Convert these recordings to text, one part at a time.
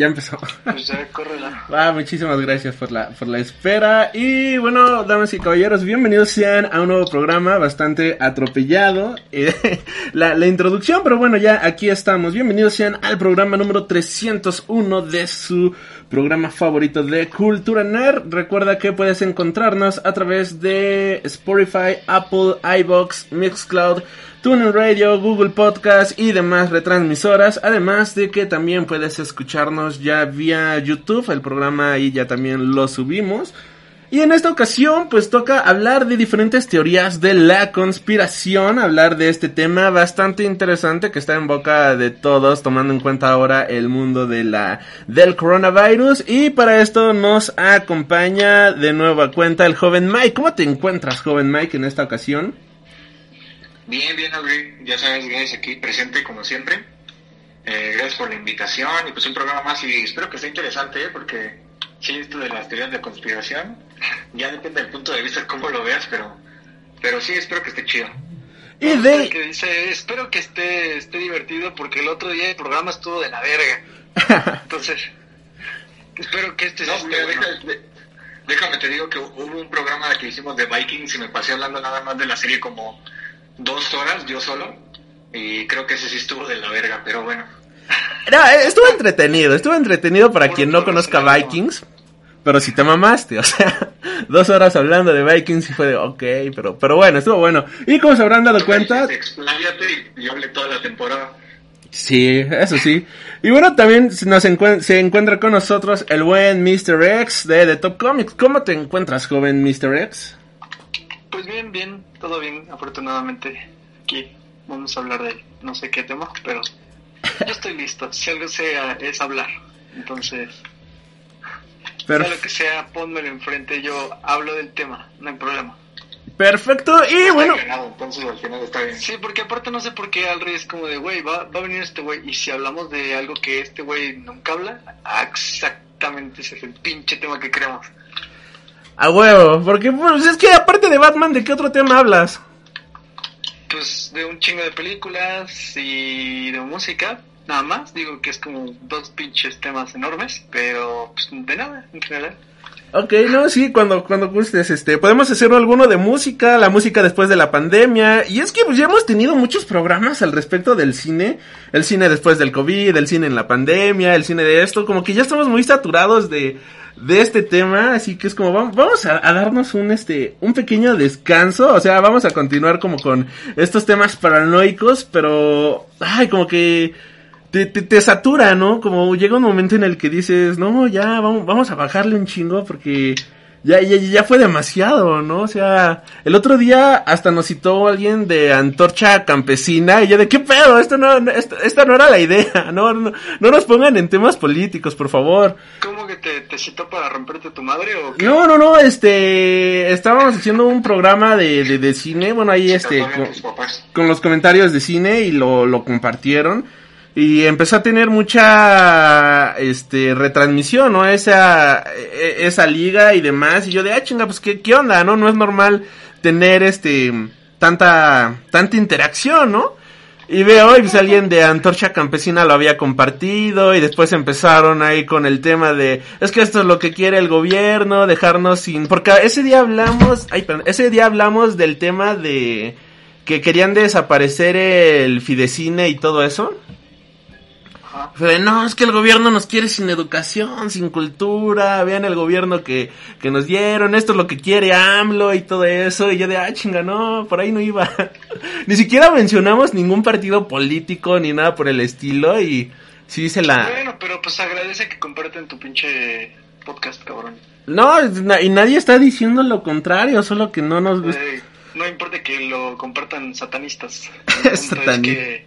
Ya empezó. Pues ya, córrela. Ah, muchísimas gracias por la, por la espera. Y bueno, damas y caballeros, bienvenidos sean a un nuevo programa bastante atropellado. Eh, la, la introducción, pero bueno, ya aquí estamos. Bienvenidos sean al programa número 301 de su programa favorito de Cultura Nerd. Recuerda que puedes encontrarnos a través de Spotify, Apple, iBox, Mixcloud, TuneIn Radio, Google Podcast y demás retransmisoras. Además de que también puedes escucharnos ya vía YouTube. El programa ahí ya también lo subimos. Y en esta ocasión, pues toca hablar de diferentes teorías de la conspiración, hablar de este tema bastante interesante que está en boca de todos, tomando en cuenta ahora el mundo de la, del coronavirus. Y para esto nos acompaña de nueva cuenta el joven Mike. ¿Cómo te encuentras, joven Mike, en esta ocasión? Bien, bien, Audrey. Ya sabes, gracias aquí presente como siempre. Eh, gracias por la invitación y pues un programa más y espero que sea interesante, ¿eh? porque sí, esto de las teorías de conspiración, ya depende del punto de vista de cómo lo veas, pero, pero sí, espero que esté chido. Y de... Que dice, espero que esté, esté divertido porque el otro día el programa estuvo de la verga. Entonces, espero que este No, esté mira, bueno. deja- de- déjame te digo que hubo un programa que hicimos de Vikings y me pasé hablando nada más de la serie como dos horas yo solo y creo que ese sí estuvo de la verga, pero bueno. No, eh, estuvo entretenido, estuvo entretenido para quien no conozca Vikings. Pero si te mamaste, o sea, dos horas hablando de Vikings y fue de, ok, pero, pero bueno, estuvo bueno. Y como se habrán dado cuenta, Expláyate y yo hablé toda la temporada. sí, eso sí. Y bueno, también nos encuen- se encuentra con nosotros el buen Mr. X de The Top Comics. ¿Cómo te encuentras, joven Mr. X? Pues bien, bien, todo bien, afortunadamente. Aquí vamos a hablar de no sé qué tema, pero yo estoy listo. Si algo sea es hablar. Entonces, Per- sea lo que sea, pónmelo enfrente, yo hablo del tema, no hay problema. perfecto, y bueno, Está ganado, entonces al final está bien. Sí, porque aparte no sé por qué al es como de, güey, va, va a venir este güey, y si hablamos de algo que este güey nunca habla, exactamente ese es el pinche tema que creamos. A huevo, porque pues es que aparte de Batman, ¿de qué otro tema hablas? Pues de un chingo de películas y de música, nada más. Digo que es como dos pinches temas enormes, pero pues de nada en general. Ok, no, sí, cuando, cuando gustes, este, podemos hacer alguno de música, la música después de la pandemia, y es que pues ya hemos tenido muchos programas al respecto del cine, el cine después del COVID, el cine en la pandemia, el cine de esto, como que ya estamos muy saturados de, de este tema, así que es como, vamos, vamos a, a darnos un, este, un pequeño descanso, o sea, vamos a continuar como con estos temas paranoicos, pero, ay, como que, te, te, te satura, ¿no? Como llega un momento en el que dices, no, ya, vamos, vamos a bajarle un chingo porque ya, ya, ya fue demasiado, ¿no? O sea, el otro día hasta nos citó alguien de Antorcha Campesina y yo de qué pedo, esto no, no- esto- esta no era la idea, no, no, no nos pongan en temas políticos, por favor. ¿Cómo que te, te citó para romperte tu madre o qué? No, no, no, este, estábamos haciendo un programa de, de, de cine, bueno, ahí este, con- con los comentarios de cine y lo, lo compartieron. Y empezó a tener mucha este retransmisión, ¿no? Esa, e- esa liga y demás. Y yo de, ah, chinga, pues qué, qué onda, ¿no? No es normal tener este tanta, tanta interacción, ¿no? Y veo, y pues alguien de Antorcha Campesina lo había compartido, y después empezaron ahí con el tema de, es que esto es lo que quiere el gobierno, dejarnos sin, porque ese día hablamos, ay, perdón, ese día hablamos del tema de que querían desaparecer el Fidecine y todo eso. Ajá. Fue de, no, es que el gobierno nos quiere sin educación, sin cultura, vean el gobierno que, que nos dieron, esto es lo que quiere AMLO y todo eso, y yo de, ah, chinga, no, por ahí no iba. ni siquiera mencionamos ningún partido político ni nada por el estilo, y sí se la... Bueno, pero pues agradece que comparten tu pinche podcast, cabrón. No, y nadie está diciendo lo contrario, solo que no nos gusta. Eh, no importa que lo compartan satanistas. El punto, es Satani- que,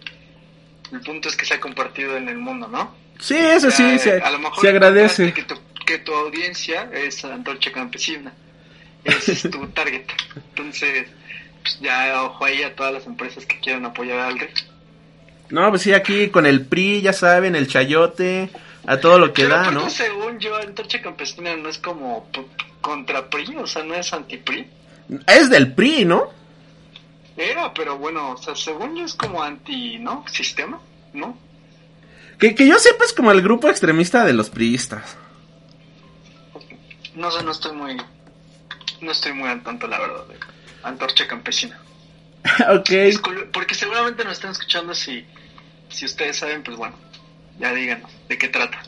el punto es que se ha compartido en el mundo, ¿no? Sí, eso sí, Eh, se, a lo mejor se agradece. Que tu, que tu audiencia es Antorcha Campesina. ese es tu target. Entonces, pues ya ojo ahí a todas las empresas que quieran apoyar al RIC. No, pues sí, aquí con el PRI, ya saben, el chayote, a todo lo que Pero da, ¿no? según yo, Antorcha Campesina no es como contra PRI, o sea, no es anti-PRI. Es del PRI, ¿no? Era, pero bueno, o sea, según yo es como anti, ¿no? Sistema, ¿no? Que, que yo sepa es como el grupo extremista de los priistas. No sé, no estoy muy, no estoy muy al tanto, la verdad, de Antorcha Campesina. ok. Disculpe, porque seguramente nos están escuchando si, si ustedes saben, pues bueno, ya díganos de qué trata.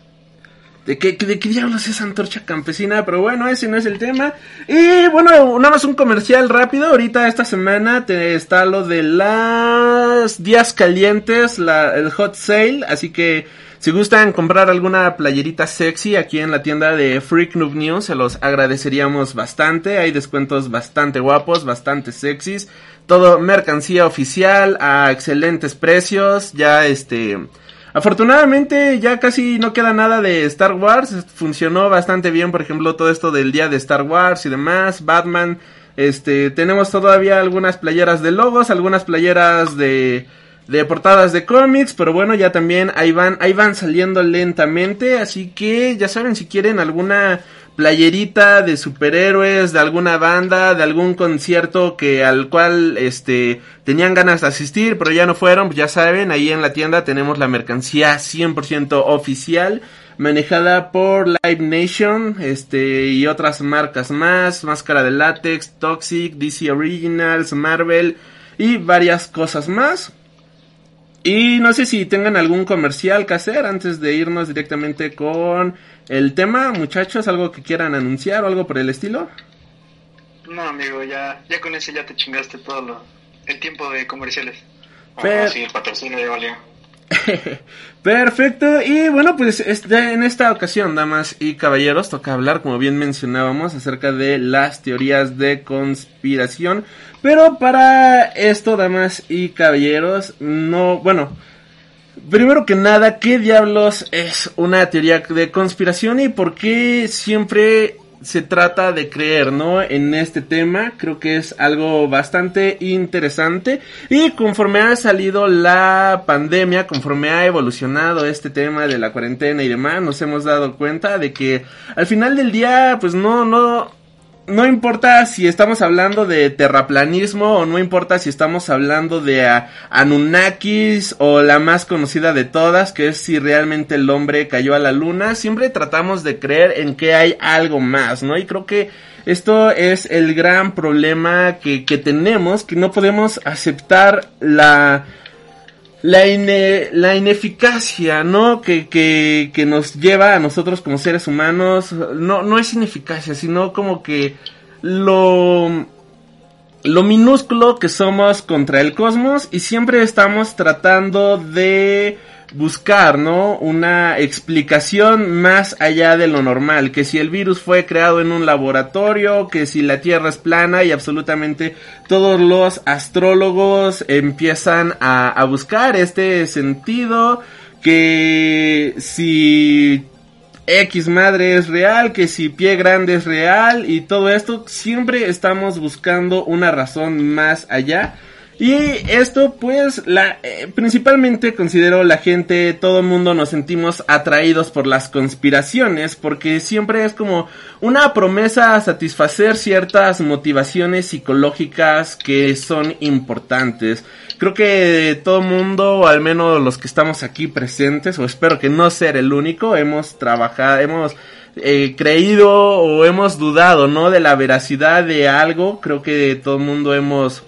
¿De qué, de qué diablos es antorcha campesina? Pero bueno, ese no es el tema. Y bueno, nada más un comercial rápido. Ahorita esta semana te está lo de las días calientes, el hot sale. Así que si gustan comprar alguna playerita sexy aquí en la tienda de Freak Noob News, se los agradeceríamos bastante. Hay descuentos bastante guapos, bastante sexys. Todo mercancía oficial a excelentes precios. Ya este... Afortunadamente ya casi no queda nada de Star Wars, funcionó bastante bien, por ejemplo, todo esto del día de Star Wars y demás, Batman, este, tenemos todavía algunas playeras de logos, algunas playeras de de portadas de cómics, pero bueno, ya también ahí van, ahí van saliendo lentamente, así que ya saben si quieren alguna playerita de superhéroes, de alguna banda, de algún concierto que al cual este tenían ganas de asistir, pero ya no fueron, pues ya saben, ahí en la tienda tenemos la mercancía 100% oficial manejada por Live Nation, este y otras marcas más, Máscara de Látex, Toxic, DC Originals, Marvel y varias cosas más. Y no sé si tengan algún comercial que hacer antes de irnos directamente con el tema, muchachos, algo que quieran anunciar o algo por el estilo. No, amigo, ya, ya con ese ya te chingaste todo lo, el tiempo de comerciales. Pero- Ah, sí, el patrocinio de valió. Perfecto, y bueno, pues en esta ocasión, damas y caballeros, toca hablar, como bien mencionábamos, acerca de las teorías de conspiración. Pero para esto, damas y caballeros, no, bueno, primero que nada, ¿qué diablos es una teoría de conspiración y por qué siempre se trata de creer, ¿no? En este tema, creo que es algo bastante interesante y conforme ha salido la pandemia, conforme ha evolucionado este tema de la cuarentena y demás, nos hemos dado cuenta de que al final del día, pues no, no, no importa si estamos hablando de terraplanismo o no importa si estamos hablando de Anunnakis o la más conocida de todas, que es si realmente el hombre cayó a la luna, siempre tratamos de creer en que hay algo más, ¿no? Y creo que esto es el gran problema que, que tenemos, que no podemos aceptar la la, ine- la ineficacia, ¿no? Que, que, que nos lleva a nosotros como seres humanos, no, no es ineficacia, sino como que lo, lo minúsculo que somos contra el cosmos y siempre estamos tratando de buscar, ¿no? Una explicación más allá de lo normal, que si el virus fue creado en un laboratorio, que si la Tierra es plana y absolutamente todos los astrólogos empiezan a, buscar este sentido, que si X madre es real, que si pie grande es real y todo esto, siempre estamos buscando una razón más allá. Y esto pues la eh, principalmente considero la gente, todo el mundo nos sentimos atraídos por las conspiraciones porque siempre es como una promesa a satisfacer ciertas motivaciones psicológicas que son importantes. Creo que todo el mundo, al menos los que estamos aquí presentes, o espero que no ser el único, hemos trabajado, hemos eh, creído o hemos dudado, ¿no? De la veracidad de algo. Creo que todo el mundo hemos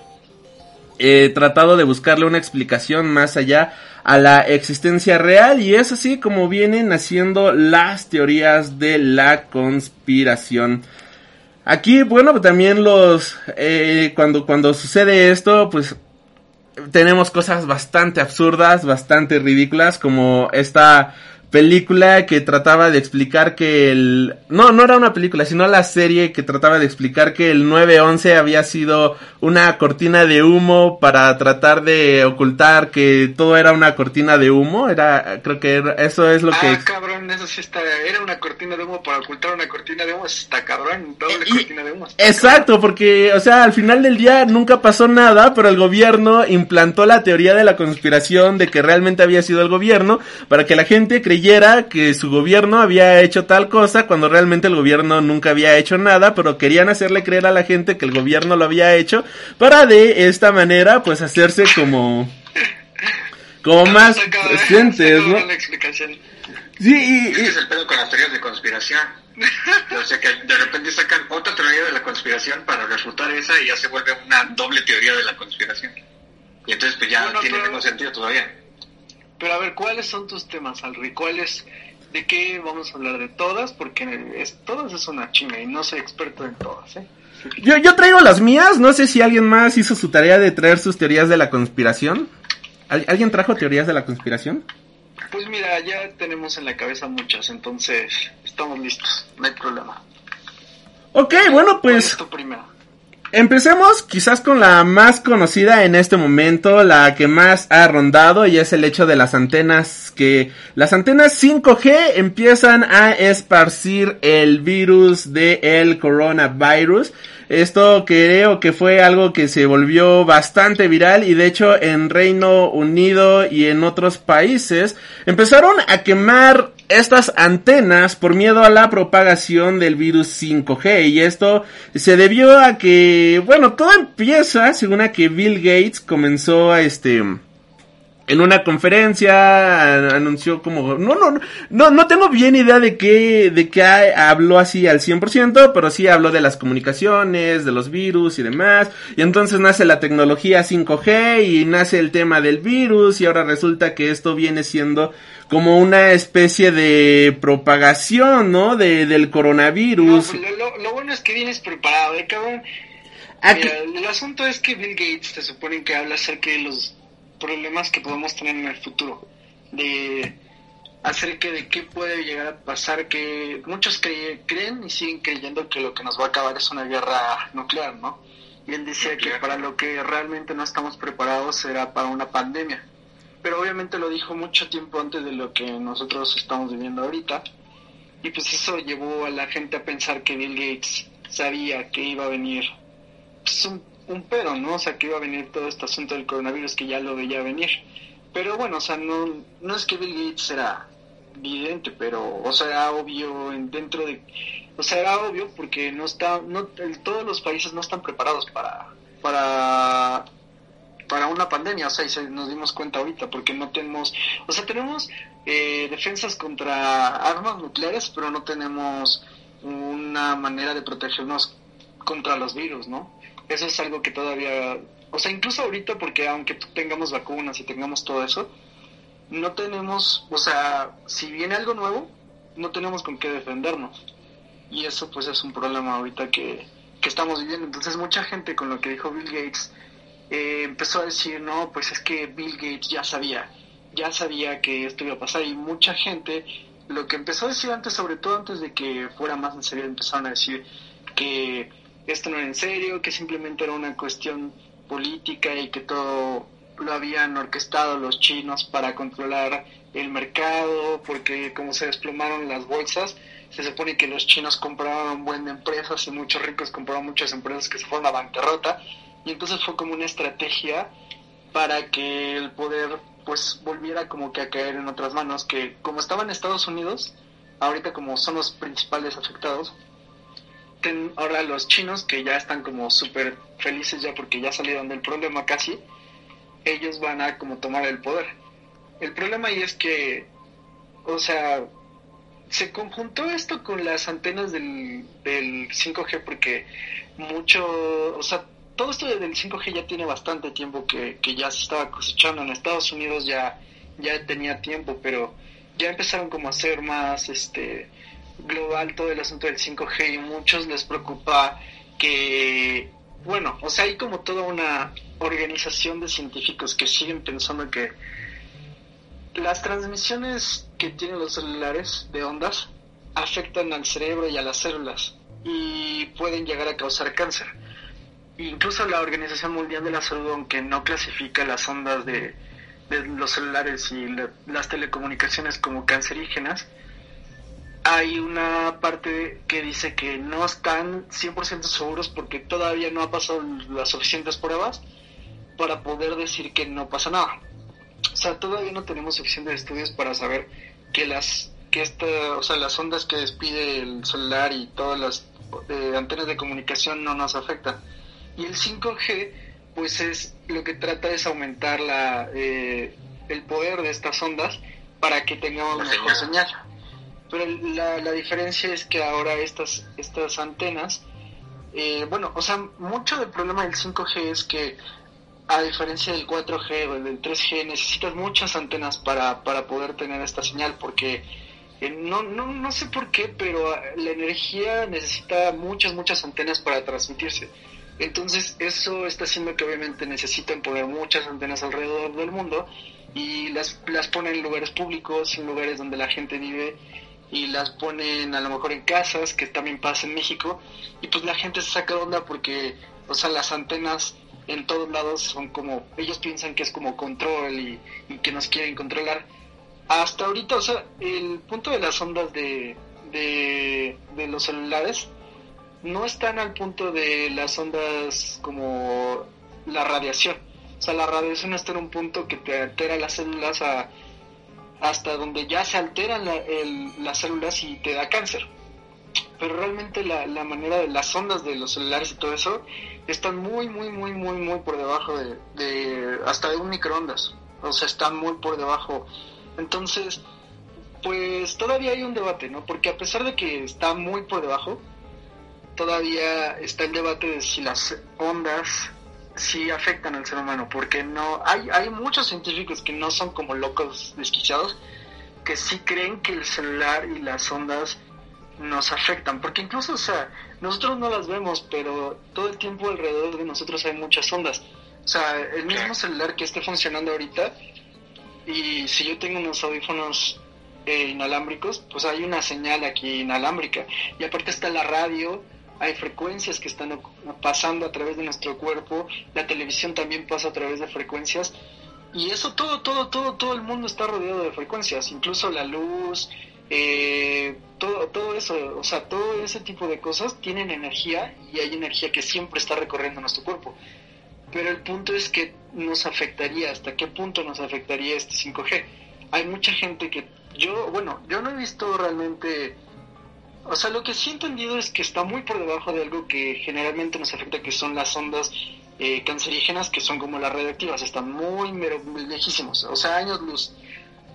eh, tratado de buscarle una explicación más allá a la existencia real y es así como vienen naciendo las teorías de la conspiración. Aquí, bueno, también los, eh, cuando, cuando sucede esto, pues tenemos cosas bastante absurdas, bastante ridículas, como esta película que trataba de explicar que el... No, no era una película, sino la serie que trataba de explicar que el 9-11 había sido una cortina de humo para tratar de ocultar que todo era una cortina de humo. Era, creo que eso es lo que... Ah, cabrón, eso sí está... Era una cortina de humo para ocultar una cortina de humo. Está cabrón, doble cortina de humo. Exacto, porque, o sea, al final del día nunca pasó nada, pero el gobierno implantó la teoría de la conspiración de que realmente había sido el gobierno para que la gente creyera que su gobierno había hecho tal cosa cuando realmente el gobierno nunca había hecho nada, pero querían hacerle creer a la gente que el gobierno lo había hecho para de esta manera pues hacerse como como más conscientes, ¿no? Sí, y, es el pedo con las teorías de conspiración. o sea que de repente sacan otra teoría de la conspiración para refutar esa y ya se vuelve una doble teoría de la conspiración. Y entonces pues ya tiene menos sentido todavía. Pero a ver, ¿cuáles son tus temas, Alri? ¿Cuáles, de qué vamos a hablar de todas? Porque es, todas es una chinga y no soy experto en todas, ¿eh? Yo, yo traigo las mías, no sé si alguien más hizo su tarea de traer sus teorías de la conspiración. ¿Alguien trajo teorías de la conspiración? Pues mira, ya tenemos en la cabeza muchas, entonces estamos listos, no hay problema. Ok, bueno, pues... Empecemos quizás con la más conocida en este momento, la que más ha rondado y es el hecho de las antenas que las antenas 5G empiezan a esparcir el virus de el coronavirus. Esto creo que fue algo que se volvió bastante viral y de hecho en Reino Unido y en otros países empezaron a quemar estas antenas por miedo a la propagación del virus 5G y esto se debió a que, bueno, todo empieza según a que Bill Gates comenzó a este en una conferencia anunció como no no no no tengo bien idea de qué de qué habló así al 100%, pero sí habló de las comunicaciones, de los virus y demás, y entonces nace la tecnología 5G y nace el tema del virus y ahora resulta que esto viene siendo como una especie de propagación, ¿no? De, del coronavirus. No, lo, lo, bueno es que vienes preparado, ¿eh, cabrón? Mira, el asunto es que Bill Gates se supone que habla acerca de los problemas que podemos tener en el futuro, de acerca de qué puede llegar a pasar, que muchos creen y siguen creyendo que lo que nos va a acabar es una guerra nuclear, ¿no? Y él decía que para lo que realmente no estamos preparados será para una pandemia pero obviamente lo dijo mucho tiempo antes de lo que nosotros estamos viviendo ahorita. Y pues eso llevó a la gente a pensar que Bill Gates sabía que iba a venir pues, un, un pedo, ¿no? O sea, que iba a venir todo este asunto del coronavirus que ya lo veía venir. Pero bueno, o sea, no, no es que Bill Gates era evidente, pero, o sea, era obvio dentro de... O sea, era obvio porque no está, no, todos los países no están preparados para, para para una pandemia, o sea, y nos dimos cuenta ahorita, porque no tenemos, o sea, tenemos eh, defensas contra armas nucleares, pero no tenemos una manera de protegernos contra los virus, ¿no? Eso es algo que todavía, o sea, incluso ahorita, porque aunque tengamos vacunas y tengamos todo eso, no tenemos, o sea, si viene algo nuevo, no tenemos con qué defendernos. Y eso pues es un problema ahorita que, que estamos viviendo. Entonces mucha gente con lo que dijo Bill Gates, eh, empezó a decir, no, pues es que Bill Gates ya sabía, ya sabía que esto iba a pasar y mucha gente, lo que empezó a decir antes, sobre todo antes de que fuera más en serio, empezaron a decir que esto no era en serio, que simplemente era una cuestión política y que todo lo habían orquestado los chinos para controlar el mercado, porque como se desplomaron las bolsas, se supone que los chinos compraban un buen de empresas y muchos ricos compraban muchas empresas que se fueron a bancarrota y entonces fue como una estrategia para que el poder pues volviera como que a caer en otras manos, que como estaba en Estados Unidos, ahorita como son los principales afectados, ahora los chinos que ya están como súper felices ya porque ya salieron del problema casi, ellos van a como tomar el poder. El problema ahí es que, o sea, se conjuntó esto con las antenas del, del 5G porque mucho, o sea, todo esto del 5G ya tiene bastante tiempo que, ya se estaba cosechando. En Estados Unidos ya, ya tenía tiempo, pero ya empezaron como a ser más este global todo el asunto del 5G y muchos les preocupa que, bueno, o sea, hay como toda una organización de científicos que siguen pensando que las transmisiones que tienen los celulares de ondas afectan al cerebro y a las células y pueden llegar a causar cáncer. Incluso la Organización Mundial de la Salud, aunque no clasifica las ondas de, los celulares y las telecomunicaciones como cancerígenas, hay una parte que dice que no están 100% seguros porque todavía no ha pasado las suficientes pruebas para poder decir que no pasa nada. O sea, todavía no tenemos suficientes estudios para saber que las que esta, o sea, las ondas que despide el celular y todas las eh, antenas de comunicación no nos afectan. Y el 5G, pues es lo que trata es aumentar la, eh, el poder de estas ondas para que tengamos mejor señal. Pero la, la diferencia es que ahora estas, estas antenas, eh, bueno, o sea, mucho del problema del 5G es que a diferencia del 4G o del 3G, necesitas muchas antenas para, para poder tener esta señal, porque eh, no, no, no sé por qué, pero la energía necesita muchas, muchas antenas para transmitirse. Entonces eso está haciendo que obviamente necesiten poner muchas antenas alrededor del mundo y las, las ponen en lugares públicos, en lugares donde la gente vive y las ponen a lo mejor en casas, que también pasa en México, y pues la gente se saca onda porque, o sea, las antenas en todos lados son como, ellos piensan que es como control y, que nos quieren controlar. Hasta ahorita, o sea, el punto de las ondas de, de, de los celulares no están al punto de las ondas como la radiación. O sea, la radiación está en un punto que te altera las células a, hasta donde ya se alteran las células y te da cáncer. Pero realmente la, la, manera de las ondas de los celulares y todo eso están muy, muy, muy, muy, muy por debajo de, de hasta de un microondas. O sea, están muy por debajo. Entonces, pues todavía hay un debate, ¿no? Porque a pesar de que está muy por debajo, todavía está el debate de si las ondas sí afectan al ser humano, porque no hay, hay muchos científicos que no son como locos desquiciados, que sí creen que el celular y las ondas nos afectan, porque incluso, o sea, nosotros no las vemos, pero todo el tiempo alrededor de nosotros hay muchas ondas. O sea, el mismo celular que esté funcionando ahorita, y si yo tengo unos audífonos eh, inalámbricos, pues hay una señal aquí inalámbrica. Y aparte está la radio, hay frecuencias que están pasando a través de nuestro cuerpo, la televisión también pasa a través de frecuencias y eso todo, todo, todo, todo el mundo está rodeado de frecuencias, incluso la luz, eh, todo, todo eso, o sea, todo ese tipo de cosas tienen energía y hay energía que siempre está recorriendo nuestro cuerpo. Pero el punto es que nos afectaría, hasta qué punto nos afectaría este 5G. Hay mucha gente que yo, bueno, yo no he visto realmente o sea, lo que sí he entendido es que está muy por debajo de algo que generalmente nos afecta, que son las ondas eh, cancerígenas, que son como las radioactivas, están muy, muy lejísimos, o sea, años luz.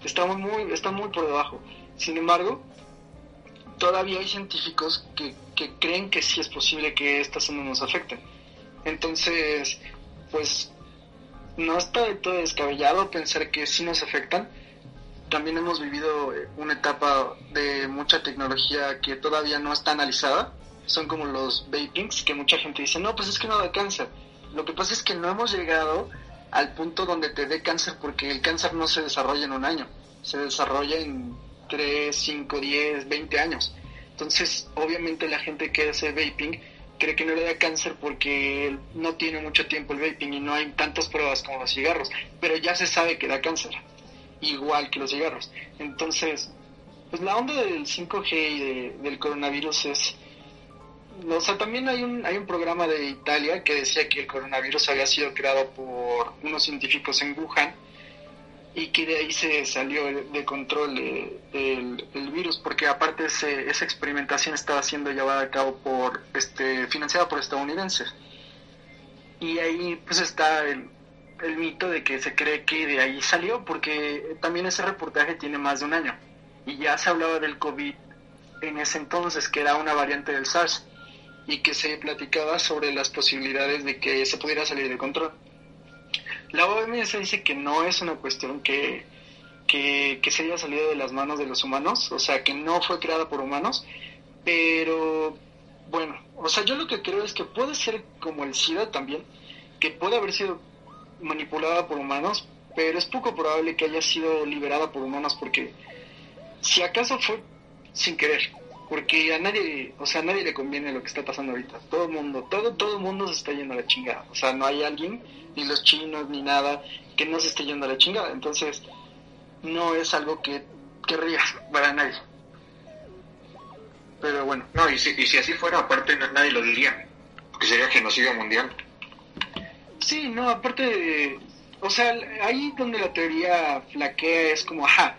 Estamos muy, están muy por debajo. Sin embargo, todavía hay científicos que, que creen que sí es posible que estas ondas nos afecten. Entonces, pues, no está de todo descabellado pensar que sí nos afectan también hemos vivido eh, una etapa de mucha tecnología que todavía no está analizada. Son como los vapings, que mucha gente dice, no, pues es que no da cáncer. Lo que pasa es que no hemos llegado al punto donde te dé cáncer porque el cáncer no se desarrolla en un año, se desarrolla en 3, 5, 10, 20 años. Entonces, obviamente la gente que hace vaping cree que no le da cáncer porque no tiene mucho tiempo el vaping y no hay tantas pruebas como los cigarros, pero ya se sabe que da cáncer igual que los cigarros. Entonces, pues la onda del 5G y del coronavirus es... O sea, también hay un, hay un programa de Italia que decía que el coronavirus había sido creado por unos científicos en Wuhan y que de ahí se salió de control el, virus, porque aparte ese, esa experimentación estaba siendo llevada a cabo por, este, financiada por estadounidenses. Y ahí pues está el, el mito de que se cree que de ahí salió, porque también ese reportaje tiene más de un año. Y ya se hablaba del COVID en ese entonces, que era una variante del SARS, y que se platicaba sobre las posibilidades de que se pudiera salir de control. La OMS dice que no es una cuestión que, que, que se haya salido de las manos de los humanos, o sea, que no fue creada por humanos, pero bueno, o sea, yo lo que creo es que puede ser como el SIDA también, que puede haber sido manipulada por humanos pero es poco probable que haya sido liberada por humanos porque si acaso fue sin querer, porque a nadie, o sea, a nadie le conviene lo que está pasando ahorita. Todo el mundo, todo, todo el mundo se está yendo a la chingada. O sea, no hay alguien, ni los chinos, ni nada, que no se esté yendo a la chingada. Entonces, no es algo que querría para nadie. Pero bueno. No, y si, y si así fuera, aparte nadie lo diría, porque sería genocidio mundial. Sí, no, aparte, o sea, ahí donde la teoría flaquea es como, ajá,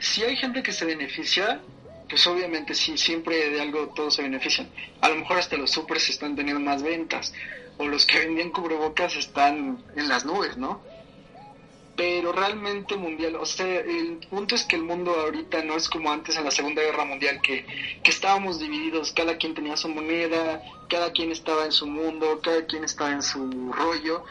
si hay gente que se beneficia, pues obviamente sí, siempre de algo todos se benefician. A lo mejor hasta los supers están teniendo más ventas, o los que vendían cubrebocas están en las nubes, ¿no? Pero realmente mundial, o sea, el punto es que el mundo ahorita no es como antes en la Segunda Guerra Mundial, que, que estábamos divididos, cada quien tenía su moneda, cada quien estaba en su mundo, cada quien estaba en su rollo.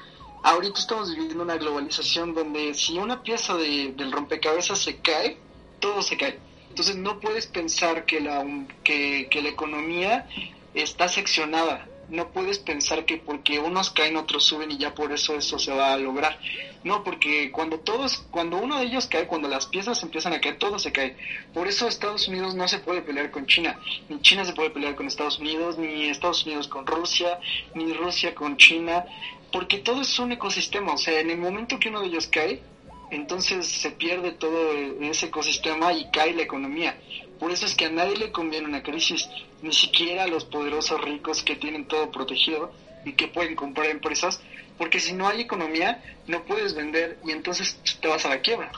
Ahorita estamos viviendo una globalización donde si una pieza de, del rompecabezas se cae, todo se cae. Entonces no puedes pensar que la, que, que la economía está seccionada. No puedes pensar que porque unos caen, otros suben y ya por eso eso se va a lograr. No, porque cuando todos, cuando uno de ellos cae, cuando las piezas empiezan a caer, todo se cae. Por eso Estados Unidos no se puede pelear con China. Ni China se puede pelear con Estados Unidos, ni Estados Unidos con Rusia, ni Rusia con China. Porque todo es un ecosistema. O sea, en el momento que uno de ellos cae, entonces se pierde todo ese ecosistema y cae la economía. Por eso es que a nadie le conviene una crisis, ni siquiera a los poderosos ricos que tienen todo protegido y que pueden comprar empresas, porque si no hay economía no puedes vender y entonces te vas a la quiebra.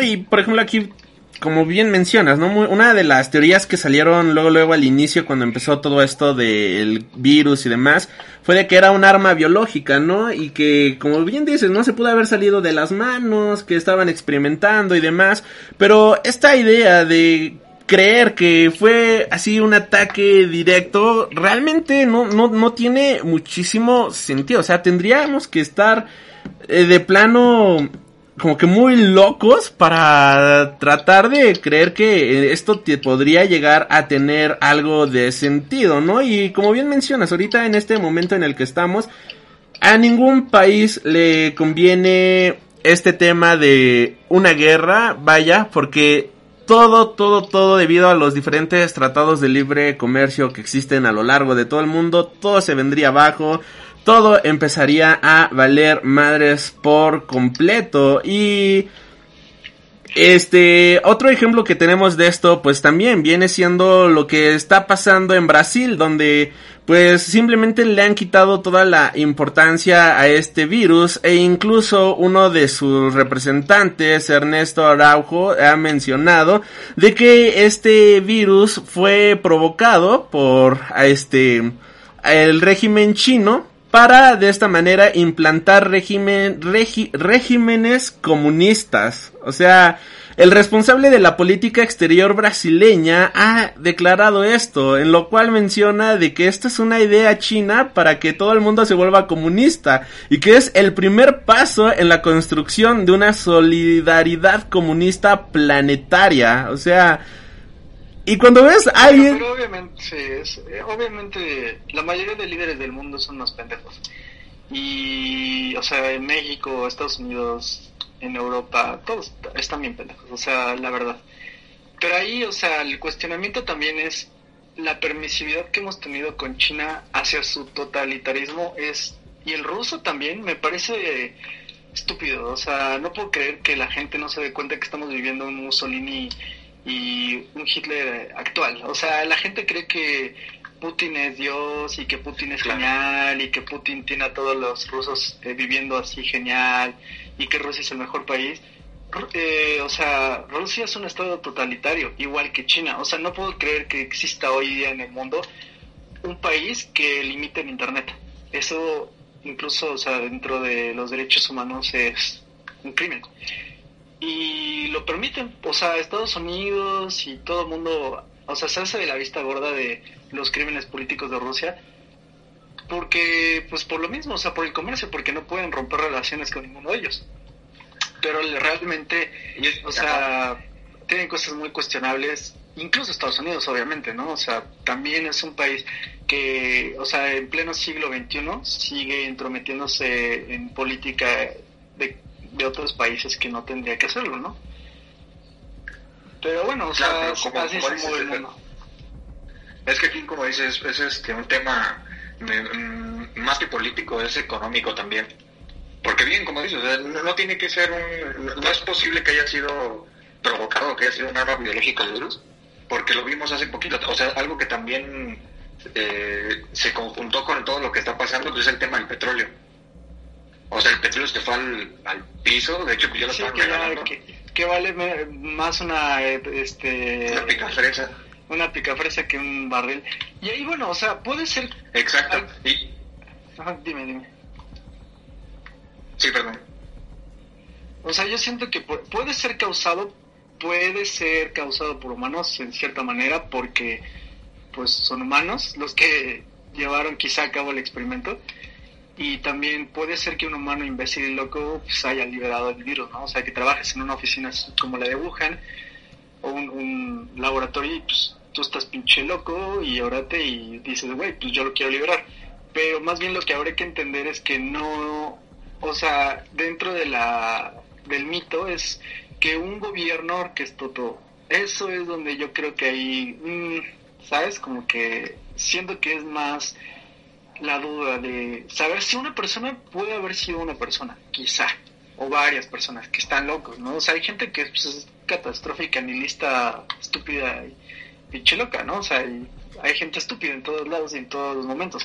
Y por ejemplo aquí como bien mencionas, ¿no? Una de las teorías que salieron luego, luego al inicio, cuando empezó todo esto del virus y demás, fue de que era un arma biológica, ¿no? Y que, como bien dices, no se pudo haber salido de las manos, que estaban experimentando y demás. Pero esta idea de creer que fue así un ataque directo, realmente no, no, no tiene muchísimo sentido. O sea, tendríamos que estar eh, de plano como que muy locos para tratar de creer que esto te podría llegar a tener algo de sentido, ¿no? Y como bien mencionas, ahorita en este momento en el que estamos, a ningún país le conviene este tema de una guerra, vaya, porque todo, todo, todo debido a los diferentes tratados de libre comercio que existen a lo largo de todo el mundo, todo se vendría abajo todo empezaría a valer madres por completo. Y este otro ejemplo que tenemos de esto pues también viene siendo lo que está pasando en Brasil donde pues simplemente le han quitado toda la importancia a este virus e incluso uno de sus representantes Ernesto Araujo ha mencionado de que este virus fue provocado por este el régimen chino para de esta manera implantar régimen, regímenes comunistas. O sea, el responsable de la política exterior brasileña ha declarado esto, en lo cual menciona de que esta es una idea china para que todo el mundo se vuelva comunista y que es el primer paso en la construcción de una solidaridad comunista planetaria. O sea, y cuando ves a alguien... Pero, obviamente, es, eh, obviamente la mayoría de líderes del mundo son unos pendejos. Y, o sea, en México, Estados Unidos, en Europa, todos están bien pendejos, o sea, la verdad. Pero ahí, o sea, el cuestionamiento también es la permisividad que hemos tenido con China hacia su totalitarismo es y el ruso también me parece estúpido, o sea, no puedo creer que la gente no se dé cuenta que estamos viviendo un Mussolini y un Hitler actual. O sea, la gente cree que Putin es Dios y que Putin es genial y que Putin tiene a todos los rusos eh, viviendo así genial y que Rusia es el mejor país. Eh, o sea, Rusia es un estado totalitario, igual que China. O sea, no puedo creer que exista hoy día en el mundo un país que limite el Internet. Eso incluso, o sea, dentro de los derechos humanos es un crimen y lo permiten. O sea, Estados Unidos y todo el mundo, o sea, se hace de la vista gorda de los crímenes políticos de Rusia. Porque, pues por lo mismo, o sea, por el comercio, porque no pueden romper relaciones con ninguno de ellos. Pero realmente, o sea, tienen cosas muy cuestionables, incluso Estados Unidos, obviamente, ¿no? O sea, también es un país que, o sea, en pleno siglo XXI sigue intrometiéndose en política de de otros países que no tendría que hacerlo, ¿no? Pero bueno, o sea, así se el mundo. Es que aquí, como dices, es este, un tema mm, más que político, es económico también. Porque bien, como dices, no, tiene que ser un... No es posible que haya sido provocado, que haya sido un arma biológica el virus, porque lo vimos hace poquito. O sea, algo que también eh, se conjuntó con todo lo que está pasando, pues es el tema del petróleo. O sea, el petróleo se fue al, piso, de hecho, pues ya lo sí, que, vale más una... Este, una picafresa una picafresa que un barril. Y ahí, bueno, o sea, puede ser... Exacto. Y... dime, dime. Sí, perdón. O sea, yo siento que puede ser causado, puede ser causado por humanos en cierta manera, porque pues son humanos los que llevaron quizá a cabo el experimento. Y también puede ser que un humano imbécil y loco pues, haya liberado el virus, ¿no? O sea, que trabajes en una oficina como la de Wuhan o un, laboratorio y pues tú estás pinche loco y órate y dices, güey, pues yo lo quiero liberar. Pero más bien lo que habrá que entender es que no, o sea, dentro de la, del mito es que un gobierno orquestó todo. Eso es donde yo creo que hay, mm, ¿sabes? Como que siento que es más la duda de saber si una persona puede haber sido una persona, quizá, o varias personas que están locos, ¿no? O sea, hay gente que pues, es catastrófica, lista estúpida y pinche loca, ¿no? O sea, hay, gente estúpida en todos lados y en todos los momentos.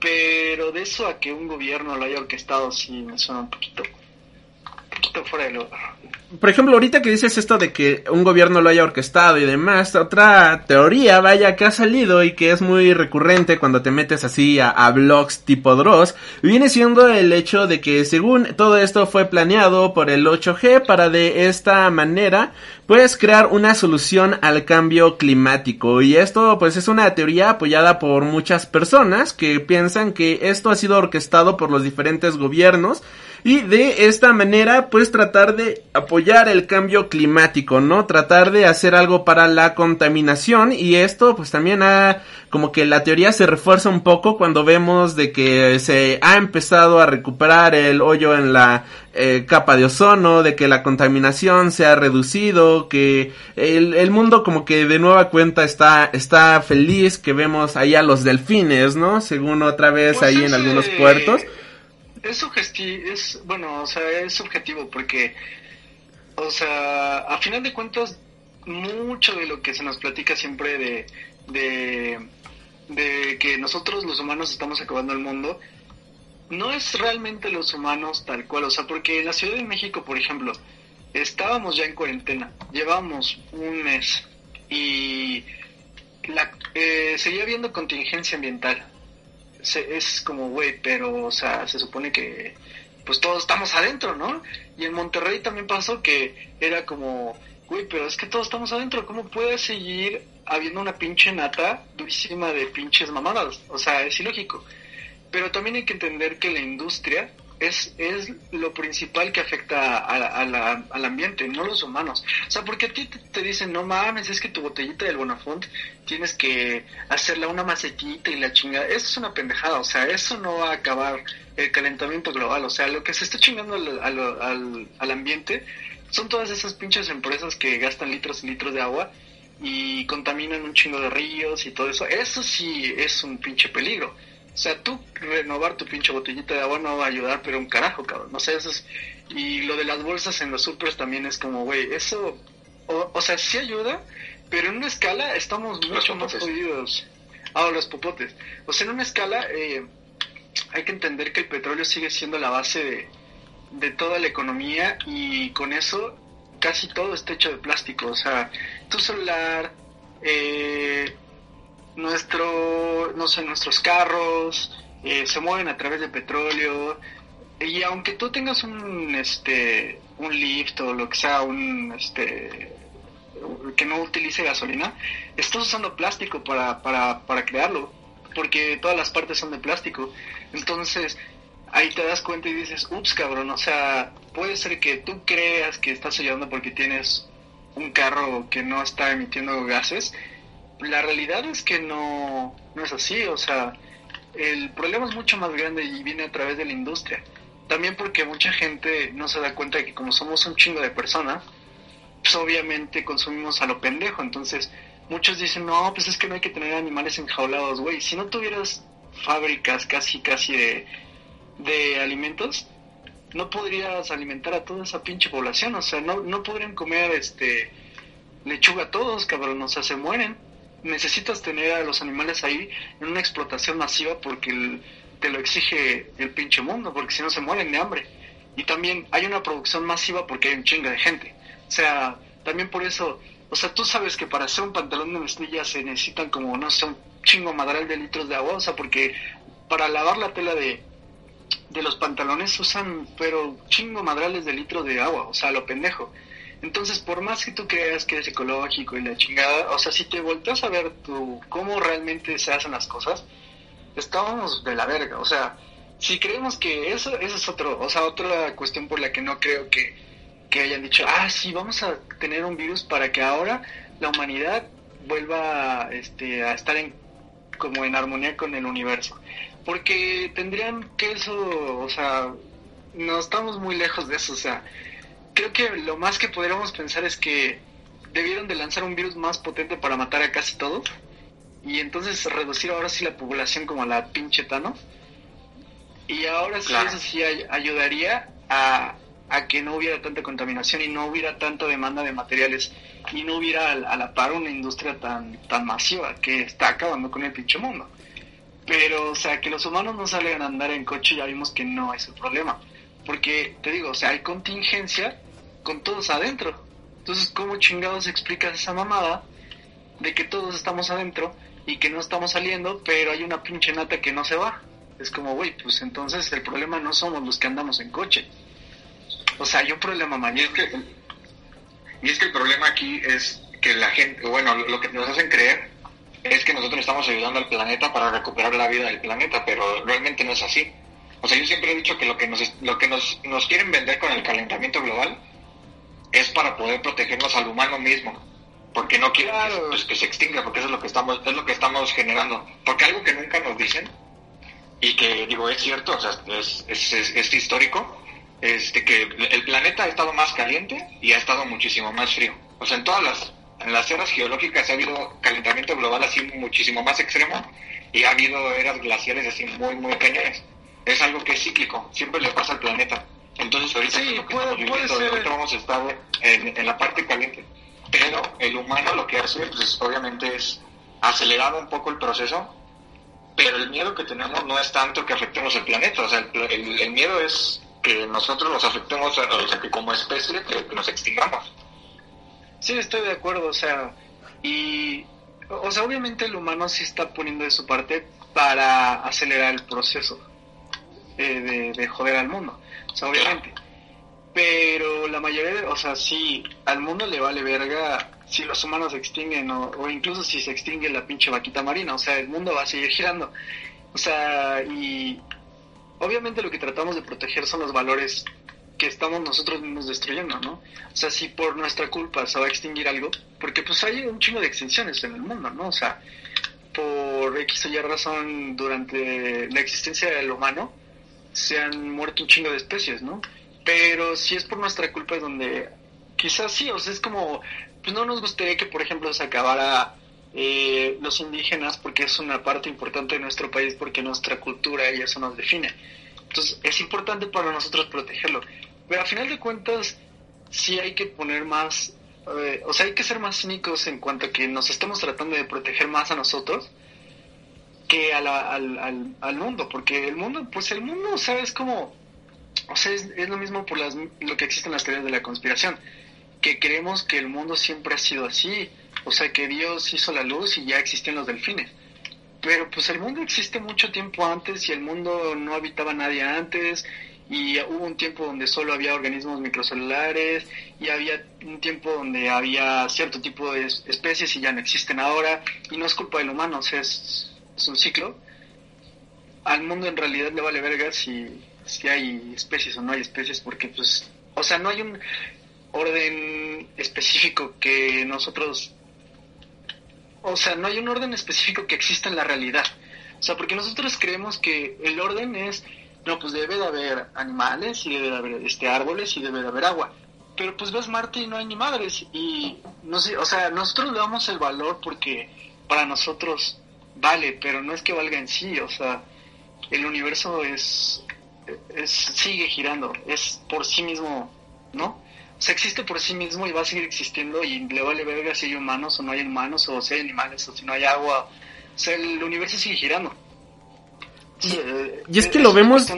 Pero de eso a que un gobierno lo haya orquestado sí me suena un poquito, por ejemplo, ahorita que dices esto de que un gobierno lo haya orquestado y demás, otra teoría, vaya, que ha salido y que es muy recurrente cuando te metes así a, blogs tipo Dross, viene siendo el hecho de que según todo esto fue planeado por el 8G para de esta manera, pues crear una solución al cambio climático. Y esto pues es una teoría apoyada por muchas personas que piensan que esto ha sido orquestado por los diferentes gobiernos y de esta manera pues tratar de apoyar el cambio climático, ¿no? Tratar de hacer algo para la contaminación y esto pues también ha como que la teoría se refuerza un poco cuando vemos de que se ha empezado a recuperar el hoyo en la eh, capa de ozono, de que la contaminación se ha reducido, que el, el mundo como que de nueva cuenta está, está feliz, que vemos ahí a los delfines, ¿no? Según otra vez pues ahí en algunos puertos es subjetivo, es, bueno, o sea, es subjetivo porque, o sea, a final de cuentas, mucho de lo que se nos platica siempre de, de, de que nosotros los humanos estamos acabando el mundo, no es realmente los humanos tal cual, o sea, porque en la Ciudad de México, por ejemplo, estábamos ya en cuarentena, llevamos un mes y la, eh, seguía habiendo contingencia ambiental es como, güey, pero, o sea, se supone que pues todos estamos adentro, ¿no? Y en Monterrey también pasó que era como, güey, pero es que todos estamos adentro, ¿cómo puede seguir habiendo una pinche nata durísima de pinches mamadas? O sea, es ilógico. Pero también hay que entender que la industria es, es lo principal que afecta al ambiente, no los humanos. O sea, porque a ti te, dicen, no mames, es que tu botellita del Bonafont tienes que hacerla una macetita y la chingada. Eso es una pendejada, o sea, eso no va a acabar el calentamiento global. O sea, lo que se está chingando al, al ambiente son todas esas pinches empresas que gastan litros y litros de agua y contaminan un chingo de ríos y todo eso. Eso sí es un pinche peligro. O sea, tú renovar tu pinche botellita de agua no va a ayudar, pero un carajo, cabrón. No sé, eso es... Y lo de las bolsas en los supers también es como, güey, eso... O, sea, sí ayuda, pero en una escala estamos mucho más jodidos. Ah, los popotes. O sea, en una escala eh, hay que entender que el petróleo sigue siendo la base de, de toda la economía y con eso casi todo está hecho de plástico. O sea, tu celular, eh, nuestro, no sé, nuestros carros eh, se mueven a través de petróleo y aunque tú tengas un, este, un lift o lo que sea, un, este, que no utilice gasolina, estás usando plástico para, para, para crearlo, porque todas las partes son de plástico. Entonces, ahí te das cuenta y dices, ups, cabrón, o sea, puede ser que tú creas que estás ayudando porque tienes un carro que no está emitiendo gases, la realidad es que no, no es así, o sea, el problema es mucho más grande y viene a través de la industria. también porque mucha gente no se da cuenta de que como somos un chingo de personas, pues obviamente consumimos a lo pendejo. Entonces, muchos dicen, no, pues es que no hay que tener animales enjaulados, güey. Si no tuvieras fábricas casi, casi de, de alimentos, no podrías alimentar a toda esa pinche población. O sea, no, no podrían comer este lechuga todos, cabrón. O sea, se mueren. Necesitas tener a los animales ahí en una explotación masiva porque te lo exige el pinche mundo, porque si no se mueren de hambre. Y también hay una producción masiva porque hay un chingo de gente. O sea, también por eso, o sea, tú sabes que para hacer un pantalón de mezclilla se necesitan como, no sé, un chingo madral de litros de agua, o sea, porque para lavar la tela de, de los pantalones usan, pero chingo madrales de litros de agua, o sea, lo pendejo. Entonces, por más que tú creas que es ecológico y la chingada, o sea, si te volteas a ver tú cómo realmente se hacen las cosas, estábamos de la verga. O sea, si creemos que eso, eso es otro, o sea, otra cuestión por la que no creo que, que hayan dicho, ah, sí, vamos a tener un virus para que ahora la humanidad vuelva este, a estar en, como en armonía con el universo. Porque tendrían que eso, o sea, no estamos muy lejos de eso, o sea, creo que lo más que podríamos pensar es que debieron de lanzar un virus más potente para matar a casi todos y entonces reducir ahora sí la población como a la pinche Thanos y ahora sí eso sí ayudaría a, a, que no hubiera tanta contaminación y no hubiera tanta demanda de materiales y no hubiera a, la par una industria tan, tan masiva que está acabando con el pinche mundo. Pero, o sea, que los humanos no salgan a andar en coche ya vimos que no es el problema. Porque, te digo, o sea, hay contingencia con todos adentro. Entonces, ¿cómo chingados explicas esa mamada de que todos estamos adentro y que no estamos saliendo, pero hay una pinche nata que no se va? Es como, güey, pues entonces el problema no somos los que andamos en coche. O sea, hay un problema mayor. Y es que, y es que el problema aquí es que la gente, bueno, lo que nos hacen creer es que nosotros estamos ayudando al planeta para recuperar la vida del planeta, pero realmente no es así. O sea, yo siempre he dicho que lo que nos, lo que nos, nos quieren vender con el calentamiento global es para poder protegernos al humano mismo, porque no quieren que, pues, que, se extinga, porque eso es lo que estamos, es lo que estamos generando. Porque algo que nunca nos dicen y que digo es cierto, o sea, es, es, es, histórico, este que el planeta ha estado más caliente y ha estado muchísimo más frío. O sea, en todas las en las eras geológicas ha habido calentamiento global así muchísimo más extremo y ha habido eras glaciares así muy muy pequeñas. Es algo que es cíclico, siempre le pasa al planeta. Entonces ahorita, sí, puede, vamos a estar en, en, la parte caliente. Pero el humano lo que hace pues, obviamente es acelerar un poco el proceso pero el miedo que tenemos no es tanto que afectemos el planeta, o sea, el, miedo es que nosotros nos afectemos, o sea, que como especie que, nos extingamos. Sí, estoy de acuerdo, o sea, y, o sea, obviamente el humano sí está poniendo de su parte para acelerar el proceso eh, de, de, joder al mundo, o sea, obviamente. Pero la mayoría, o sea, sí, al mundo le vale verga si los humanos se extinguen o, incluso si se extingue la pinche vaquita marina, o sea, el mundo va a seguir girando. O sea, y obviamente lo que tratamos de proteger son los valores que estamos nosotros mismos destruyendo, ¿no? O sea, si por nuestra culpa se va a extinguir algo, porque pues hay un chingo de extinciones en el mundo, ¿no? O sea, por X o Y razón durante la existencia del humano se han muerto un chingo de especies, ¿no? Pero si es por nuestra culpa es donde quizás sí, o sea, es como pues no nos gustaría que, por ejemplo, se acabara eh, los indígenas porque es una parte importante de nuestro país, porque nuestra cultura y eso nos define. Entonces es importante para nosotros protegerlo. Pero a final de cuentas, sí hay que poner más, eh, o sea, hay que ser más cínicos en cuanto a que nos estemos tratando de proteger más a nosotros que al, al, al, mundo, porque el mundo, pues el mundo, ¿sabes cómo? O sea, es, es lo mismo por las, lo que existen las teorías de la conspiración que creemos que el mundo siempre ha sido así, o sea, que Dios hizo la luz y ya existían los delfines. Pero pues el mundo existe mucho tiempo antes y el mundo no habitaba nadie antes y hubo un tiempo donde solo había organismos microcelulares y había un tiempo donde había cierto tipo de especies y ya no existen ahora y no es culpa del humano, o sea, es, un ciclo. Al mundo en realidad le vale verga si, si hay especies o no hay especies porque pues, o sea, no hay un orden específico que nosotros... O sea, no hay un orden específico que exista en la realidad. O sea, porque nosotros creemos que el orden es no, pues debe de haber animales y debe de haber este, árboles y debe de haber agua. Pero pues ves Marte y no hay ni madres. Y no sé, o sea, nosotros le damos el valor porque para nosotros vale, pero no es que valga en sí, o sea, el universo es, es sigue girando, es por sí mismo, ¿no? O sea, existe por sí mismo y va a seguir existiendo y le vale verga si hay humanos o no hay humanos, o si hay animales o si no hay agua. O sea, el universo sigue girando. y, es que lo vemos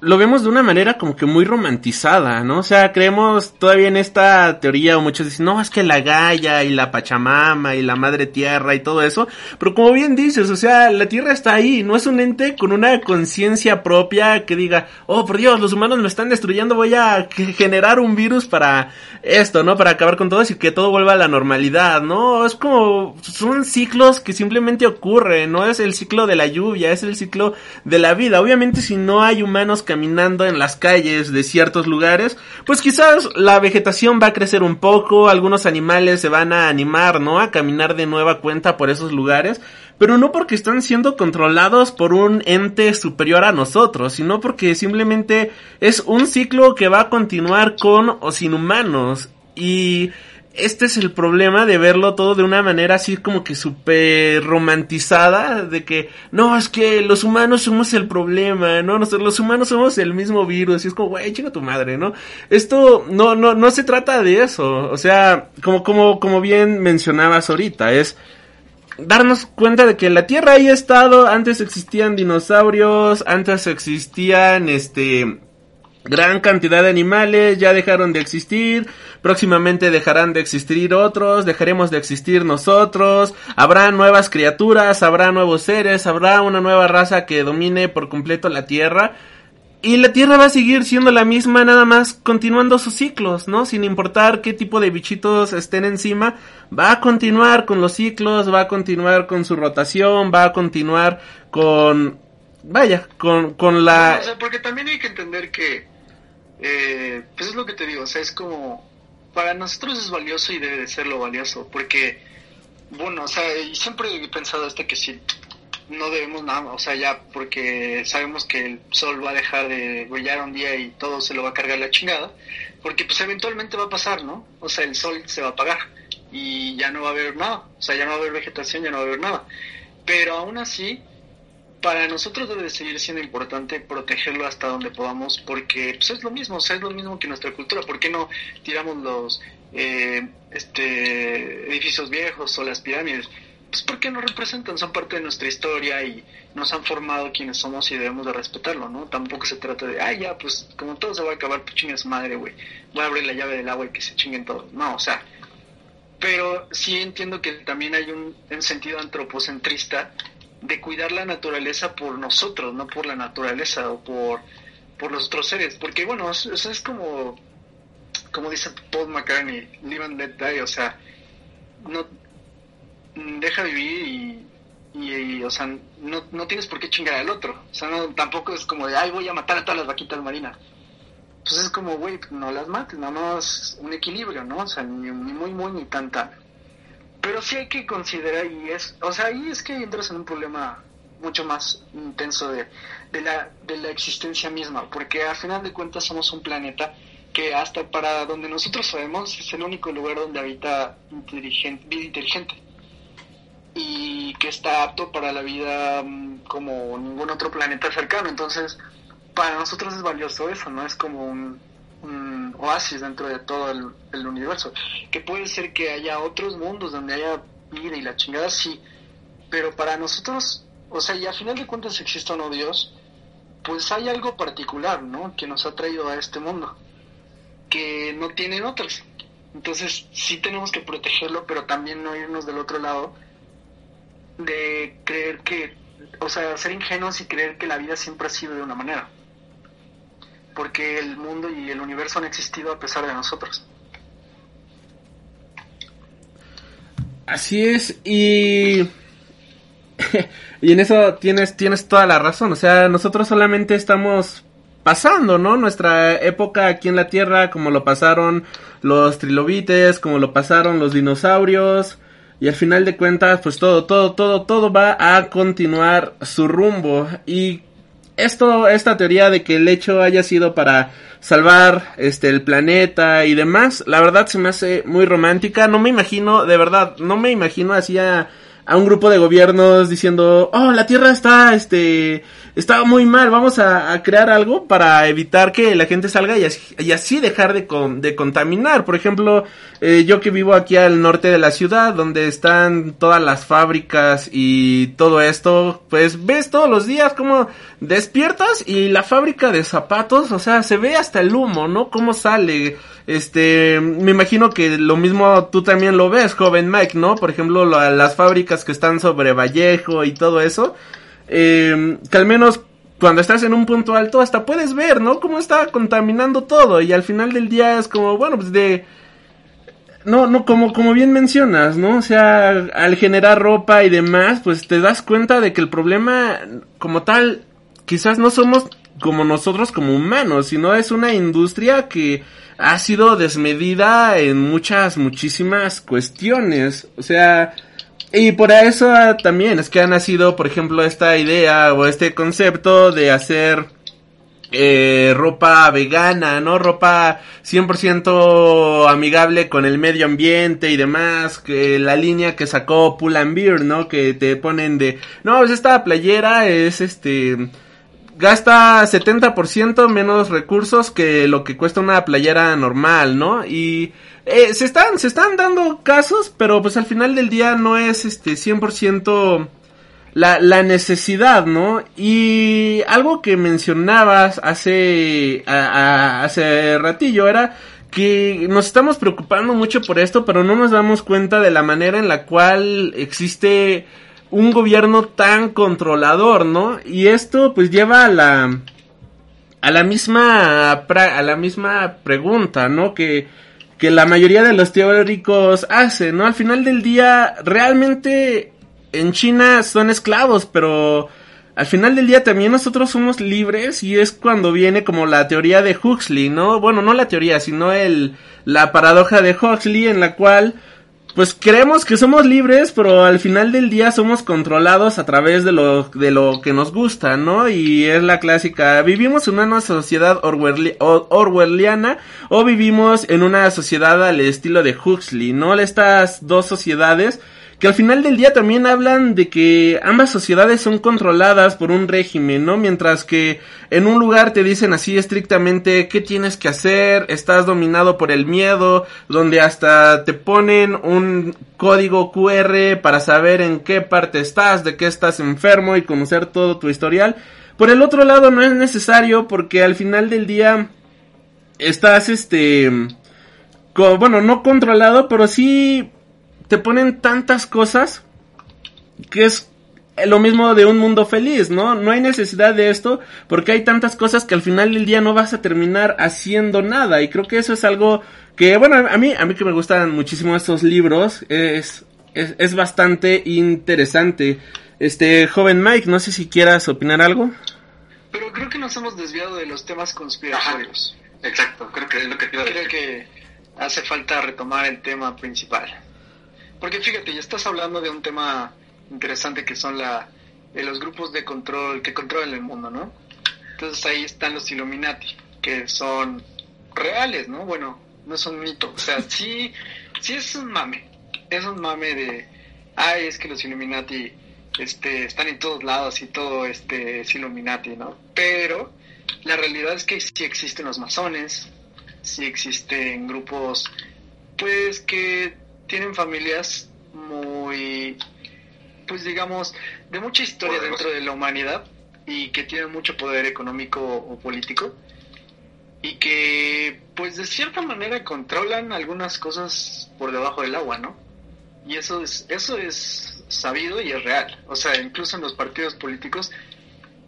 lo vemos de una manera como que muy romantizada, ¿no? O sea, creemos todavía en esta teoría, o muchos dicen, no, es que la Gaia y la Pachamama y la Madre Tierra y todo eso, pero como bien dices, o sea, la Tierra está ahí, no es un ente con una conciencia propia que diga, oh, por Dios, los humanos me están destruyendo, voy a generar un virus para esto, ¿no? Para acabar con todo y que todo vuelva a la normalidad, ¿no? Es como, son ciclos que simplemente ocurren, no es el ciclo de la lluvia, es el ciclo de la vida. Obviamente si no hay humanos caminando en las calles de ciertos lugares, pues quizás la vegetación va a crecer un poco, algunos animales se van a animar, ¿no? A caminar de nueva cuenta por esos lugares, pero no porque están siendo controlados por un ente superior a nosotros, sino porque simplemente es un ciclo que va a continuar con o sin humanos. Y este es el problema de verlo todo de una manera así como que súper romantizada, de que no, es que los humanos somos el problema, ¿no? Nosotros los humanos somos el mismo virus, y es como, güey, chica tu madre, ¿no? Esto no, no, no se trata de eso, o sea, como, como, como bien mencionabas ahorita, es darnos cuenta de que la Tierra ahí ha estado, antes existían dinosaurios, antes existían, este, gran cantidad de animales ya dejaron de existir, próximamente dejarán de existir otros, dejaremos de existir nosotros, habrá nuevas criaturas, habrá nuevos seres, habrá una nueva raza que domine por completo la Tierra. Y la Tierra va a seguir siendo la misma, nada más continuando sus ciclos, ¿no? Sin importar qué tipo de bichitos estén encima, va a continuar con los ciclos, va a continuar con su rotación, va a continuar con vaya, con, con la... O sea, porque también hay que entender que, eh, pues es lo que te digo, o sea, es como, para nosotros es valioso y debe de serlo valioso, porque, bueno, o sea, y siempre he pensado este que si no debemos nada, o sea, ya porque sabemos que el sol va a dejar de brillar un día y todo se lo va a cargar la chingada, porque pues eventualmente va a pasar, ¿no? O sea, el sol se va a apagar y ya no va a haber nada, o sea, ya no va a haber vegetación, ya no va a haber nada. Pero aún así, para nosotros debe seguir siendo importante protegerlo hasta donde podamos porque pues, es lo mismo, es lo mismo que nuestra cultura. ¿Por qué no tiramos los eh, este, edificios viejos o las pirámides? Pues porque nos representan, son parte de nuestra historia y nos han formado quienes somos y debemos de respetarlo, ¿no? Tampoco se trata de, ay, ya, pues como todo se va a acabar, pues chingue su madre, güey. Voy a abrir la llave del agua y que se chinguen todos. No, o sea, pero sí entiendo que también hay un sentido antropocentrista de cuidar la naturaleza por nosotros, no por la naturaleza o por, por los otros seres. Porque, bueno, eso es como, como dice Paul McCartney, live and let die, o sea, no deja vivir y, o sea, no, no tienes por qué chingar al otro. O sea, no, tampoco es como de, ay, voy a matar a todas las vaquitas marinas. Pues es como, güey, no las mates, nada más un equilibrio, ¿no? O sea, ni, ni muy, muy, ni tan, tan. Pero sí hay que considerar, y es, o sea, ahí es que entras en un problema mucho más intenso de, de, la, de la existencia misma, porque al final de cuentas somos un planeta que hasta para donde nosotros sabemos es el único lugar donde habita inteligente, vida inteligente y que está apto para la vida mm, como ningún otro planeta cercano. Entonces, para nosotros es valioso eso, ¿no? Es como un, un oasis dentro de todo el, universo. Que puede ser que haya otros mundos donde haya vida y la chingada, sí. Pero para nosotros, o sea, y a final de cuentas existe o no Dios, pues hay algo particular, ¿no? Que nos ha traído a este mundo, que no tienen otros. Entonces sí tenemos que protegerlo, pero también no irnos del otro lado de creer que, o sea, ser ingenuos y creer que la vida siempre ha sido de una manera porque el mundo y el universo han existido a pesar de nosotros. Así es, y... y en eso tienes, tienes toda la razón, o sea, nosotros solamente estamos pasando, ¿no? Nuestra época aquí en la Tierra, como lo pasaron los trilobites, como lo pasaron los dinosaurios, y al final de cuentas, pues todo, todo, todo, todo va a continuar su rumbo. Y esto, esta teoría de que el hecho haya sido para salvar este el planeta y demás, la verdad se me hace muy romántica, no me imagino, de verdad, no me imagino así a, a un grupo de gobiernos diciendo, oh, la Tierra está, este, está muy mal, vamos a, crear algo para evitar que la gente salga y así, dejar de, de contaminar. Por ejemplo, eh, yo que vivo aquí al norte de la ciudad, donde están todas las fábricas y todo esto, pues ves todos los días como despiertas y la fábrica de zapatos, o sea, se ve hasta el humo, ¿no? Cómo sale. Este, me imagino que lo mismo tú también lo ves, joven Mike, ¿no? Por ejemplo, las fábricas que están sobre Vallejo y todo eso eh, que al menos cuando estás en un punto alto hasta puedes ver, ¿no? Cómo está contaminando todo y al final del día es como, bueno, pues de... No, no, como, como bien mencionas, ¿no? O sea, al generar ropa y demás, pues te das cuenta de que el problema como tal, quizás no somos como nosotros como humanos, sino es una industria que ha sido desmedida en muchas, muchísimas cuestiones. O sea, y por eso también es que ha nacido, por ejemplo, esta idea o este concepto de hacer eh, ropa vegana, ¿no? Ropa 100% amigable con el medio ambiente y demás, que la línea que sacó Pull and Beer, ¿no? Que te ponen de, no, pues esta playera es este gasta 70% menos recursos que lo que cuesta una playera normal, ¿no? Y eh, se están se están dando casos, pero pues al final del día no es este 100% la, la necesidad, ¿no? Y algo que mencionabas hace hace ratillo era que nos estamos preocupando mucho por esto, pero no nos damos cuenta de la manera en la cual existe un gobierno tan controlador, ¿no? Y esto pues lleva a la a la misma a la misma pregunta, ¿no? Que que la mayoría de los teóricos hacen, ¿no? Al final del día, realmente en China son esclavos, pero al final del día también nosotros somos libres y es cuando viene como la teoría de Huxley, ¿no? Bueno, no la teoría, sino el la paradoja de Huxley en la cual pues creemos que somos libres, pero al final del día somos controlados a través de lo, de lo que nos gusta, ¿no? Y es la clásica, vivimos en una sociedad orwelliana o vivimos en una sociedad al estilo de Huxley, ¿no? Estas dos sociedades que al final del día también hablan de que ambas sociedades son controladas por un régimen, ¿no? Mientras que en un lugar te dicen así estrictamente qué tienes que hacer, estás dominado por el miedo, donde hasta te ponen un código QR para saber en qué parte estás, de qué estás enfermo y conocer todo tu historial. Por el otro lado no es necesario porque al final del día estás este... bueno, no controlado, pero sí te ponen tantas cosas que es lo mismo de un mundo feliz, ¿no? No hay necesidad de esto porque hay tantas cosas que al final del día no vas a terminar haciendo nada y creo que eso es algo que, bueno, a mí, a mí que me gustan muchísimo estos libros, es, es, bastante interesante. Este, joven Mike, no sé si quieras opinar algo. Pero creo que nos hemos desviado de los temas conspiratorios. Exacto, creo que es lo que te iba a decir. Creo que hace falta retomar el tema principal. Porque fíjate, ya estás hablando de un tema interesante que son la, de los grupos de control que controlan el mundo, ¿no? Entonces ahí están los Illuminati, que son reales, ¿no? Bueno, no son mitos. O sea, sí, sí es un mame. Es un mame de, ay, es que los Illuminati este, están en todos lados y todo este es Illuminati, ¿no? Pero la realidad es que sí existen los masones, sí existen grupos, pues que tienen familias muy, pues digamos, de mucha historia dentro de la humanidad y que tienen mucho poder económico o político y que pues de cierta manera controlan algunas cosas por debajo del agua, ¿no? Y eso es eso es sabido y es real. O sea, incluso en los partidos políticos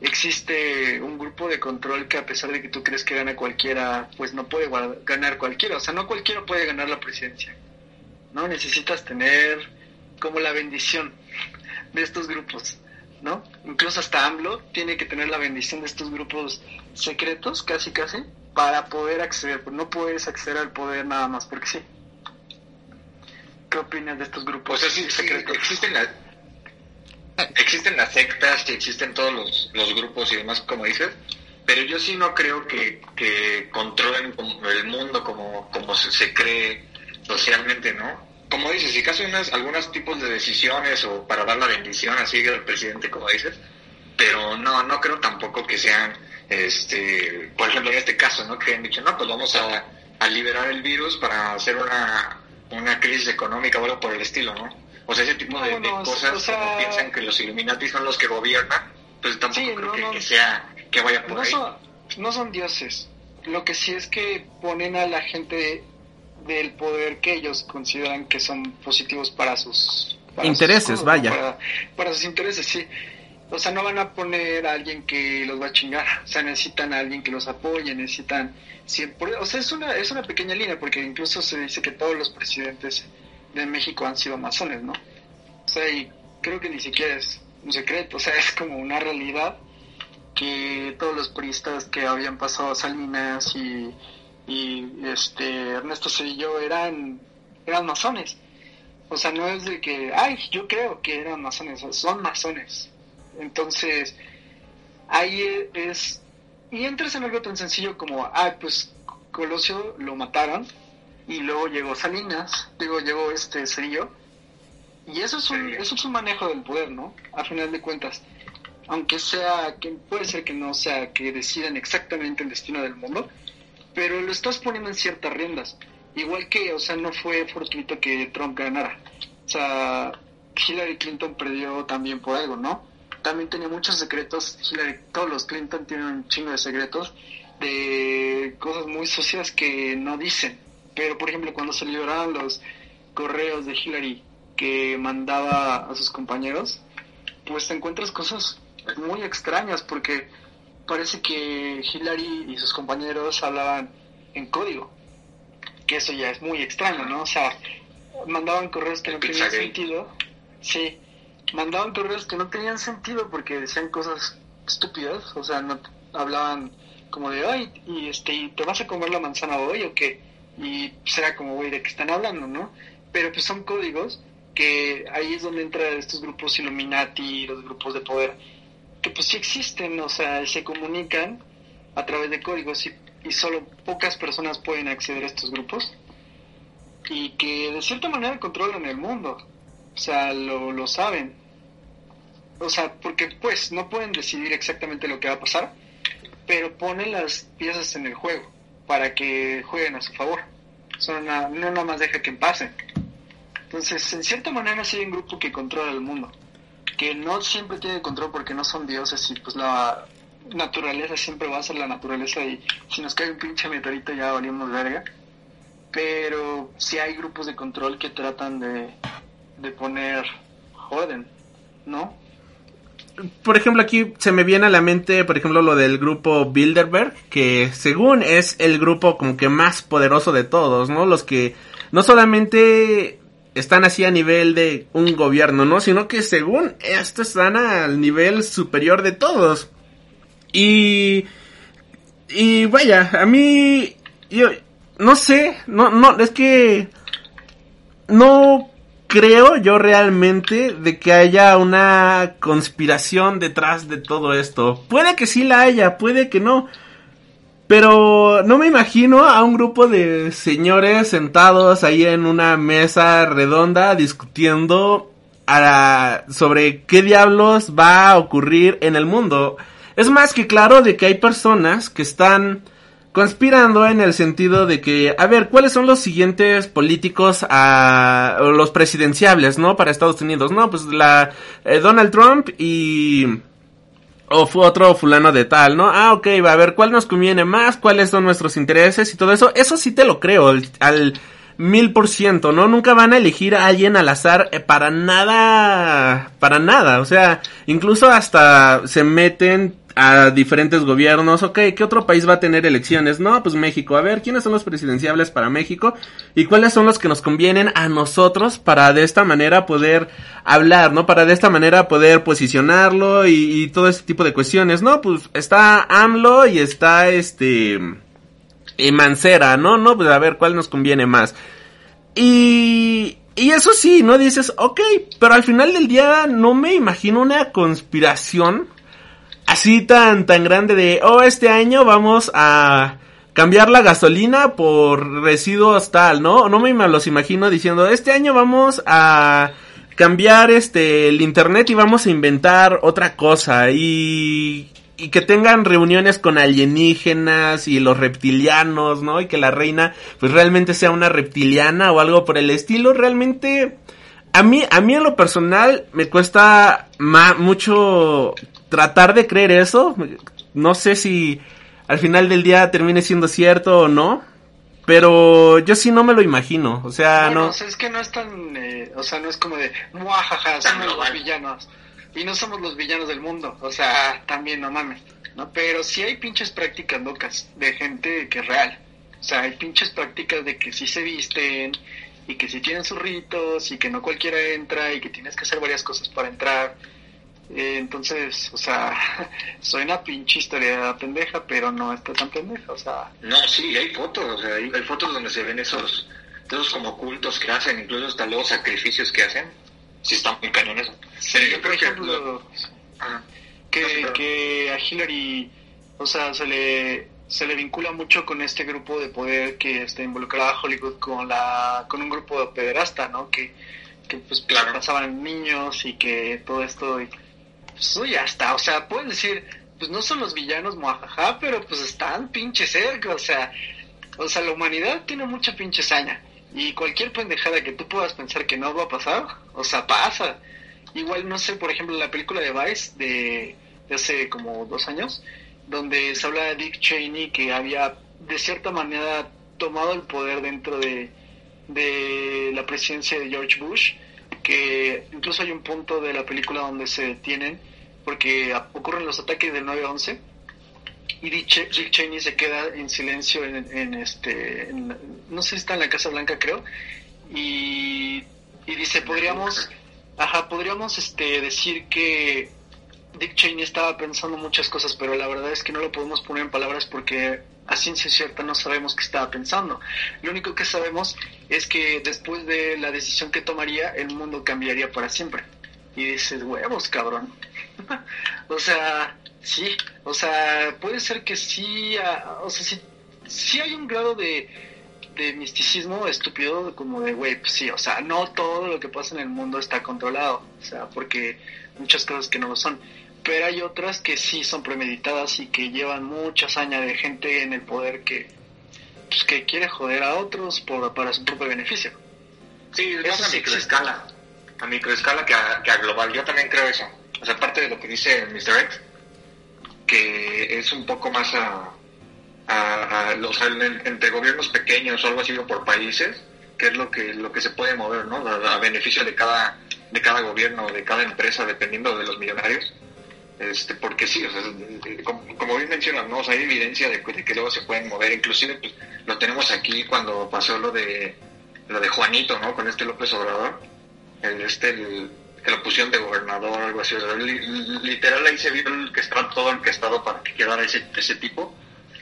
existe un grupo de control que a pesar de que tú crees que gana cualquiera, pues no puede ganar cualquiera. O sea, no cualquiera puede ganar la presidencia. ¿No? Necesitas tener como la bendición de estos grupos, ¿no? Incluso hasta AMLO tiene que tener la bendición de estos grupos secretos, casi casi, para poder acceder, pues no puedes acceder al poder nada más porque sí. ¿Qué opinas de estos grupos o sea, sí, secretos? existen las... existen las sectas y existen todos los, los grupos y demás, como dices, pero yo sí no creo que, que controlen el mundo como, como se, cree socialmente, ¿no? Como dices, si caso unas, algunos tipos de decisiones o para dar la bendición así al presidente, como dices, pero no, no creo tampoco que sean, este, por ejemplo, en este caso, ¿no? Que han dicho, no, pues vamos a, a liberar el virus para hacer una, una crisis económica o algo por el estilo, ¿no? O sea, ese tipo de, cosas, como piensan que los Illuminati son los que gobiernan, pues tampoco creo que, sea que vaya por no ahí. Son, no son dioses. Lo que sí es que ponen a la gente del poder que ellos consideran que son positivos para sus intereses, vaya. Para, sus intereses, sí. O sea, no van a poner a alguien que los va a chingar. O sea, necesitan a alguien que los apoye, necesitan siempre. O sea, es una, es una pequeña línea, porque incluso se dice que todos los presidentes de México han sido masones, ¿no? O sea, y creo que ni siquiera es un secreto, o sea, es como una realidad que todos los puristas que habían pasado a Salinas y, este Ernesto Cedillo eran, eran masones. O sea, no es de que, ay, yo creo que eran masones, son masones. Entonces, ahí es, y entras en algo tan sencillo como, ay, pues Colosio lo mataron y luego llegó Salinas, digo, llegó este Cedillo y eso es un, eso es un manejo del poder, ¿no? A final de cuentas aunque sea, que puede ser que no sea que decidan exactamente el destino del mundo, pero lo estás poniendo en ciertas riendas. Igual que, o sea, no fue fortuito que Trump ganara. O sea, Hillary Clinton perdió también por algo, ¿no? También tenía muchos secretos. Hillary, todos los Clinton tienen un chingo de secretos de cosas muy sucias que no dicen. Pero, por ejemplo, cuando se liberaron los correos de Hillary que mandaba a sus compañeros, pues te encuentras cosas muy extrañas porque parece que Hillary y sus compañeros hablaban en código, que eso ya es muy extraño, ¿no? O sea, mandaban correos que no tenían sentido, sí, mandaban correos que no tenían sentido porque decían cosas estúpidas, o sea, no hablaban como de, ay, y este, ¿te vas a comer la manzana hoy o qué? Y será como, güey, ¿de qué están hablando, no? Pero pues son códigos que ahí es donde entran estos grupos Illuminati, los grupos de poder, que pues sí existen, o sea, se comunican a través de códigos y, y solo pocas personas pueden acceder a estos grupos. Y que de cierta manera controlan el mundo, o sea, lo, lo saben, o sea, porque pues no pueden decidir exactamente lo que va a pasar, pero ponen las piezas en el juego para que jueguen a su favor, son no nada más deja que pasen. Entonces, en cierta manera sí hay un grupo que controla el mundo que no siempre tiene control porque no son dioses y pues la naturaleza siempre va a ser la naturaleza y si nos cae un pinche meteorito ya valimos verga. Pero sí hay grupos de control que tratan de, de poner joden, ¿no? Por ejemplo, aquí se me viene a la mente, por ejemplo, lo del grupo Bilderberg, que según es el grupo como que más poderoso de todos, ¿no? Los que no solamente están así a nivel de un gobierno, ¿no? Sino que según esto están al nivel superior de todos. Y... Y vaya, a mí... Yo no sé, no, no, es que... No creo yo realmente de que haya una conspiración detrás de todo esto. Puede que sí la haya, puede que no. Pero no me imagino a un grupo de señores sentados ahí en una mesa redonda discutiendo sobre qué diablos va a ocurrir en el mundo. Es más que claro de que hay personas que están conspirando en el sentido de que, a ver, ¿cuáles son los siguientes políticos a los presidenciables, no? Para Estados Unidos, no, pues la eh, Donald Trump y o otro fulano de tal, ¿no? Ah, ok, va a ver cuál nos conviene más, cuáles son nuestros intereses y todo eso. Eso sí te lo creo, al mil por ciento, ¿no? Nunca van a elegir a alguien al azar eh, para nada, para nada. O sea, incluso hasta se meten a diferentes gobiernos, ok, ¿qué otro país va a tener elecciones? No, pues México, a ver, ¿quiénes son los presidenciables para México? ¿Y cuáles son los que nos convienen a nosotros para de esta manera poder hablar, ¿no? Para de esta manera poder posicionarlo y, todo ese tipo de cuestiones, ¿no? Pues está AMLO y está este... Y Mancera, ¿no? No, pues a ver, ¿cuál nos conviene más? Y y eso sí, ¿no? Dices, ok, pero al final del día no me imagino una conspiración así tan, tan grande de, oh, este año vamos a cambiar la gasolina por residuos tal, ¿no? No me los imagino diciendo, este año vamos a cambiar este el internet y vamos a inventar otra cosa y y que tengan reuniones con alienígenas y los reptilianos, ¿no? Y que la reina pues realmente sea una reptiliana o algo por el estilo, realmente a mí a mí en lo personal me cuesta mucho tratar de creer eso. No sé si al final del día termine siendo cierto o no. Pero yo sí no me lo imagino, o sea, no. O sea, es que no es tan, eh, o sea, no es como de, muajaja, somos los villanos y no somos los villanos del mundo, o sea, también no mames, ¿no? Pero sí hay pinches prácticas locas de gente que es real, o sea, hay pinches prácticas de que sí se visten y que sí tienen sus ritos y que no cualquiera entra y que tienes que hacer varias cosas para entrar. Eh, entonces, o sea, suena pinche historia pendeja, pero no está tan pendeja, o sea. No, sí, hay fotos, o sea, hay, fotos donde se ven esos, esos como cultos que hacen, incluso hasta los sacrificios que hacen sí está muy cañón eso. Sí, por ejemplo, que, que, a Hillary, o sea, se le, se le vincula mucho con este grupo de poder que está involucrado a Hollywood con, la, con un grupo de pederasta, ¿no? Que, que pues claro. pasaban niños y que todo esto, y, pues ya está, o sea, puedes decir, pues no son los villanos mojaja, pero pues están pinche cerca, o sea, o sea, la humanidad tiene mucha pinche saña y cualquier pendejada que tú puedas pensar que no va a pasar, o sea, pasa. Igual, no sé, por ejemplo, la película de Vice de, hace como dos años, donde se habla de Dick Cheney que había de cierta manera tomado el poder dentro de, de la presidencia de George Bush, que incluso hay un punto de la película donde se detienen porque ocurren los ataques del 9-11 y Dick, Cheney se queda en silencio en, este, no sé si está en la Casa Blanca creo, y, dice, podríamos, ajá, podríamos este, decir que Dick Cheney estaba pensando muchas cosas, pero la verdad es que no lo podemos poner en palabras porque a ciencia cierta no sabemos qué estaba pensando. Lo único que sabemos es que después de la decisión que tomaría, el mundo cambiaría para siempre. Y dices, huevos, cabrón. o sea, Sí, o sea, puede ser que sí, o sea, sí, sí hay un grado de, de misticismo estúpido, como de, güey, pues sí, o sea, no todo lo que pasa en el mundo está controlado, o sea, porque muchas cosas que no lo son, pero hay otras que sí son premeditadas y que llevan mucha hazaña de gente en el poder que, pues, que quiere joder a otros por, para su propio beneficio. Sí, es a microescala, a microescala que a, que a global, yo también creo eso, o sea, aparte de lo que dice Mr. X, que es un poco más a, a, los, entre gobiernos pequeños o algo así o por países, que es lo que lo que se puede mover, ¿no? A, beneficio de cada de cada gobierno, de cada empresa, dependiendo de los millonarios. Este, porque sí, o sea, como, bien mencionas, ¿no? hay evidencia de, que luego se pueden mover, inclusive pues, lo tenemos aquí cuando pasó lo de lo de Juanito, ¿no? Con este López Obrador, el, este, el, que lo pusieron de gobernador o algo así. literal ahí se vio el que estaba todo orquestado para que quedara ese, ese tipo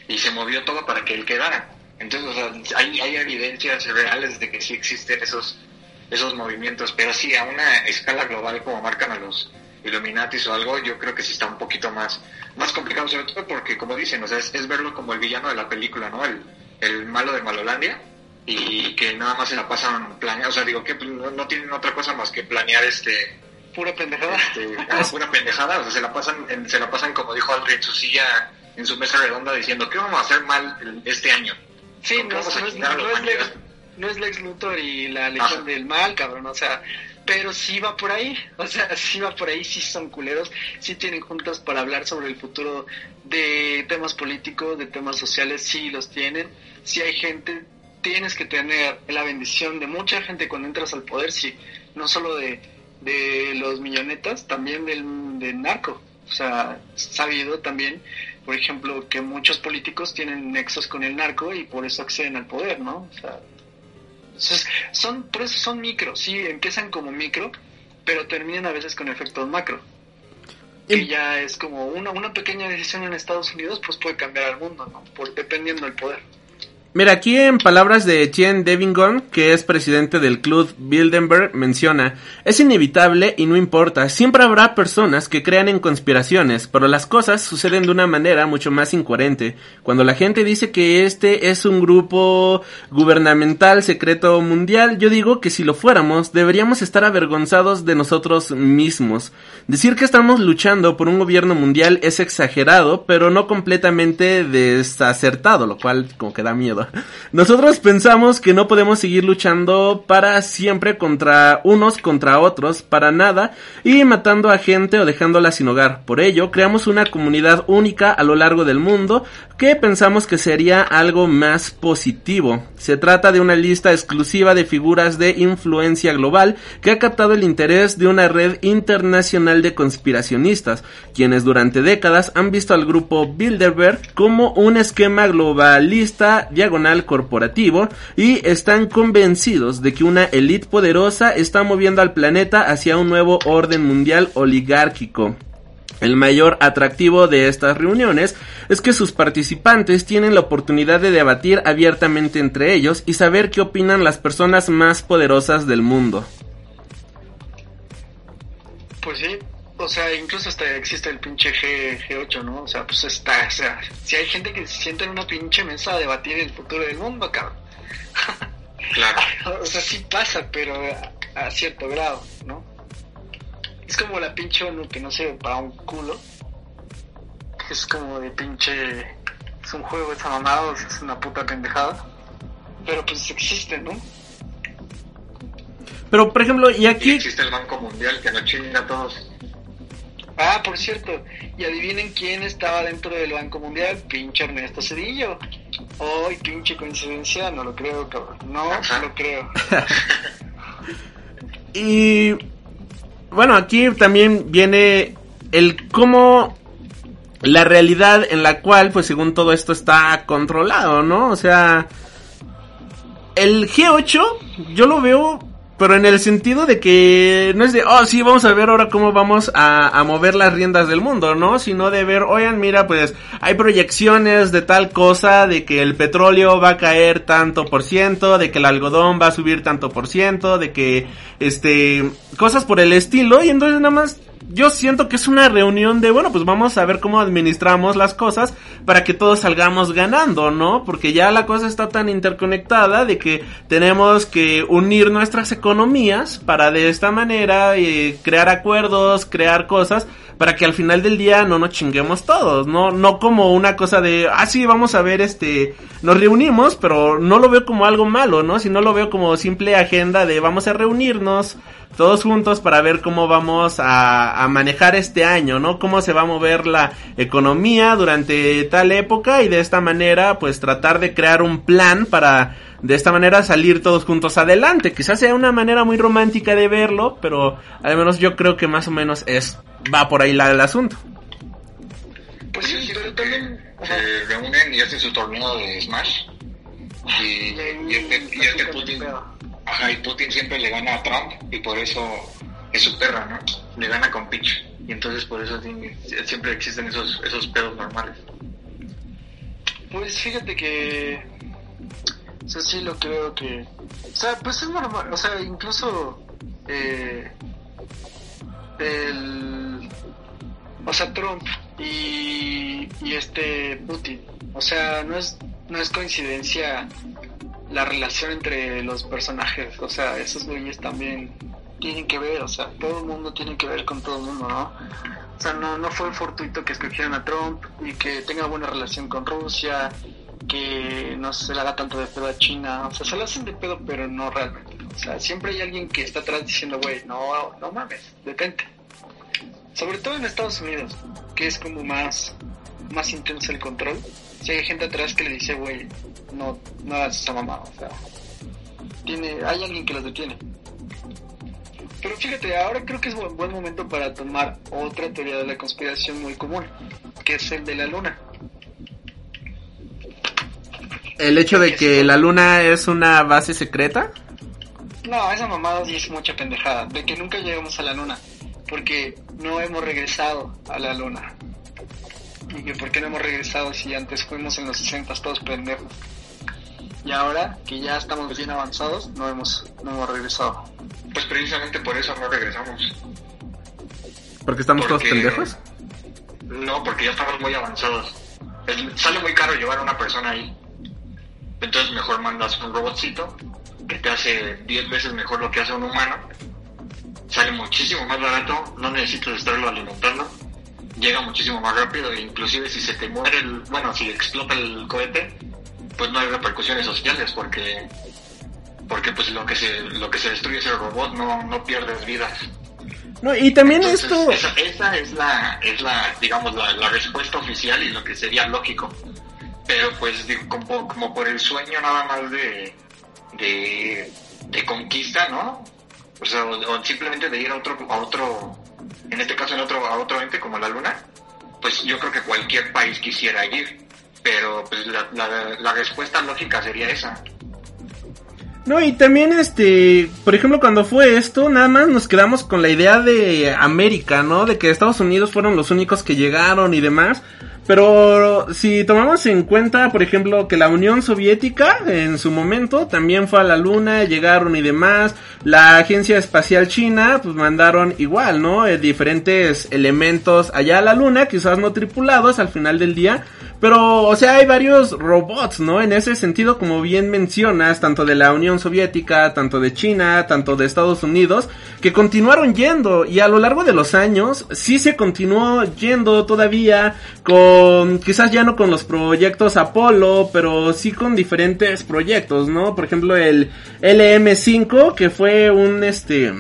y se movió todo para que él quedara. Entonces, hay, hay evidencias reales de que sí existen esos, esos movimientos, pero sí a una escala global como marcan a los Illuminatis o algo, yo creo que sí está un poquito más, más complicado, sobre todo porque, como dicen, o sea, es, verlo como el villano de la película, ¿no? El, el malo de Malolandia y que nada más se la pasan planeando, o sea, digo que no, tienen otra cosa más que planear este pura pendejada, este, ah, pura pendejada, o sea, se la pasan, se la pasan como dijo Aldrich en su silla, en su mesa redonda diciendo qué vamos a hacer mal este año. Sí, no, no, es, no, es Lex, Luthor y la legión del mal, cabrón, o sea, pero sí va por ahí, o sea, sí va por ahí, sí son culeros, sí tienen juntas para hablar sobre el futuro de temas políticos, de temas sociales, sí los tienen, sí hay gente tienes que tener la bendición de mucha gente cuando entras al poder, sí, no solo de, de los millonetas, también del, del narco. O sea, sabido también, por ejemplo, que muchos políticos tienen nexos con el narco y por eso acceden al poder, ¿no? O sea, son, por eso son micro, sí, empiezan como micro, pero terminan a veces con efectos macro. Que ya es como una, una pequeña decisión en Estados Unidos, pues puede cambiar al mundo, ¿no? Por, dependiendo del poder. Mira, aquí en palabras de Etienne Devingon, que es presidente del club Bilderberg, menciona, es inevitable y no importa, siempre habrá personas que crean en conspiraciones, pero las cosas suceden de una manera mucho más incoherente. Cuando la gente dice que este es un grupo gubernamental secreto mundial, yo digo que si lo fuéramos, deberíamos estar avergonzados de nosotros mismos. Decir que estamos luchando por un gobierno mundial es exagerado, pero no completamente desacertado, lo cual como que da miedo. Nosotros pensamos que no podemos seguir luchando para siempre contra unos contra otros, para nada, y matando a gente o dejándola sin hogar. Por ello, creamos una comunidad única a lo largo del mundo que pensamos que sería algo más positivo. Se trata de una lista exclusiva de figuras de influencia global que ha captado el interés de una red internacional de conspiracionistas, quienes durante décadas han visto al grupo Bilderberg como un esquema globalista diagonal corporativo y están convencidos de que una élite poderosa está moviendo al planeta hacia un nuevo orden mundial oligárquico. El mayor atractivo de estas reuniones es que sus participantes tienen la oportunidad de debatir abiertamente entre ellos y saber qué opinan las personas más poderosas del mundo. Pues sí, o sea, incluso hasta existe el pinche G, G8, ¿no? O sea, pues está, o sea, si hay gente que se sienta en una pinche mesa a debatir el futuro del mundo, cabrón. Claro. o sea, sí pasa, pero a, a cierto grado, ¿no? Es como la pinche ONU que no sirve para un culo. Es como de pinche. Es un juego de mamada, es una puta pendejada. Pero pues existe, ¿no? Pero, por ejemplo, y Y aquí... existe el Banco Mundial que no chinga a todos. Ah, por cierto, y adivinen quién estaba dentro del Banco Mundial, pinche Ernesto Cedillo. Ay, pinche coincidencia, no lo creo, cabrón. No lo creo. Y bueno, aquí también viene el cómo la realidad en la cual, pues según todo esto está controlado, ¿no? O sea, el G8 yo lo veo, pero en el sentido de que no es de, oh, sí, vamos a ver ahora cómo vamos a, mover las riendas del mundo, ¿no? Sino de ver, oigan, mira, pues hay proyecciones de tal cosa, de que el petróleo va a caer tanto por ciento, de que el algodón va a subir tanto por ciento, de que, este, cosas por el estilo, y entonces nada más yo siento que es una reunión de, bueno, pues vamos a ver cómo administramos las cosas para que todos salgamos ganando, ¿no? Porque ya la cosa está tan interconectada de que tenemos que unir nuestras economías para de esta manera eh, crear acuerdos, crear cosas para que al final del día no nos chinguemos todos, no no como una cosa de, ah sí, vamos a ver este, nos reunimos, pero no lo veo como algo malo, ¿no? Sino lo veo como simple agenda de vamos a reunirnos todos juntos para ver cómo vamos a, manejar este año, ¿no? Cómo se va a mover la economía durante tal época y de esta manera pues tratar de crear un plan para de esta manera salir todos juntos adelante. Quizás sea una manera muy romántica de verlo, pero al menos yo creo que más o menos es va por ahí la, el asunto. Pues sí, pero también... se reúnen y hacen su torneo de Smash. Y, y este, y este Putin, ajá, y Putin siempre le gana a Trump y por eso es su perra, ¿no? Le gana con pitch. Y entonces por eso siempre existen esos, esos pedos normales. Pues fíjate que. O sea, sí lo creo que. O sea, pues es normal. O sea, incluso. Eh, el. O sea, Trump y. Y este Putin. O sea, no es, no es coincidencia la relación entre los personajes. O sea, esos güeyes también tienen que ver. O sea, todo el mundo tiene que ver con todo el mundo, ¿no? O sea, no, no fue fortuito que escogieran a Trump y que tenga buena relación con Rusia, que no se le haga tanto de pedo a China. O sea, se lo hacen de pedo, pero no realmente. O sea, siempre hay alguien que está atrás diciendo, güey, no, no mames, detente. Sobre todo en Estados Unidos, que es como más, más intenso el control. Si hay gente atrás que le dice, güey, no, no hagas esa mamada. O sea, tiene, hay alguien que los detiene. Pero fíjate, ahora creo que es buen, buen momento para tomar otra teoría de la conspiración muy común, que es el de la luna. El hecho de que la luna es una base secreta. No, esa mamada sí es mucha pendejada, de que nunca llegamos a la luna, porque no hemos regresado a la luna. Y que por qué no hemos regresado si antes fuimos en los 60 todos pendejos. y ahora que ya estamos bien avanzados, no hemos, no hemos regresado. Pues precisamente por eso no regresamos. ¿Porque estamos todos pendejos? No, porque ya estamos muy avanzados. sale muy caro llevar a una persona ahí. Entonces mejor mandas un robotcito que te hace 10 veces mejor lo que hace un humano. Sale muchísimo más barato, no necesitas estarlo alimentando. Llega muchísimo más rápido e inclusive si se te muere el, bueno, si explota el cohete, pues no hay repercusiones sociales porque porque pues lo que se lo que se destruye es el robot, no, no pierdes vidas. No, y también esto... Esa, esa, es la, es la digamos, la, la, respuesta oficial y lo que sería lógico. Pero pues digo, como, como por el sueño nada más de, de, de conquista, ¿no? O sea, o, simplemente de ir a otro, a otro, en este caso en otro, a otro ente como la luna, pues yo creo que cualquier país quisiera ir. Pero pues la, la, la respuesta lógica sería esa. No, y también este, por ejemplo, cuando fue esto, nada más nos quedamos con la idea de América, ¿no? De que Estados Unidos fueron los únicos que llegaron y demás. Pero si tomamos en cuenta, por ejemplo, que la Unión Soviética en su momento también fue a la Luna, llegaron y demás, la Agencia Espacial China pues mandaron igual, ¿no? Eh, diferentes elementos allá a la Luna, quizás no tripulados al final del día, pero, o sea, hay varios robots, ¿no? En ese sentido, como bien mencionas, tanto de la Unión Soviética, tanto de China, tanto de Estados Unidos, que continuaron yendo y a lo largo de los años sí se continuó yendo todavía con, quizás ya no con los proyectos Apolo, pero sí con diferentes proyectos, ¿no? Por ejemplo, el LM5, que fue un, este,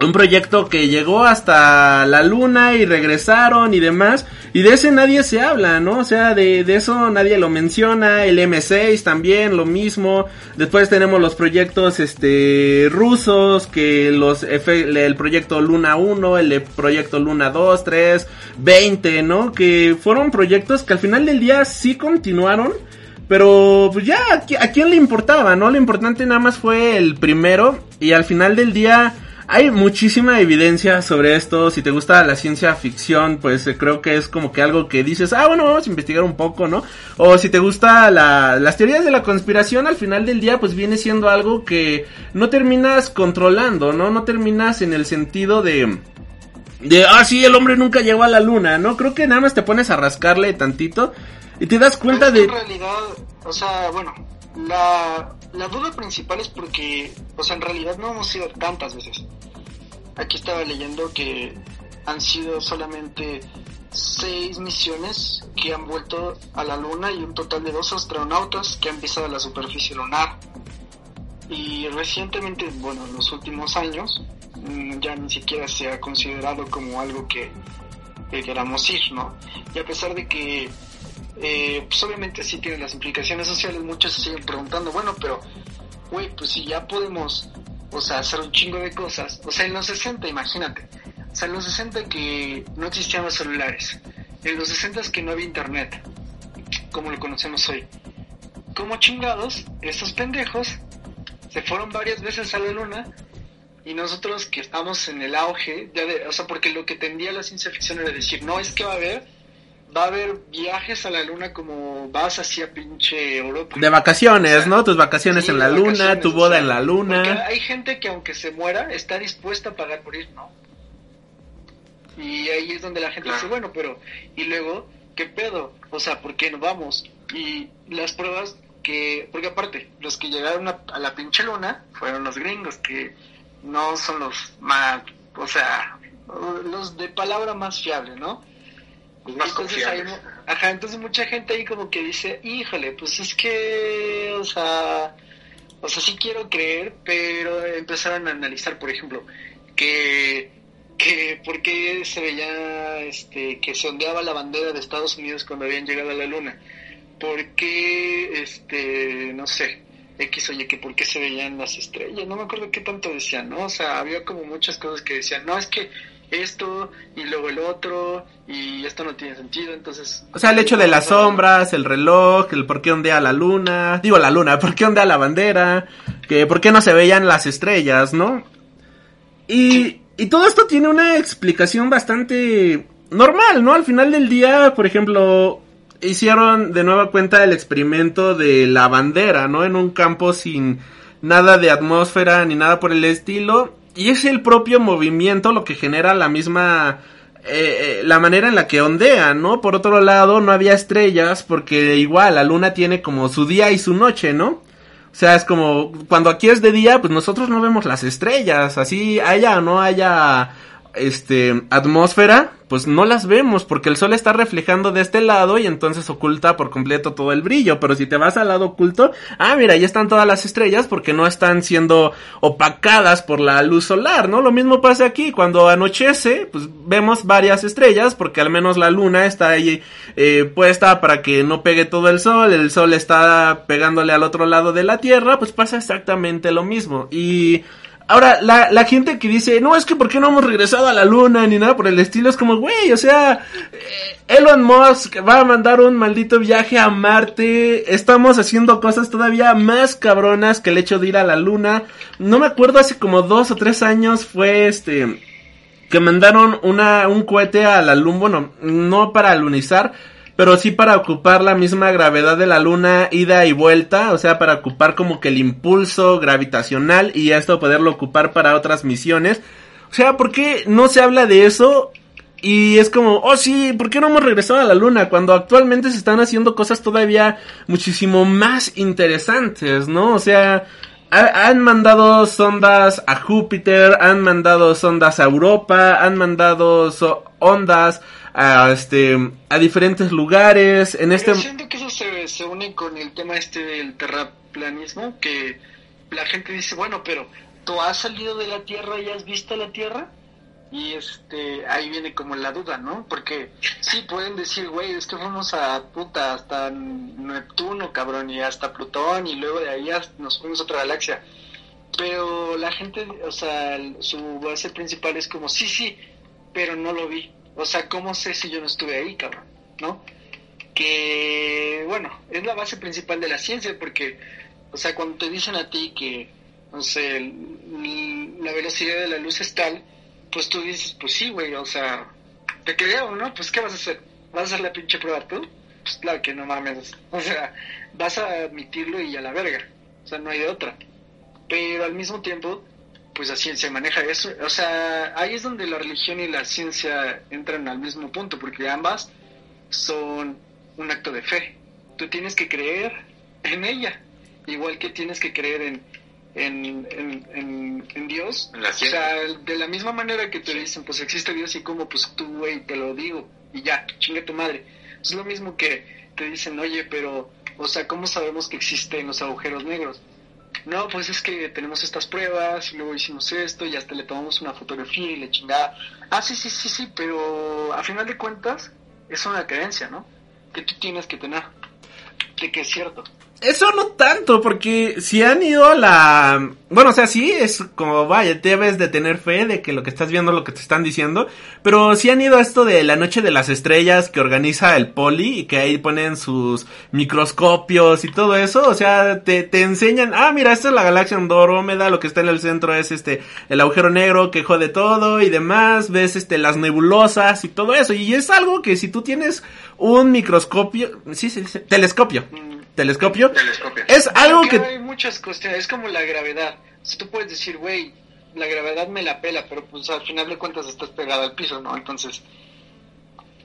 un proyecto que llegó hasta la luna y regresaron y demás. Y de ese nadie se habla, ¿no? O sea, de, de eso nadie lo menciona. El M6 también, lo mismo. Después tenemos los proyectos este rusos, que los el proyecto Luna 1, el proyecto Luna 2, 3, 20, ¿no? Que fueron proyectos que al final del día sí continuaron. Pero pues ya, ¿a quién le importaba, no? Lo importante nada más fue el primero. Y al final del día hay muchísima evidencia sobre esto. Si te gusta la ciencia ficción, pues eh, creo que es como que algo que dices, ah, bueno, vamos a investigar un poco, ¿no? O si te gusta la, las teorías de la conspiración, al final del día, pues viene siendo algo que no terminas controlando, ¿no? No terminas en el sentido de... De, ah, sí, el hombre nunca llegó a la luna, ¿no? Creo que nada más te pones a rascarle tantito y te das cuenta de... En realidad, o sea, bueno, la, la duda principal es porque, o sea, en realidad no hemos ido tantas veces. Aquí estaba leyendo que han sido solamente seis misiones que han vuelto a la Luna y un total de dos astronautas que han pisado la superficie lunar. Y recientemente, bueno, en los últimos años, mm, ya ni siquiera se ha considerado como algo que, que queramos ir, ¿no? Y a pesar de que eh, pues obviamente sí tiene las implicaciones sociales, muchos se siguen preguntando, bueno, pero, güey, pues si ya podemos, o sea, hacer un chingo de cosas, o sea, en los 60, imagínate, o sea, en los 60 que no existían los celulares, en los 60 que no había internet, como lo conocemos hoy, como chingados, estos pendejos se fueron varias veces a la luna y nosotros que estamos en el auge, ya de, o sea, porque lo que tendía la ciencia ficción era decir, no, es que va a haber va a haber viajes a la luna como vas hacia pinche Europa. De vacaciones, ¿no? Tus vacaciones en la luna, tu boda en la luna. hay gente que aunque se muera está dispuesta a pagar por ir, ¿no? Y ahí es donde la gente dice, bueno, pero y luego, ¿qué pedo? O sea, ¿por qué no vamos? Y las pruebas que, porque aparte, los que llegaron a, a la pinche luna fueron los gringos, que no son los más, o sea, los de palabra más fiable, ¿no? Entonces, ajá, entonces mucha gente ahí como que dice, híjole, pues es que, o sea, o sea, sí quiero creer, pero empezaron a analizar, por ejemplo, que, que por qué se veía, este, que se ondeaba la bandera de Estados Unidos cuando habían llegado a la luna, por qué, este, no sé, X oye, que por qué se veían las estrellas, no me acuerdo qué tanto decían, ¿no? O sea, había como muchas cosas que decían, no, es que esto y luego el otro y esto no tiene sentido, entonces... O sea, el hecho de las sombras, el reloj, el por qué ondea la luna, digo la luna, por qué ondea la bandera, que por qué no se veían las estrellas, ¿no? Y, y todo esto tiene una explicación bastante normal, ¿no? Al final del día, por ejemplo, hicieron de nueva cuenta el experimento de la bandera, ¿no? En un campo sin nada de atmósfera ni nada por el estilo. Y es el propio movimiento lo que genera la misma... Eh, eh, la manera en la que ondea, ¿no? Por otro lado, no había estrellas porque igual la luna tiene como su día y su noche, ¿no? O sea, es como cuando aquí es de día, pues nosotros no vemos las estrellas, así haya o no haya este atmósfera, pues no las vemos porque el sol está reflejando de este lado y entonces oculta por completo todo el brillo, pero si te vas al lado oculto, ah, mira, ahí están todas las estrellas porque no están siendo opacadas por la luz solar, ¿no? Lo mismo pasa aquí, cuando anochece, pues vemos varias estrellas porque al menos la luna está ahí eh, puesta para que no pegue todo el sol, el sol está pegándole al otro lado de la Tierra, pues pasa exactamente lo mismo y Ahora, la, la gente que dice, no, es que ¿por qué no hemos regresado a la luna ni nada por el estilo? Es como, güey, o sea, eh, Elon Musk va a mandar un maldito viaje a Marte, estamos haciendo cosas todavía más cabronas que el hecho de ir a la luna. No me acuerdo, hace como dos o tres años fue este, que mandaron una, un cohete a la luna, bueno, no para lunizar, pero sí para ocupar la misma gravedad de la luna ida y vuelta, o sea, para ocupar como que el impulso gravitacional y esto poderlo ocupar para otras misiones. O sea, ¿por qué no se habla de eso? Y es como, oh sí, ¿por qué no hemos regresado a la luna? Cuando actualmente se están haciendo cosas todavía muchísimo más interesantes, ¿no? O sea, han mandado sondas a Júpiter, han mandado sondas a Europa, han mandado ondas a este a diferentes lugares en este siento que eso se, se une con el tema este del terraplanismo que la gente dice bueno pero tú has salido de la tierra y has visto la tierra y este ahí viene como la duda no porque sí pueden decir güey es que fuimos a puta hasta Neptuno cabrón y hasta Plutón y luego de ahí nos fuimos a otra galaxia pero la gente o sea su base principal es como sí sí pero no lo vi o sea, ¿cómo sé si yo no estuve ahí, cabrón? ¿No? Que, bueno, es la base principal de la ciencia, porque, o sea, cuando te dicen a ti que, no sé, la velocidad de la luz es tal, pues tú dices, pues sí, güey, o sea, te creo, ¿no? Pues ¿qué vas a hacer? ¿Vas a hacer la pinche prueba tú? Pues claro que no mames. O sea, vas a admitirlo y a la verga. O sea, no hay de otra. Pero al mismo tiempo, pues la ciencia maneja eso. O sea, ahí es donde la religión y la ciencia entran al mismo punto, porque ambas son un acto de fe. Tú tienes que creer en ella, igual que tienes que creer en, en, en, Dios. o sea, de la misma manera que te dicen, pues existe Dios y como, pues tú, güey, te lo digo y ya, chinga tu madre. Es lo mismo que te dicen, oye, pero, o sea, ¿cómo sabemos que existen los agujeros negros? No, pues es que tenemos estas pruebas y luego hicimos esto y hasta le tomamos una fotografía y le chingada. Ah, sí, sí, sí, sí, pero a final de cuentas es una creencia, ¿no? Que tú tienes que tener, de que es cierto. Eso no tanto, porque si han ido a la... Bueno, o sea, sí, es como, vaya, debes de tener fe de que lo que estás viendo lo que te están diciendo, pero si han ido a esto de la Noche de las Estrellas que organiza el Poli y que ahí ponen sus microscopios y todo eso, o sea, te, te enseñan, ah, mira, esta es la galaxia Andrómeda, lo que está en el centro es este, el agujero negro que jode todo y demás, ves este, las nebulosas y todo eso, y es algo que si tú tienes un microscopio, sí, sí, sí telescopio. Mm telescopio. Es algo que... Hay muchas cuestiones, es como la gravedad. Si tú puedes decir, güey, la gravedad me la pela, pero pues al final de cuentas estás pegado al piso, ¿no? Entonces,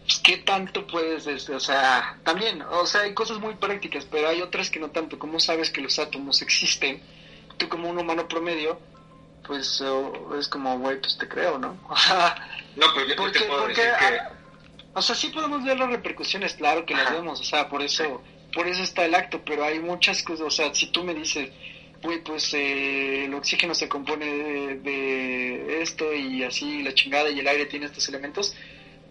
pues, ¿qué tanto puedes, o sea, también, o sea, hay cosas muy prácticas, pero hay otras que no tanto. ¿Cómo sabes que los átomos existen? Tú como un humano promedio, pues es como, güey, pues te creo, ¿no? no, pero yo porque, te puedo decir que... O sea, sí podemos ver las repercusiones, claro que las vemos, o sea, por eso por eso está el acto, pero hay muchas cosas, o sea, si tú me dices, güey, pues eh, el oxígeno se compone de, esto y así la chingada y el aire tiene estos elementos,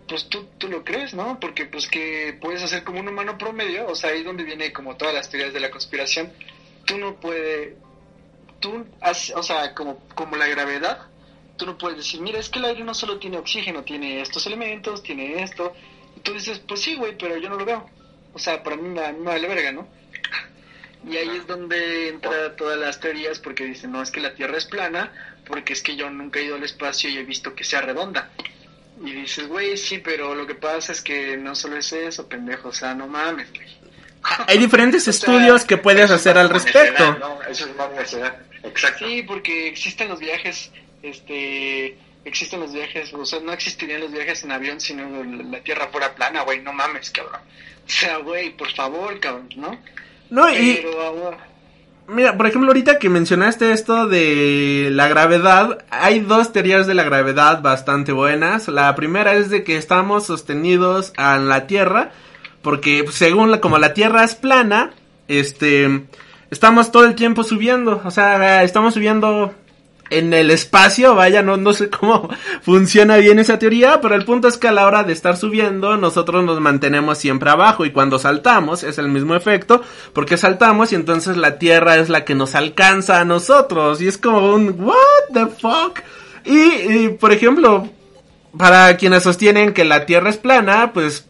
pues tú, tú lo crees, ¿no? Porque pues que puedes hacer como un humano promedio, o sea, ahí donde viene como todas las teorías de la conspiración, tú no puedes, tú, o sea, como, como la gravedad, tú no puedes decir, mira, es que el aire no solo tiene oxígeno, tiene estos elementos, tiene esto, y tú dices, pues sí, güey, pero yo no lo veo o sea, para mí me, me vale verga, ¿no? Y ahí es donde entra todas las teorías porque dicen, no, es que la Tierra es plana, porque es que yo nunca he ido al espacio y he visto que sea redonda. Y dices, güey, sí, pero lo que pasa es que no solo es eso, pendejo, o sea, no mames, Hay diferentes estudios que puedes hacer al respecto. Eso es más necesidad. Exacto. Sí, porque existen los viajes, este, existen los viajes, o sea, no existirían los viajes en avión si no la Tierra fuera plana, güey, no mames, cabrón. O sea, güey, por favor, cabrón, ¿no? No, y... Mira, por ejemplo, ahorita que mencionaste esto de la gravedad, hay dos teorías de la gravedad bastante buenas. La primera es de que estamos sostenidos a la Tierra, porque según la, como la Tierra es plana, este, estamos todo el tiempo subiendo, o sea, estamos subiendo en el espacio, vaya, no, no sé cómo funciona bien esa teoría, pero el punto es que a la hora de estar subiendo, nosotros nos mantenemos siempre abajo y cuando saltamos es el mismo efecto, porque saltamos y entonces la Tierra es la que nos alcanza a nosotros y es como un what the fuck. Y, y por ejemplo, para quienes sostienen que la Tierra es plana, pues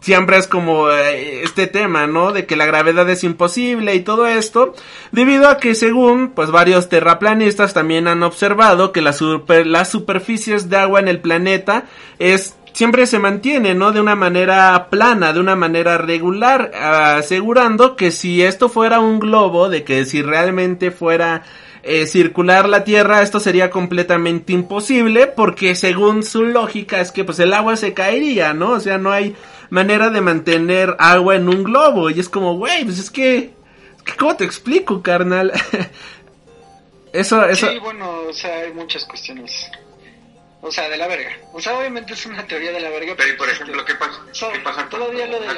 siempre es como eh, este tema, ¿no? De que la gravedad es imposible y todo esto, debido a que según, pues varios terraplanistas también han observado que la las superficies de agua en el planeta es siempre se mantiene, ¿no? De una manera plana, de una manera regular, asegurando que si esto fuera un globo, de que si realmente fuera eh, circular la Tierra, esto sería completamente imposible, porque según su lógica es que pues el agua se caería, ¿no? O sea, no hay manera de mantener agua en un globo. Y es como, güey, pues es que, ¿cómo te explico, carnal? eso, eso. Sí, bueno, o sea, hay muchas cuestiones. O sea, de la verga. O sea, obviamente es una teoría de la verga. Pero, por ejemplo, ¿qué pasa, ¿qué pasa la teoría de la,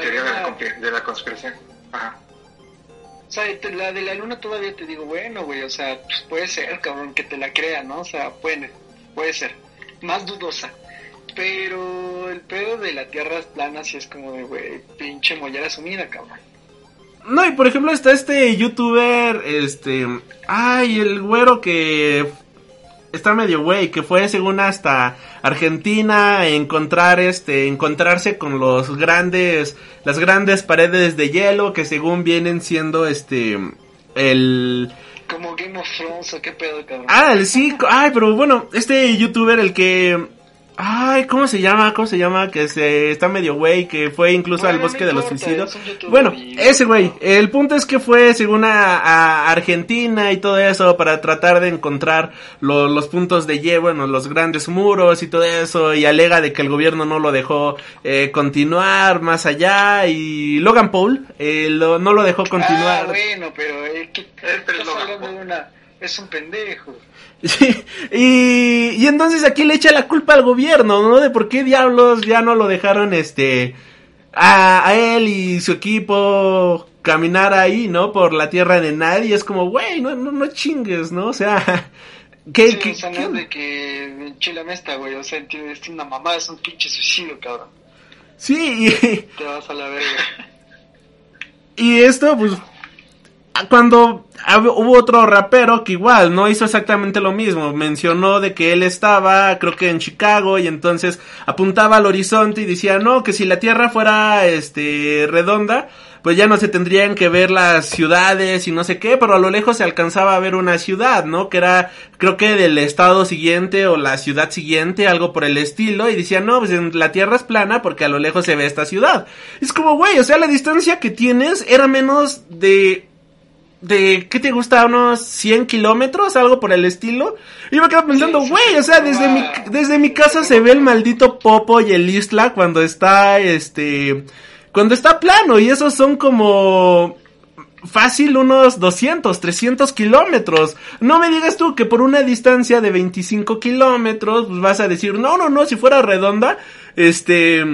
de la conspiración? Ajá. O sea, la de la luna todavía te digo, bueno, güey, o sea, pues puede ser, cabrón, que te la crea, ¿no? O sea, puede, puede ser. Más dudosa. Pero el pedo de la tierra plana sí es como de, güey, pinche mollera sumida, cabrón. No, y por ejemplo está este youtuber, este... Ay, el güero que está medio güey, que fue según hasta Argentina encontrar este, encontrarse con los grandes, las grandes paredes de hielo que según vienen siendo este, el... Como Game of Thrones o qué pedo, cabrón. Ah, el sí, ay, pero bueno, este youtuber el que Ay, ¿cómo se llama? ¿Cómo se llama? Que se está medio güey, que fue incluso al bosque de los suicidios. Bueno, ese güey. El punto es que fue según a, Argentina y todo eso para tratar de encontrar los puntos de hielo, bueno, los grandes muros y todo eso. Y alega de que el gobierno no lo dejó eh, continuar más allá. Y Logan Paul eh, no lo dejó continuar. Ah, bueno, pero, eh, ¿qué, una, es un pendejo. Y, y entonces aquí le echa la culpa al gobierno, ¿no? De por qué diablos ya no lo dejaron, este, a, a él y su equipo caminar ahí, ¿no? Por la tierra de nadie. Es como, güey, no, no, no chingues, ¿no? O sea, ¿qué, sí, qué, o sea, no es de que chile mesta, güey. O sea, es una mamá, es un pinche suicidio, cabrón. Sí, y... Te vas a la verga. Y esto, pues, cuando hubo otro rapero que igual no hizo exactamente lo mismo, mencionó de que él estaba, creo que en Chicago, y entonces apuntaba al horizonte y decía, no, que si la Tierra fuera, este, redonda, pues ya no se tendrían que ver las ciudades y no sé qué, pero a lo lejos se alcanzaba a ver una ciudad, ¿no? Que era, creo que del estado siguiente o la ciudad siguiente, algo por el estilo, y decía, no, pues la Tierra es plana porque a lo lejos se ve esta ciudad. Es como, güey, o sea, la distancia que tienes era menos de de, ¿qué te gusta? Unos 100 kilómetros, algo por el estilo. Y me quedo pensando, güey, o sea, desde mi, desde mi casa se ve el maldito Popo y el Isla cuando está, este, cuando está plano. Y esos son como, fácil unos 200, 300 kilómetros. No me digas tú que por una distancia de 25 kilómetros, pues vas a decir, no, no, no, si fuera redonda, este,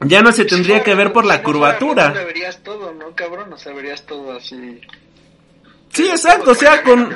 ya no se tendría que ver por la curvatura. verías todo, ¿no, cabrón? O sea, verías todo así. Sí, exacto, o sea, con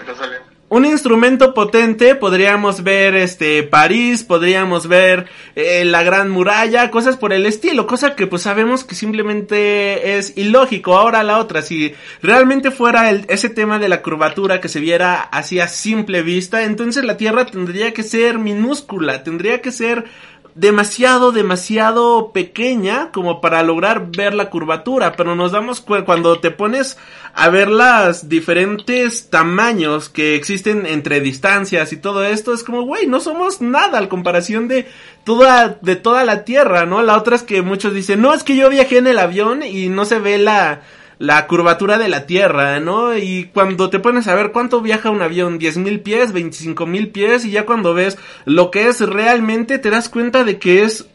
un instrumento potente podríamos ver este París, podríamos ver eh, la Gran Muralla, cosas por el estilo, cosa que pues sabemos que simplemente es ilógico. Ahora la otra, si realmente fuera el, ese tema de la curvatura que se viera así a simple vista, entonces la Tierra tendría que ser minúscula, tendría que ser demasiado, demasiado pequeña como para lograr ver la curvatura, pero nos damos cuenta cuando te pones a ver las diferentes tamaños que existen entre distancias y todo esto, es como, güey, no somos nada al comparación de toda, de toda la Tierra, ¿no? La otra es que muchos dicen, no, es que yo viajé en el avión y no se ve la, la curvatura de la Tierra, ¿no? Y cuando te pones a ver cuánto viaja un avión, 10.000 pies, 25.000 pies, y ya cuando ves lo que es realmente, te das cuenta de que es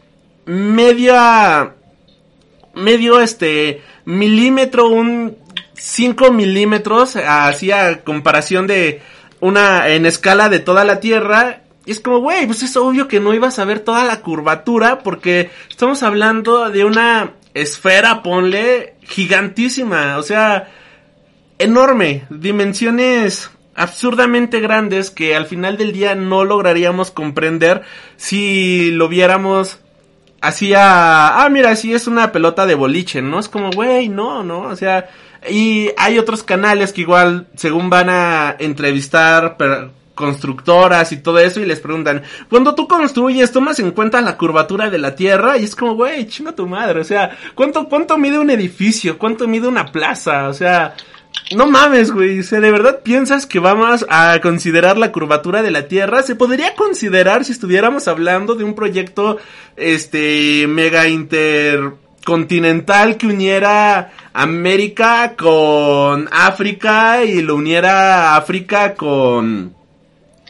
media, medio este, milímetro, un 5 milímetros, así a comparación de una, en escala de toda la Tierra, y es como, güey, pues es obvio que no ibas a ver toda la curvatura porque estamos hablando de una esfera, ponle, gigantísima, o sea, enorme, dimensiones absurdamente grandes que al final del día no lograríamos comprender si lo viéramos así a, ah, mira, así es una pelota de boliche, ¿no? Es como, güey, no, no, o sea, y hay otros canales que igual, según van a entrevistar constructoras y todo eso y les preguntan, cuando tú construyes, tomas en cuenta la curvatura de la Tierra y es como, güey, chinga tu madre, o sea, ¿cuánto, cuánto mide un edificio? ¿Cuánto mide una plaza? O sea, no mames, güey, o ¿de verdad piensas que vamos a considerar la curvatura de la Tierra? Se podría considerar si estuviéramos hablando de un proyecto, este, mega intercontinental que uniera América con África y lo uniera África con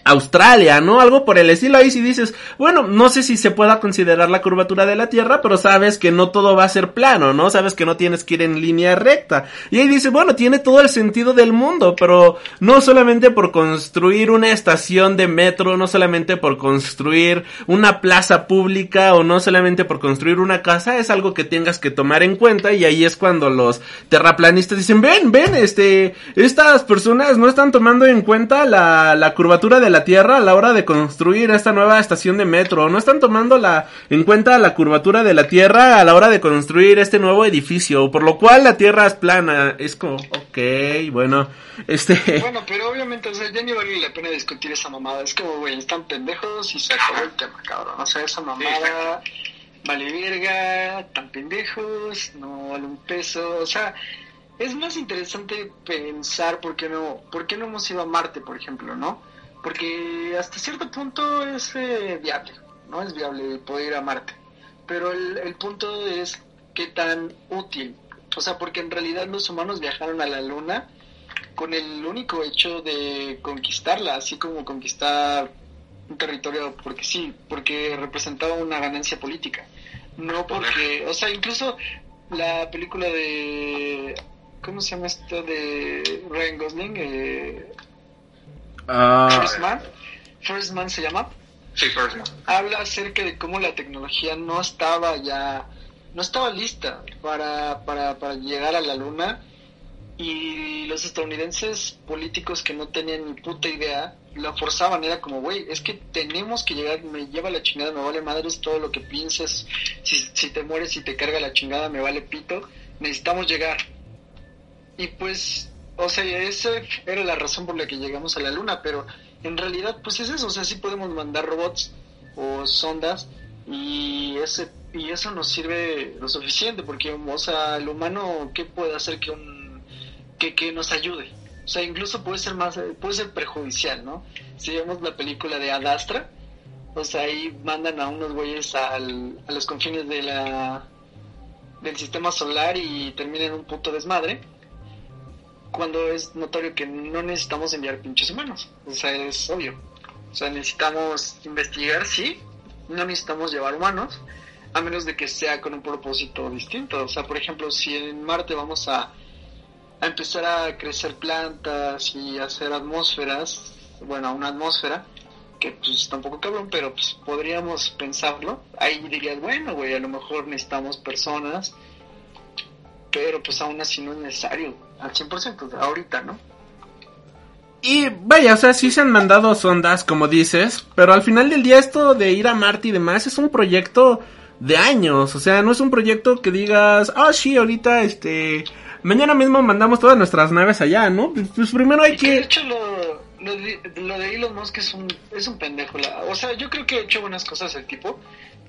Australia, ¿no? Algo por el estilo. Ahí si dices, bueno, no sé si se pueda considerar la curvatura de la Tierra, pero sabes que no todo va a ser plano, ¿no? Sabes que no tienes que ir en línea recta. Y ahí dice, bueno, tiene todo el sentido del mundo, pero no solamente por construir una estación de metro, no solamente por construir una plaza pública o no solamente por construir una casa, es algo que tengas que tomar en cuenta y ahí es cuando los terraplanistas dicen, ven, ven, este, estas personas no están tomando en cuenta la, la curvatura de la Tierra a la hora de construir esta nueva estación de metro. No están tomando la, en cuenta la curvatura de la Tierra a la hora de construir este nuevo edificio. Por lo cual la Tierra es plana. Es como, ok, bueno, este... Bueno, pero obviamente, o sea, ya ni vale la pena discutir esa mamada. Es como, güey, están pendejos y se acabó el tema, cabrón. O sea, esa mamada... vale verga, tan pendejos, no vale un peso, o sea, es más interesante pensar por qué no, por qué no hemos ido a Marte, por ejemplo, ¿no? Porque hasta cierto punto es eh, viable, ¿no? Es viable poder ir a Marte. Pero el, el punto es qué tan útil. O sea, porque en realidad los humanos viajaron a la Luna con el único hecho de conquistarla, así como conquistar un territorio porque sí, porque representaba una ganancia política. No porque, o sea, incluso la película de ¿cómo se llama esto de Ryan Gosling? Eh, Ah. First Man, First Man se llama. Sí, First Man. Habla acerca de cómo la tecnología no estaba ya, no estaba lista para, para, para llegar a la luna y los estadounidenses políticos que no tenían ni puta idea la forzaban, era como, güey, es que tenemos que llegar, me lleva la chingada, me vale madres todo lo que pienses, si, si te mueres y te carga la chingada, me vale pito, necesitamos llegar. Y pues o sea, esa era la razón por la que llegamos a la luna, pero en realidad pues es eso, o sea, sí podemos mandar robots o sondas y ese y eso nos sirve lo suficiente porque o sea, el humano qué puede hacer que un que, que nos ayude. O sea, incluso puede ser más puede ser perjudicial, ¿no? Si vemos la película de Adastra, o sea, ahí mandan a unos güeyes al, a los confines de la del sistema solar y terminan un punto desmadre cuando es notorio que no necesitamos enviar pinches humanos. O sea, es obvio. O sea, necesitamos investigar, sí, no necesitamos llevar humanos, a menos de que sea con un propósito distinto. O sea, por ejemplo, si en Marte vamos a, a empezar a crecer plantas y hacer atmósferas, bueno, una atmósfera, que pues está un poco cabrón, pero pues podríamos pensarlo. Ahí dirías, bueno, güey, a lo mejor necesitamos personas, pero pues aún así no es necesario al 100% ahorita, ¿no? Y vaya, o sea, sí se han mandado sondas, como dices, pero al final del día esto de ir a Marte y demás es un proyecto de años, o sea, no es un proyecto que digas, ah, sí, ahorita, este, mañana mismo mandamos todas nuestras naves allá, ¿no? Pues, pues primero hay que... De hecho, lo, lo, de, lo de Elon Musk es un, es un pendejo, o sea, yo creo que ha hecho buenas cosas el tipo,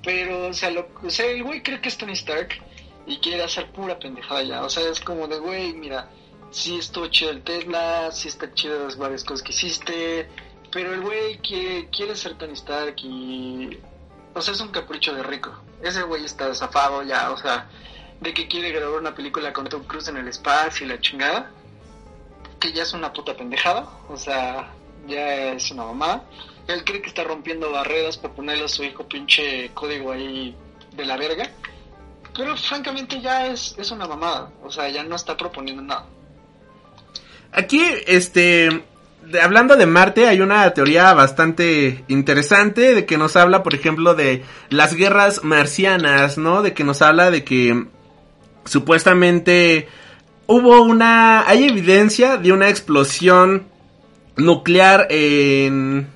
Pero, o sea, lo, o sea el güey cree que es Tony Stark y quiere hacer pura pendejada ya. O sea, es como de, güey, mira, sí estuvo chido el Tesla, sí está chido las varias cosas que hiciste, pero el güey quiere, quiere ser Tony Stark y... O sea, es un capricho de rico. Ese güey está zafado ya, o sea, de que quiere grabar una película con Tom Cruise en el espacio y la chingada, que ya es una puta pendejada, o sea, ya es una mamada. Él cree que está rompiendo barreras por ponerle a su hijo pinche código ahí de la verga. Pero francamente ya es, es una mamada. O sea, ya no está proponiendo nada. Aquí, este, hablando de Marte, hay una teoría bastante interesante de que nos habla, por ejemplo, de las guerras marcianas, ¿no? De que nos habla de que supuestamente hubo una, hay evidencia de una explosión nuclear en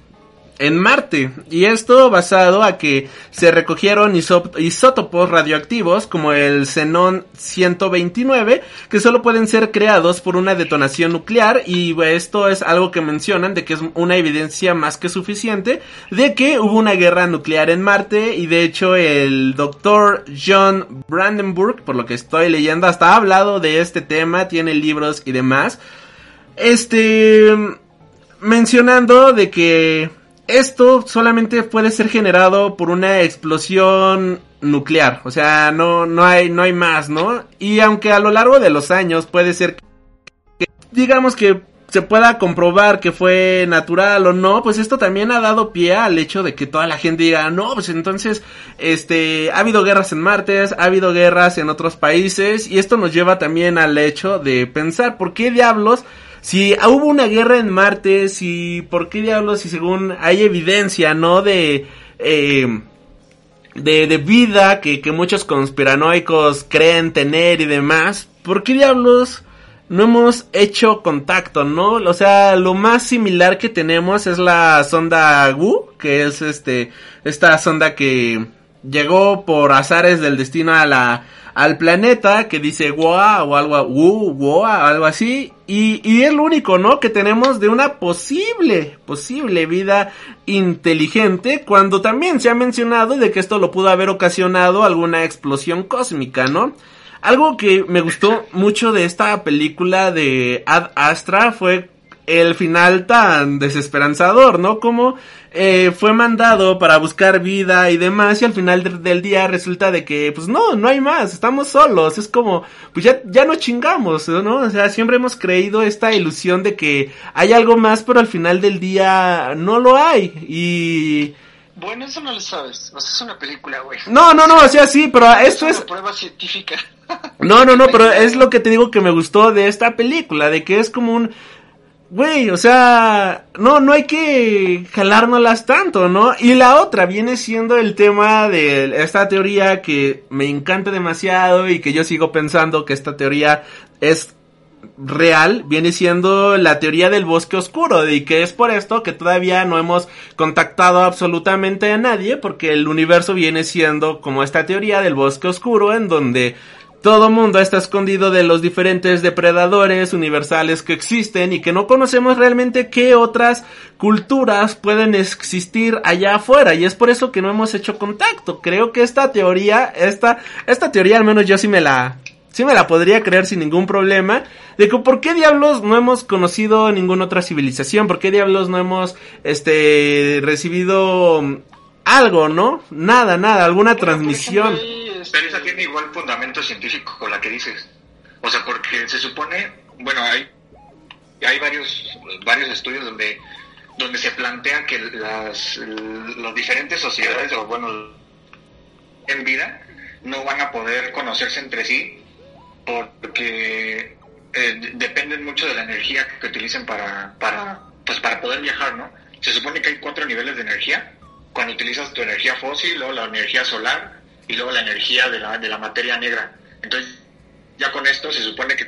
en Marte. Y esto basado a que se recogieron isótopos radioactivos como el xenón 129 que solo pueden ser creados por una detonación nuclear y esto es algo que mencionan de que es una evidencia más que suficiente de que hubo una guerra nuclear en Marte y de hecho el doctor John Brandenburg, por lo que estoy leyendo, hasta ha hablado de este tema, tiene libros y demás. Este mencionando de que esto solamente puede ser generado por una explosión nuclear, o sea, no, no hay, no hay más, ¿no? Y aunque a lo largo de los años puede ser que, digamos que se pueda comprobar que fue natural o no, pues esto también ha dado pie al hecho de que toda la gente diga, no, pues entonces, este, ha habido guerras en Marte, ha habido guerras en otros países, y esto nos lleva también al hecho de pensar, ¿por qué diablos si hubo una guerra en Marte, si, ¿por qué diablos? Si según hay evidencia, ¿no? De, eh, de, de, vida que, que muchos conspiranoicos creen tener y demás, ¿por qué diablos no hemos hecho contacto, no? O sea, lo más similar que tenemos es la sonda Wu, que es este, esta sonda que llegó por azares del destino a la, al planeta que dice Woa o algo, Wu, algo así. Y, y es lo único, ¿no? Que tenemos de una posible, posible vida inteligente cuando también se ha mencionado de que esto lo pudo haber ocasionado alguna explosión cósmica, ¿no? Algo que me gustó mucho de esta película de Ad Astra fue el final tan desesperanzador, ¿no? Como eh, fue mandado para buscar vida y demás y al final del día resulta de que pues no, no hay más, estamos solos, es como pues ya, ya no chingamos, ¿no? O sea, siempre hemos creído esta ilusión de que hay algo más pero al final del día no lo hay y... Bueno, eso no lo sabes, o sea, es una película, güey. No, no, no, o sea, sí, pero esto es... Una prueba científica. No, no, no, pero es lo que te digo que me gustó de esta película, de que es como un Güey, o sea, no, no hay que jalárnoslas tanto, ¿no? Y la otra viene siendo el tema de esta teoría que me encanta demasiado y que yo sigo pensando que esta teoría es real, viene siendo la teoría del bosque oscuro, y que es por esto que todavía no hemos contactado absolutamente a nadie, porque el universo viene siendo como esta teoría del bosque oscuro en donde todo mundo está escondido de los diferentes depredadores universales que existen y que no conocemos realmente qué otras culturas pueden existir allá afuera y es por eso que no hemos hecho contacto. Creo que esta teoría, esta, esta teoría al menos yo sí me la, sí me la podría creer sin ningún problema. De que por qué diablos no hemos conocido ninguna otra civilización, por qué diablos no hemos, este, recibido algo, ¿no? Nada, nada, alguna transmisión. Pero esa tiene igual fundamento científico con la que dices. O sea, porque se supone, bueno, hay, hay varios, varios estudios donde, donde se plantea que las, las diferentes sociedades, o bueno, en vida, no van a poder conocerse entre sí porque eh, dependen mucho de la energía que utilicen para, para, pues para poder viajar, ¿no? Se supone que hay cuatro niveles de energía. Cuando utilizas tu energía fósil, o la energía solar, y luego la energía de la, de la materia negra. Entonces, ya con esto se supone que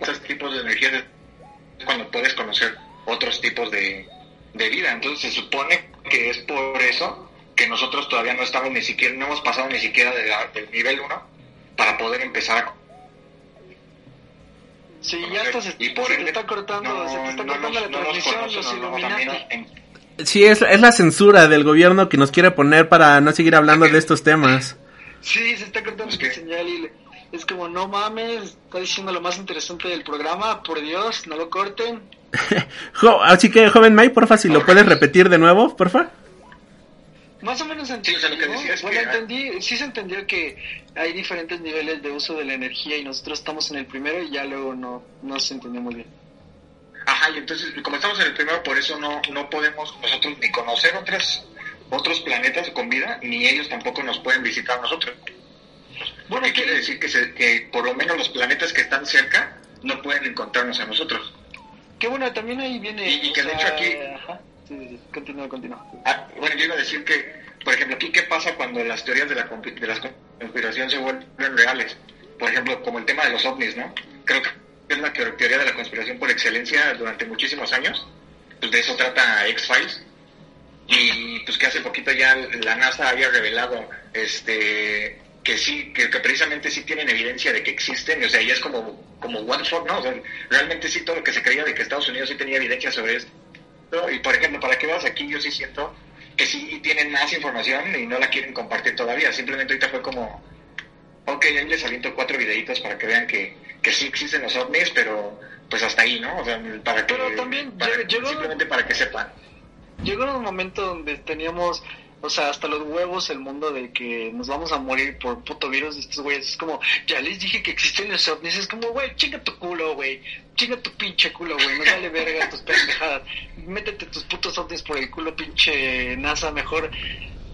esos tipos de energía es cuando puedes conocer otros tipos de, de vida. Entonces, se supone que es por eso que nosotros todavía no estamos ni siquiera, no hemos pasado ni siquiera del nivel 1 para poder empezar a Sí, ya estás, y por se te está cortando, se te está cortando la transmisión, los Illuminati. Sí, es, es la censura del gobierno que nos quiere poner para no seguir hablando de estos temas. Sí, se está cortando la señal y es como, no mames, está diciendo lo más interesante del programa, por Dios, no lo corten. Así que, joven May, porfa, si lo puedes repetir de nuevo, porfa. Más o menos entendí. Sí, bueno, entendí, sí se entendió que hay diferentes niveles de uso de la energía y nosotros estamos en el primero y ya luego no, no se entendió muy bien. Ajá, y entonces, como estamos en el primero, por eso no, no podemos nosotros ni conocer otras, otros planetas con vida, ni ellos tampoco nos pueden visitar nosotros. Bueno, ¿qué quiere decir que, se, que por lo menos los planetas que están cerca no pueden encontrarnos a nosotros. Qué bueno, también ahí viene... Y, que de hecho aquí... Ajá. Sí, sí, continúa, continúa. Ah, bueno, yo iba a decir que, por ejemplo, aquí qué pasa cuando las teorías de la, de la conspiración se vuelven reales. Por ejemplo, como el tema de los ovnis, ¿no? Creo que es la teoría de la conspiración por excelencia durante muchísimos años. Pues de eso trata X-Files. Y pues que hace poquito ya la NASA había revelado este que sí, que, precisamente sí tienen evidencia de que existen, o sea, ya es como, como one shot, ¿no? O sea, realmente sí todo lo que se creía de que Estados Unidos sí tenía evidencia sobre esto. Y por ejemplo, para que veas aquí, yo sí siento que sí tienen más información y no la quieren compartir todavía. Simplemente ahorita fue como, ok, ahí les aviento cuatro videitos para que vean que, que sí existen los ovnis, pero pues hasta ahí, ¿no? O sea, para que... Pero también simplemente para que sepan. Llegó un momento donde teníamos o sea, hasta los huevos el mundo de que nos vamos a morir por puto virus de estos güeyes. Es como, ya les dije que existen los ovnis. Es como, güey, chinga tu culo, güey. Chinga tu pinche culo, güey. No vale verga tus pendejadas. Métete tus putos ovnis por el culo, pinche NASA. Mejor,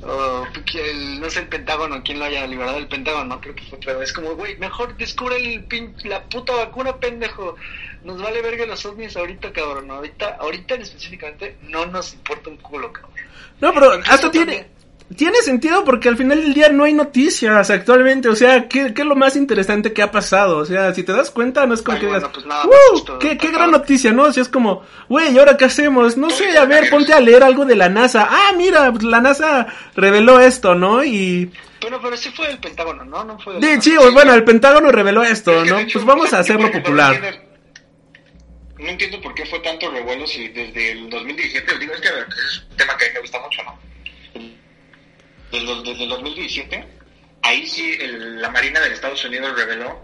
el, no sé el Pentágono, quién lo haya liberado del Pentágono, creo que fue, pero es como, güey, mejor descubre el pin, la puta vacuna, pendejo. Nos vale verga los ovnis ahorita, cabrón. Ahorita, ahorita específicamente no nos importa un culo, cabrón. No, pero hasta tiene, tiene sentido porque al final del día no hay noticias actualmente. O sea, ¿qué, ¿qué, es lo más interesante que ha pasado? O sea, si te das cuenta, no es como que digas, pues qué, qué gran noticia, ¿no? O sea, es como, güey, ¿y ahora qué hacemos? No sé, a ver, ponte a leer algo de la NASA. Ah, mira, pues la NASA reveló esto, ¿no? Y... Bueno, pero sí fue el Pentágono, ¿no? no fue sí, bueno, el Pentágono reveló esto, ¿no? pues vamos a hacerlo popular no entiendo por qué fue tanto revuelo si desde el 2017, digo, es que es un tema que a mí me gusta mucho, ¿no? Desde, el 2017, ahí sí la Marina de Estados Unidos reveló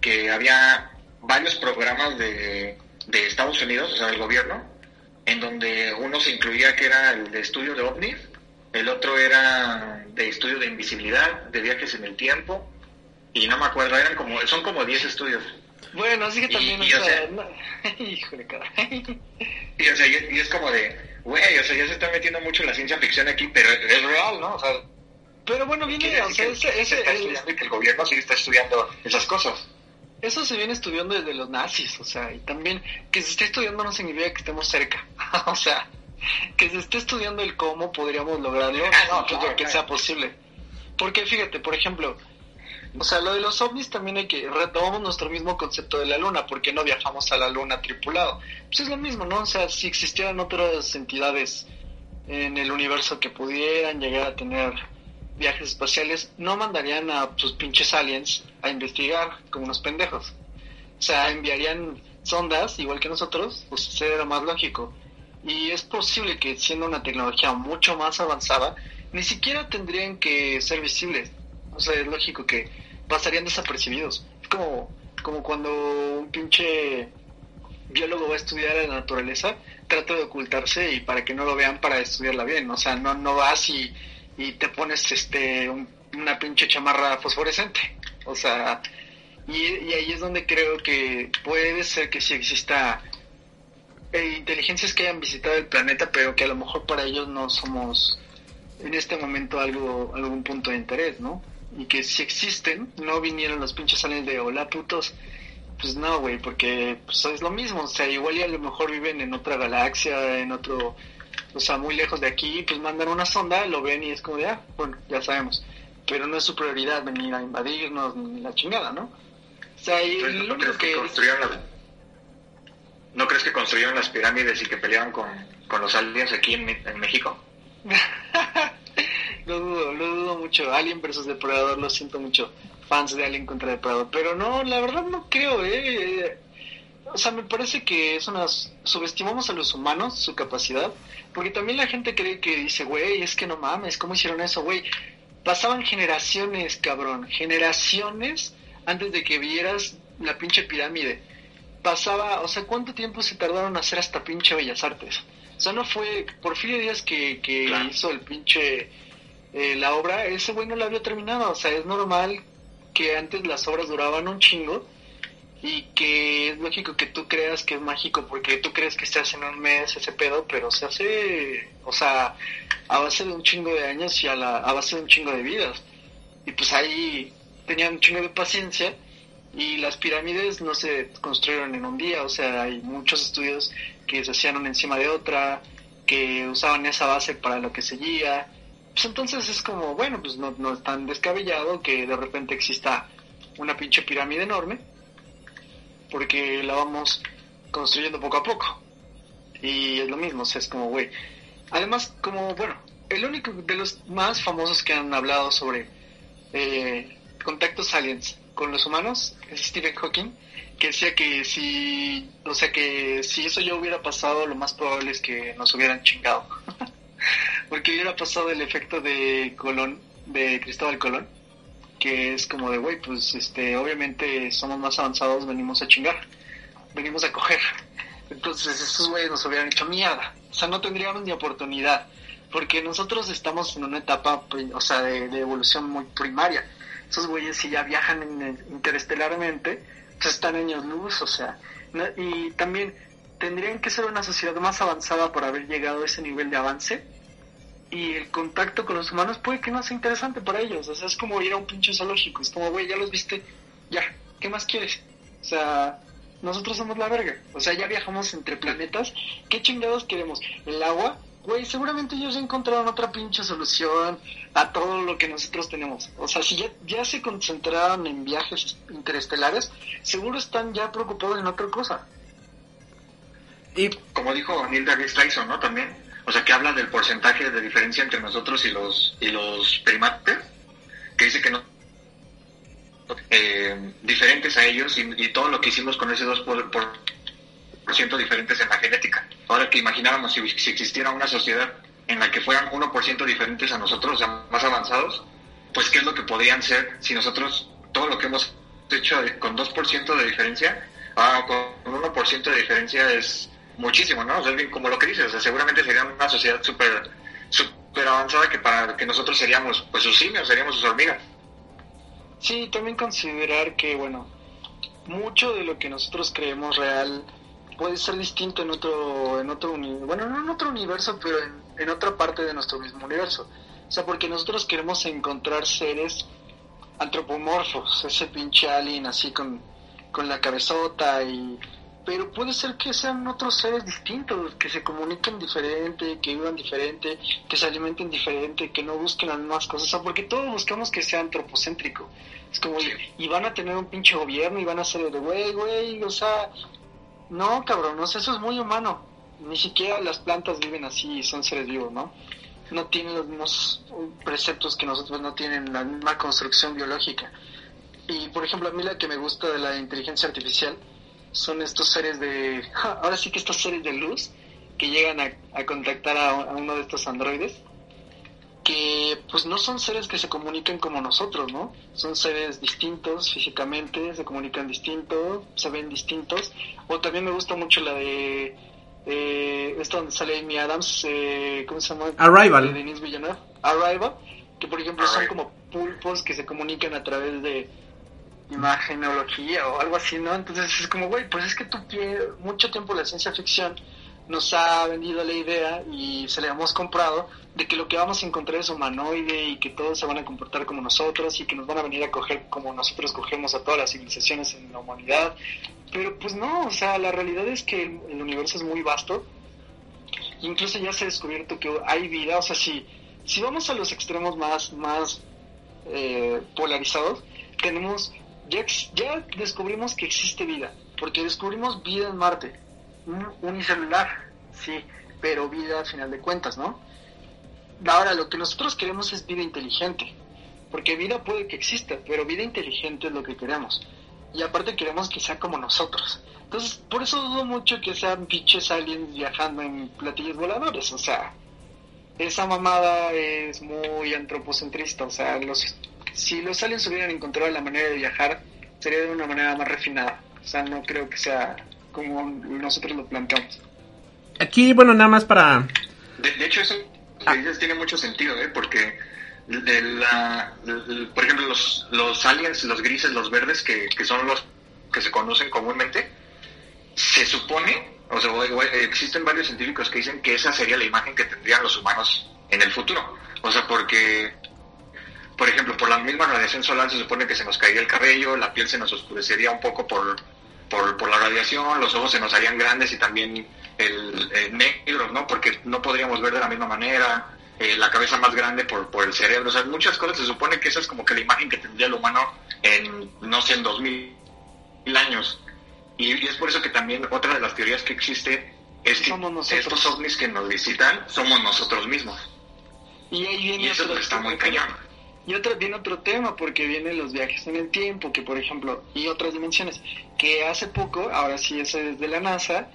que había varios programas de, de Estados Unidos, o sea, del gobierno, en donde uno se incluía que era el de estudio de ovnis, el otro era de estudio de invisibilidad, de viajes en el tiempo, y no me acuerdo, eran como, son como 10 estudios. Bueno, así que también, y, o sea, híjole, Y, o sea, y, es como de, güey, o sea, ya se está metiendo mucho la ciencia ficción aquí, pero es real, ¿no? O sea, pero bueno, viene, o sea, ese, ese, el, que el gobierno sí está estudiando esas cosas. Eso se viene estudiando desde los nazis, o sea, y también que se esté estudiando no significa que estemos cerca, o sea, que se esté estudiando el cómo podríamos lograrlo, ah, no, que sea posible. Porque fíjate, por ejemplo, o sea, lo de los ovnis también hay que retomamos nuestro mismo concepto de la luna, porque no viajamos a la luna tripulado. Pues es lo mismo, ¿no? O sea, si existieran otras entidades en el universo que pudieran llegar a tener viajes espaciales, no mandarían a sus pinches aliens a investigar como unos pendejos. O sea, enviarían sondas, igual que nosotros, pues sería más lógico. Y es posible que siendo una tecnología mucho más avanzada, ni siquiera tendrían que ser visibles o sea, es lógico que pasarían desapercibidos. Es como, como cuando un pinche biólogo va a estudiar la naturaleza, trata de ocultarse y para que no lo vean para estudiarla bien. O sea, no, no vas y, y te pones este una pinche chamarra fosforescente. O sea, y, y, ahí es donde creo que puede ser que sí exista eh, inteligencias que hayan visitado el planeta, pero que a lo mejor para ellos no somos en este momento algo algún punto de interés, ¿no? Y que si existen, no vinieron los pinches aliens de hola putos. Pues no, güey, porque pues, es lo mismo. O sea, igual y a lo mejor viven en otra galaxia, en otro, o sea, muy lejos de aquí, pues mandan una sonda, lo ven y es como de, ah, bueno, ya sabemos. Pero no es su prioridad venir a invadirnos ni la chingada, ¿no? O sea, y lo único que... ¿No crees que construyeron las pirámides y que peleaban con, con los aliens aquí en, en México? lo dudo, lo dudo mucho. Alien versus Depredador, lo siento mucho. Fans de Alien contra Depredador. Pero no, la verdad no creo, ¿eh? o sea, me parece que es unas, subestimamos a los humanos, su capacidad, porque también la gente cree que dice, güey, es que no mames, ¿cómo hicieron eso, güey? Pasaban generaciones, cabrón, generaciones antes de que vieras la pinche pirámide. Pasaba, o sea, ¿cuánto tiempo se tardaron en hacer hasta pinche Bellas Artes? O sea, no fue Porfirio Díaz que, que hizo el pinche, eh, la obra, ese güey no la había terminado, o sea, es normal que antes las obras duraban un chingo y que es lógico que tú creas que es mágico porque tú crees que se hace en un mes ese pedo, pero se hace, o sea, a base de un chingo de años y a, la, a base de un chingo de vidas. Y pues ahí tenían un chingo de paciencia y las pirámides no se construyeron en un día, o sea, hay muchos estudios que se hacían una encima de otra, que usaban esa base para lo que seguía. Pues entonces es como, bueno, pues no, no es tan descabellado que de repente exista una pinche pirámide enorme porque la vamos construyendo poco a poco. Y es lo mismo, o sea, es como, güey. Además, como, bueno, el único de los más famosos que han hablado sobre eh, contactos aliens con los humanos es Stephen Hawking, que decía que si, o sea, que si eso ya hubiera pasado, lo más probable es que nos hubieran chingado. porque hubiera pasado el efecto de Colón, de Cristóbal Colón que es como de, güey, pues este, obviamente somos más avanzados, venimos a chingar, venimos a coger. Entonces estos güeyes nos hubieran hecho mierda. O sea, no tendríamos ni oportunidad. Porque nosotros estamos en una etapa, o sea, de, evolución muy primaria. Esos güeyes si ya viajan interestelarmente, pues están años luz, o sea. Y también tendrían que ser una sociedad más avanzada por haber llegado a ese nivel de avance y el contacto con los humanos puede que no sea interesante para ellos. O sea, es como ir a un pinche zoológico. Es como, güey, ya los viste, ya, ¿qué más quieres? O sea, nosotros somos la verga. O sea, ya viajamos entre planetas. ¿Qué chingados queremos? ¿El agua? Güey, seguramente ellos ya encontraron otra pinche solución a todo lo que nosotros tenemos. O sea, si ya, ya se concentraron en viajes interestelares, seguro están ya preocupados en otra cosa. Y como dijo Neil deGrasse Tyson, ¿no? También o sea, que habla del porcentaje de diferencia entre nosotros y los, y los primates, que dice que no eh, diferentes a ellos y, todo lo que hicimos con ese 2% por, por, ciento diferentes en la genética. Ahora que imagináramos si, si, existiera una sociedad en la que fueran 1% diferentes a nosotros, o sea, más avanzados, pues qué es lo que podrían ser si nosotros todo lo que hemos hecho con 2% de diferencia, ah, con 1% de diferencia es muchísimo, ¿no? O sea, como lo que dices, o sea, seguramente sería una sociedad súper super avanzada que para que nosotros seríamos pues sus simios, seríamos sus hormigas. Sí, también considerar que, bueno, mucho de lo que nosotros creemos real puede ser distinto en otro, en otro bueno, no en otro universo, pero en, en otra parte de nuestro mismo universo. O sea, porque nosotros queremos encontrar seres antropomorfos, ese pinche alien así con, con la cabezota y pero puede ser que sean otros seres distintos, que se comuniquen diferente, que vivan diferente, que se alimenten diferente, que no busquen las mismas cosas, o sea, porque todos buscamos que sea antropocéntrico. Es como, y van a tener un pinche gobierno y van a ser de, güey, güey, o sea, no, cabrón, o sea, eso es muy humano. Ni siquiera las plantas viven así, son seres vivos, ¿no? No tienen los mismos preceptos que nosotros, no tienen la misma construcción biológica. Y, por ejemplo, a mí la que me gusta de la inteligencia artificial son estos seres de, ahora sí que estos seres de luz que llegan a, contactar a, uno de estos androides, que pues no son seres que se comuniquen como nosotros, ¿no? Son seres distintos físicamente, se comunican distinto, se ven distintos. O también me gusta mucho la de eh, esta donde sale Amy Adams, eh, ¿cómo se llama? Arrival. De Denise Villeneuve. Arrival, que por ejemplo son como pulpos que se comunican a través de imagenología o algo así, ¿no? Entonces es como, güey, pues es que tú mucho tiempo la ciencia ficción nos ha vendido la idea y se le hemos comprado de que lo que vamos a encontrar es humanoide y que todos se van a comportar como nosotros y que nos van a venir a coger como nosotros cogemos a todas las civilizaciones en la humanidad. Pero pues no, o sea, la realidad es que el, universo es muy vasto. Incluso ya se ha descubierto que hay vida, o sea, si, si vamos a los extremos más, más eh, polarizados, tenemos ya, descubrimos que existe vida, porque descubrimos vida en Marte, unicelular, sí, pero vida a final de cuentas, ¿no? Ahora, lo que nosotros queremos es vida inteligente, porque vida puede que exista, pero vida inteligente es lo que queremos. y aparte queremos que sea como nosotros. Entonces, por eso dudo mucho que sean pinches aliens viajando en platillos voladores, o sea, esa mamada es muy antropocentrista, o sea, los si los aliens hubieran encontrado la manera de viajar, sería de una manera más refinada. O sea, no creo que sea como nosotros lo planteamos. Aquí, bueno, nada más para... De, hecho, eso ah. tiene mucho sentido, ¿eh? Porque, de la, por ejemplo, los, los aliens, los grises, los verdes, que, que son los que se conocen comúnmente, se supone, o sea, existen varios científicos que dicen que esa sería la imagen que tendrían los humanos en el futuro. O sea, porque por ejemplo, por la misma radiación solar se supone que se nos caería el cabello, la piel se nos oscurecería un poco por, por, la radiación, los ojos se nos harían grandes y también el, negro, ¿no? Porque no podríamos ver de la misma manera, eh, la cabeza más grande por, por el cerebro, o sea, muchas cosas se supone que esa es como que la imagen que tendría el humano en, no sé, en dos mil años. Y, es por eso que también otra de las teorías que existe es que estos ovnis que nos visitan somos nosotros mismos. Y, ahí eso está muy cañón. Y otro, viene otro tema, porque vienen los viajes en el tiempo, que por ejemplo, y otras dimensiones, que hace poco, ahora sí es de la NASA,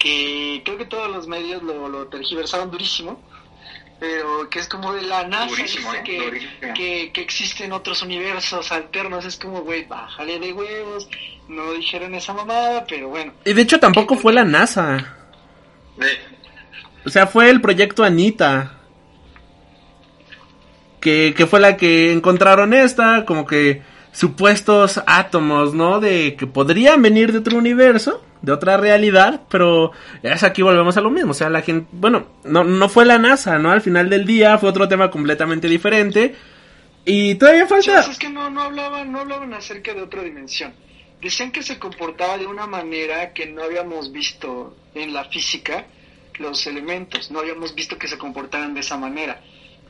que creo que todos los medios lo, lo tergiversaron durísimo, pero que es como de la NASA, ¿eh? que, que, existen otros universos alternos, es como, güey, bájale de huevos, no dijeron esa mamada, pero bueno. Y de hecho tampoco fue la NASA. O sea, fue el proyecto Anita que, que fue la que encontraron esta, como que supuestos átomos, ¿no? De que podrían venir de otro universo, de otra realidad, pero es aquí volvemos a lo mismo, o sea, la gente, bueno, no, no fue la NASA, ¿no? Al final del día fue otro tema completamente diferente y todavía falta... es que no, no hablaban, no hablaban acerca de otra dimensión. Decían que se comportaba de una manera que no habíamos visto en la física los elementos, no habíamos visto que se comportaran de esa manera.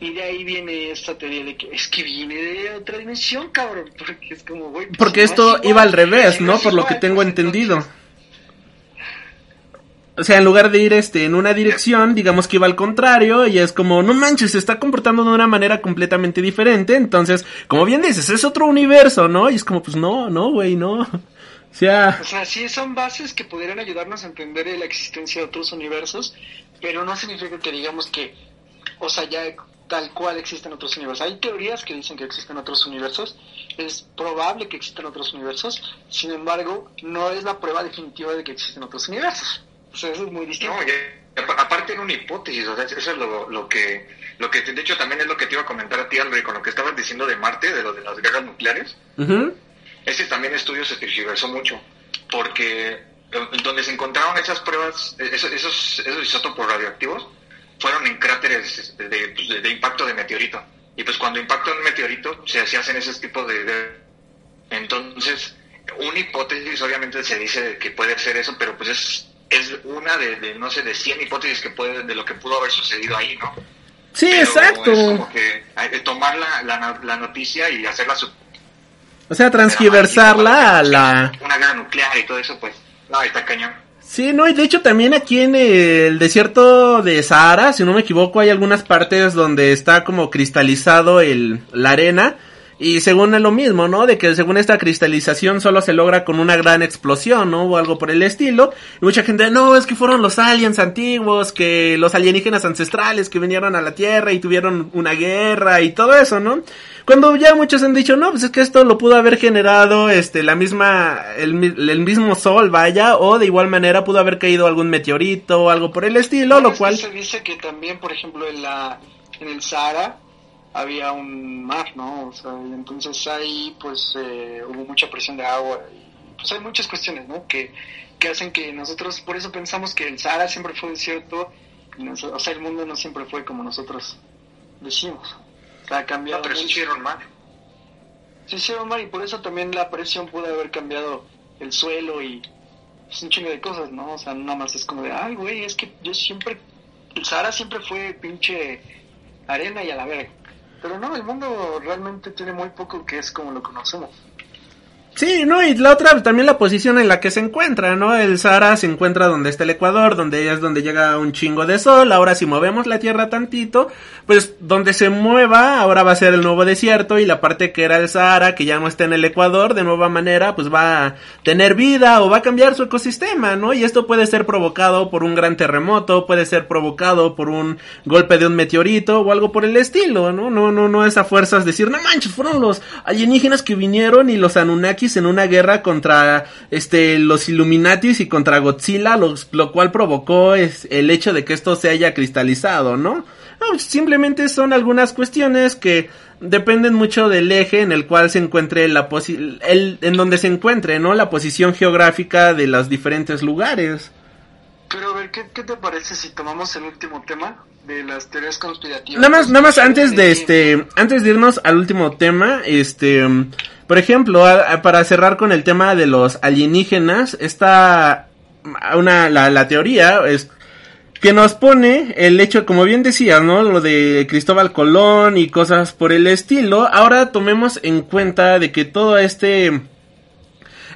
Y de ahí viene esta teoría de que es que viene de otra dimensión, cabrón. Porque es como, güey. Pues, porque esto iba al revés, ¿no? Por lo que tengo pues, entendido. O sea, en lugar de ir este en una dirección, digamos que iba al contrario y es como, no manches, se está comportando de una manera completamente diferente. Entonces, como bien dices, es otro universo, ¿no? Y es como, pues no, no, güey, no. O sea, o sea, sí son bases que pudieran ayudarnos a entender la existencia de otros universos, pero no significa que digamos que, o sea, ya tal cual existen otros universos. Hay teorías que dicen que existen otros universos, es probable que existan otros universos, sin embargo, no es la prueba definitiva de que existen otros universos. O sea, eso es muy distinto. No, aparte era una hipótesis, o sea, eso es lo, que, lo que, de hecho, también es lo que te iba a comentar a ti, Albert, con lo que estabas diciendo de Marte, de lo de las guerras nucleares. Ese también estudio se tergiversó mucho, porque eh, donde se encontraron esas pruebas, esos, esos, esos isótopos radioactivos, fueron en cráteres pues, de, impacto de meteorito. Y pues cuando impacta un meteorito se, hacen ese tipo de, Entonces, una hipótesis obviamente se dice que puede ser eso, pero pues es, es una de, no sé, de 100 hipótesis que puede, de lo que pudo haber sucedido ahí, ¿no? Sí, exacto. Es como que tomar la, la, la noticia y hacerla... Su... O sea, transgiversarla a la... Una guerra nuclear y todo eso, pues, no, está cañón. Sí, no, y de hecho también aquí en el desierto de Sahara, si no me equivoco, hay algunas partes donde está como cristalizado el, la arena. Y según es lo mismo, ¿no? De que según esta cristalización solo se logra con una gran explosión, ¿no? O algo por el estilo. Y mucha gente, no, es que fueron los aliens antiguos, que los alienígenas ancestrales que vinieron a la Tierra y tuvieron una guerra y todo eso, ¿no? Cuando ya muchos han dicho, no, pues es que esto lo pudo haber generado, este, la misma, el, mismo sol, vaya, o de igual manera pudo haber caído algún meteorito o algo por el estilo, lo cual... Se dice que también, por ejemplo, en la, en el Sahara había un mar, ¿no? O sea, entonces ahí, pues, eh, hubo mucha presión de agua y, pues hay muchas cuestiones, ¿no? Que, que hacen que nosotros, por eso pensamos que el Sahara siempre fue desierto, o sea, el mundo no siempre fue como nosotros decimos ha cambiado. pero se hicieron mal. Se hicieron mal y por eso también la presión pudo haber cambiado el suelo y es un chingo de cosas, ¿no? O sea, nada más es como de, ay, güey, es que yo siempre, el Sahara siempre fue pinche arena y a la verga. Pero no, el mundo realmente tiene muy poco que es como lo conocemos. Sí, no, y la otra también la posición en la que se encuentra, ¿no? El Sahara se encuentra donde está el Ecuador, donde es donde llega un chingo de sol. Ahora si movemos la Tierra tantito, pues donde se mueva, ahora va a ser el nuevo desierto y la parte que era el Sahara, que ya no está en el Ecuador, de nueva manera, pues va a tener vida o va a cambiar su ecosistema, ¿no? Y esto puede ser provocado por un gran terremoto, puede ser provocado por un golpe de un meteorito o algo por el estilo, ¿no? No, no, no es a fuerzas decir, no manches, fueron los alienígenas que vinieron y los Anunnaki en una guerra contra este los Illuminatis y contra Godzilla, lo, cual provocó es, el hecho de que esto se haya cristalizado, ¿no? Simplemente son algunas cuestiones que dependen mucho del eje en el cual se encuentre la el, en donde se encuentre, ¿no? La posición geográfica de los diferentes lugares. Pero a ver, ¿qué, ¿qué, te parece si tomamos el último tema de las teorías conspirativas? Nada más, nada más antes de este, antes de irnos al último tema, este, por ejemplo, para cerrar con el tema de los alienígenas, está una, la, la teoría es que nos pone el hecho, como bien decía, ¿no? Lo de Cristóbal Colón y cosas por el estilo. Ahora tomemos en cuenta de que todo este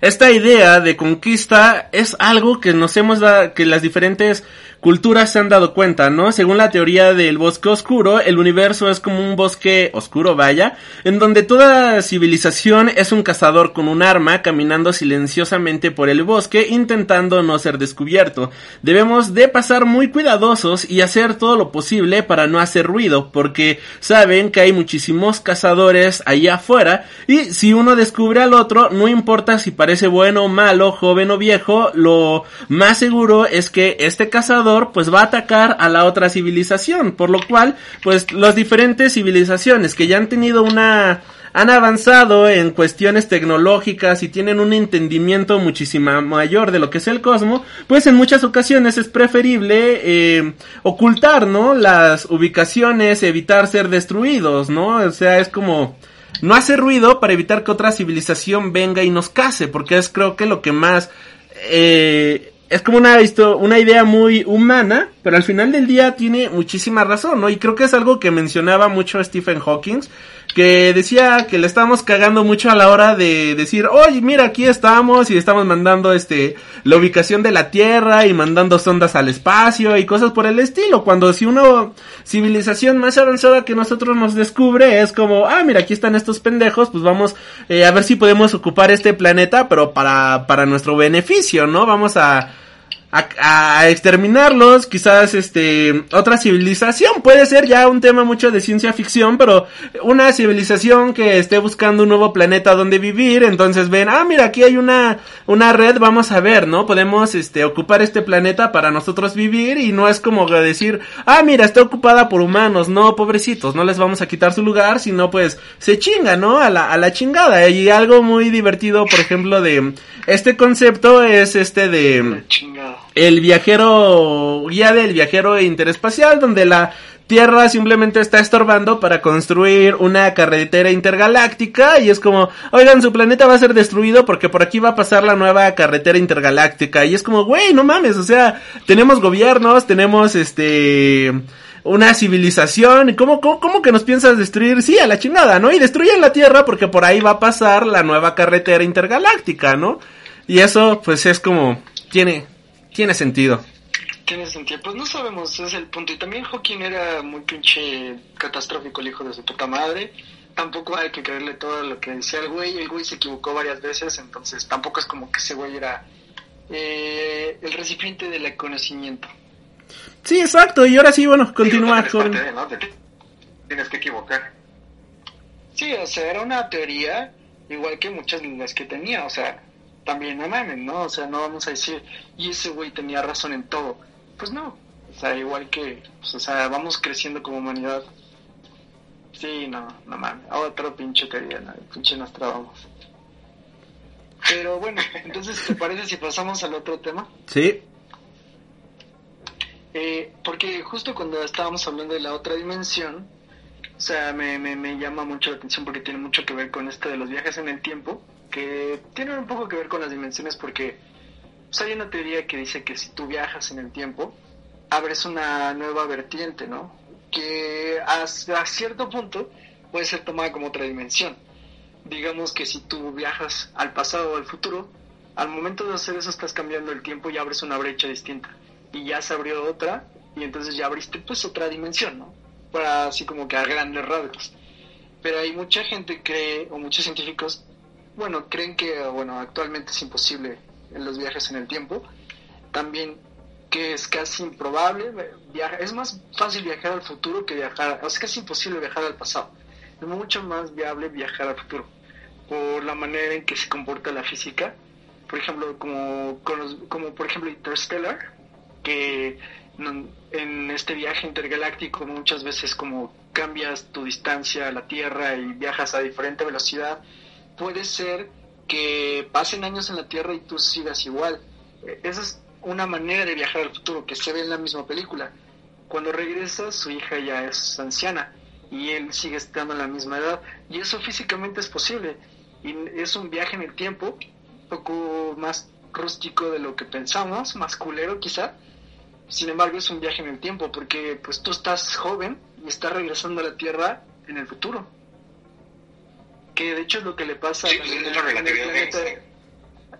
esta idea de conquista es algo que nos hemos dado, que las diferentes culturas se han dado cuenta, ¿no? Según la teoría del bosque oscuro, el universo es como un bosque oscuro, vaya, en donde toda civilización es un cazador con un arma caminando silenciosamente por el bosque intentando no ser descubierto. Debemos de pasar muy cuidadosos y hacer todo lo posible para no hacer ruido, porque saben que hay muchísimos cazadores allá afuera y si uno descubre al otro, no importa si parece bueno o malo, joven o viejo, lo más seguro es que este cazador pues va a atacar a la otra civilización, por lo cual pues las diferentes civilizaciones que ya han tenido una han avanzado en cuestiones tecnológicas y tienen un entendimiento muchísimo mayor de lo que es el cosmos, pues en muchas ocasiones es preferible eh, ocultar, ¿no? Las ubicaciones, evitar ser destruidos, ¿no? O sea, es como no hacer ruido para evitar que otra civilización venga y nos case, porque es creo que lo que más eh, es como una, una idea muy humana, pero al final del día tiene muchísima razón, ¿no? Y creo que es algo que mencionaba mucho Stephen Hawking, que decía que le estábamos cagando mucho a la hora de decir, oye, mira, aquí estamos y estamos mandando este, la ubicación de la Tierra y mandando sondas al espacio y cosas por el estilo, cuando si una civilización más avanzada que nosotros nos descubre es como, ah, mira, aquí están estos pendejos, pues vamos eh, a ver si podemos ocupar este planeta, pero para, para nuestro beneficio, ¿no? Vamos a a, exterminarlos, quizás este otra civilización, puede ser ya un tema mucho de ciencia ficción, pero una civilización que esté buscando un nuevo planeta donde vivir, entonces ven, ah, mira, aquí hay una una red, vamos a ver, ¿no? Podemos este ocupar este planeta para nosotros vivir y no es como decir, ah, mira, está ocupada por humanos, no, pobrecitos, no les vamos a quitar su lugar, sino pues se chinga, ¿no? A la a la chingada y algo muy divertido, por ejemplo, de este concepto es este de el viajero, guía del viajero interespacial, donde la Tierra simplemente está estorbando para construir una carretera intergaláctica y es como, oigan, su planeta va a ser destruido porque por aquí va a pasar la nueva carretera intergaláctica y es como, güey, no mames, o sea, tenemos gobiernos, tenemos este una civilización, ¿cómo, cómo, cómo que nos piensas destruir? Sí, a la chingada, ¿no? Y destruyen la Tierra porque por ahí va a pasar la nueva carretera intergaláctica, ¿no? Y eso, pues es como, tiene, tiene sentido. Tiene sentido, pues no sabemos, ese es el punto. Y también Hawking era muy pinche catastrófico el hijo de su puta madre. Tampoco hay que creerle todo lo que decía el güey. El güey se equivocó varias veces, entonces tampoco es como que ese güey era eh, el recipiente del conocimiento. Sí, exacto. Y ahora sí, bueno, continúa con... Tienes que equivocar. Sí, o sea, era una teoría igual que muchas las que tenía. O sea, también no mamen, ¿no? O sea, no vamos a decir, y ese güey tenía razón en todo. Pues no, o sea, igual que, pues, o sea, vamos creciendo como humanidad. Sí, no, no mames, otro pinche teoría, ¿no? pinche nos trabamos. Pero bueno, entonces, ¿te parece si pasamos al otro tema? Sí. Eh, porque justo cuando estábamos hablando de la otra dimensión, o sea, me, me, me llama mucho la atención porque tiene mucho que ver con esto de los viajes en el tiempo que tienen un poco que ver con las dimensiones porque hay una teoría que dice que si tú viajas en el tiempo, abres una nueva vertiente, ¿no? Que a, cierto punto puede ser tomada como otra dimensión. digamos que si tú viajas al pasado o al futuro, al momento de hacer eso estás cambiando el tiempo y abres una brecha distinta. Y ya se abrió otra y entonces ya abriste pues otra dimensión, ¿no? Para así como que a grandes rasgos. Pero hay mucha gente cree, o muchos científicos, bueno, creen que, bueno, actualmente es imposible los viajes en el tiempo. También que es casi improbable, viajar, es más fácil viajar al futuro que viajar, o sea, casi imposible viajar al pasado. Es mucho más viable viajar al futuro por la manera en que se comporta la física. Por ejemplo, como, como por ejemplo Interstellar, que en este viaje intergaláctico muchas veces como cambias tu distancia a la Tierra y viajas a diferente velocidad, puede ser que pasen años en la Tierra y tú sigas igual. E, esa es una manera de viajar al futuro que se ve en la misma película. Cuando regresa, su hija ya es anciana y él sigue estando en la misma edad. Y eso físicamente es posible. Y es un viaje en el tiempo, un poco más rústico de lo que pensamos, más culero quizá, sin embargo, es un viaje en el tiempo porque pues tú estás joven y estás regresando a la Tierra en el futuro. Que de hecho es lo que le pasa en, el, planeta,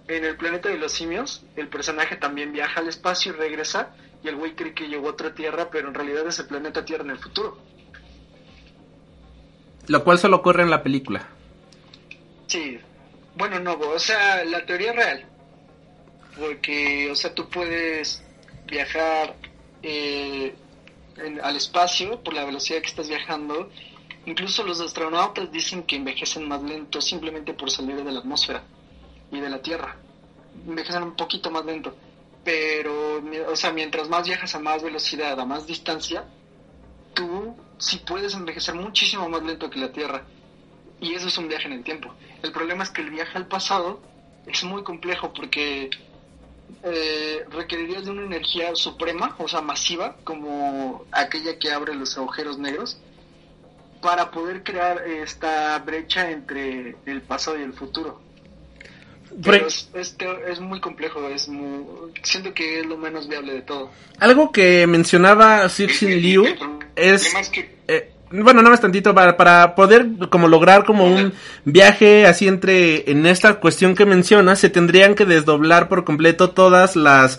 en el planeta de los simios. El personaje también viaja al espacio y regresa y el güey cree que llegó a otra Tierra, pero en realidad es el planeta Tierra en el futuro. Lo cual solo ocurre en la película. Sí. Bueno, no, o sea, la teoría es real. Porque, o sea, tú puedes viajar eh, al espacio por la velocidad que estás viajando. Incluso los astronautas dicen que envejecen más lento simplemente por salir de la atmósfera y de la Tierra. Envejecen un poquito más lento. Pero, o sea, mientras más viajas a más velocidad, a más distancia, tú sí puedes envejecer muchísimo más lento que la Tierra. Y eso es un viaje en el tiempo. El problema es que el viaje al pasado es muy complejo porque eh, requerirías de una energía suprema, o sea, masiva, como aquella que abre los agujeros negros, para poder crear esta brecha entre el pasado y el futuro. Pero es, es, muy complejo, es siento que es lo menos viable de todo. Algo que mencionaba Cixin Liu es... Eh, bueno, nada más tantito para, para poder como lograr como un viaje así entre en esta cuestión que mencionas se tendrían que desdoblar por completo todas las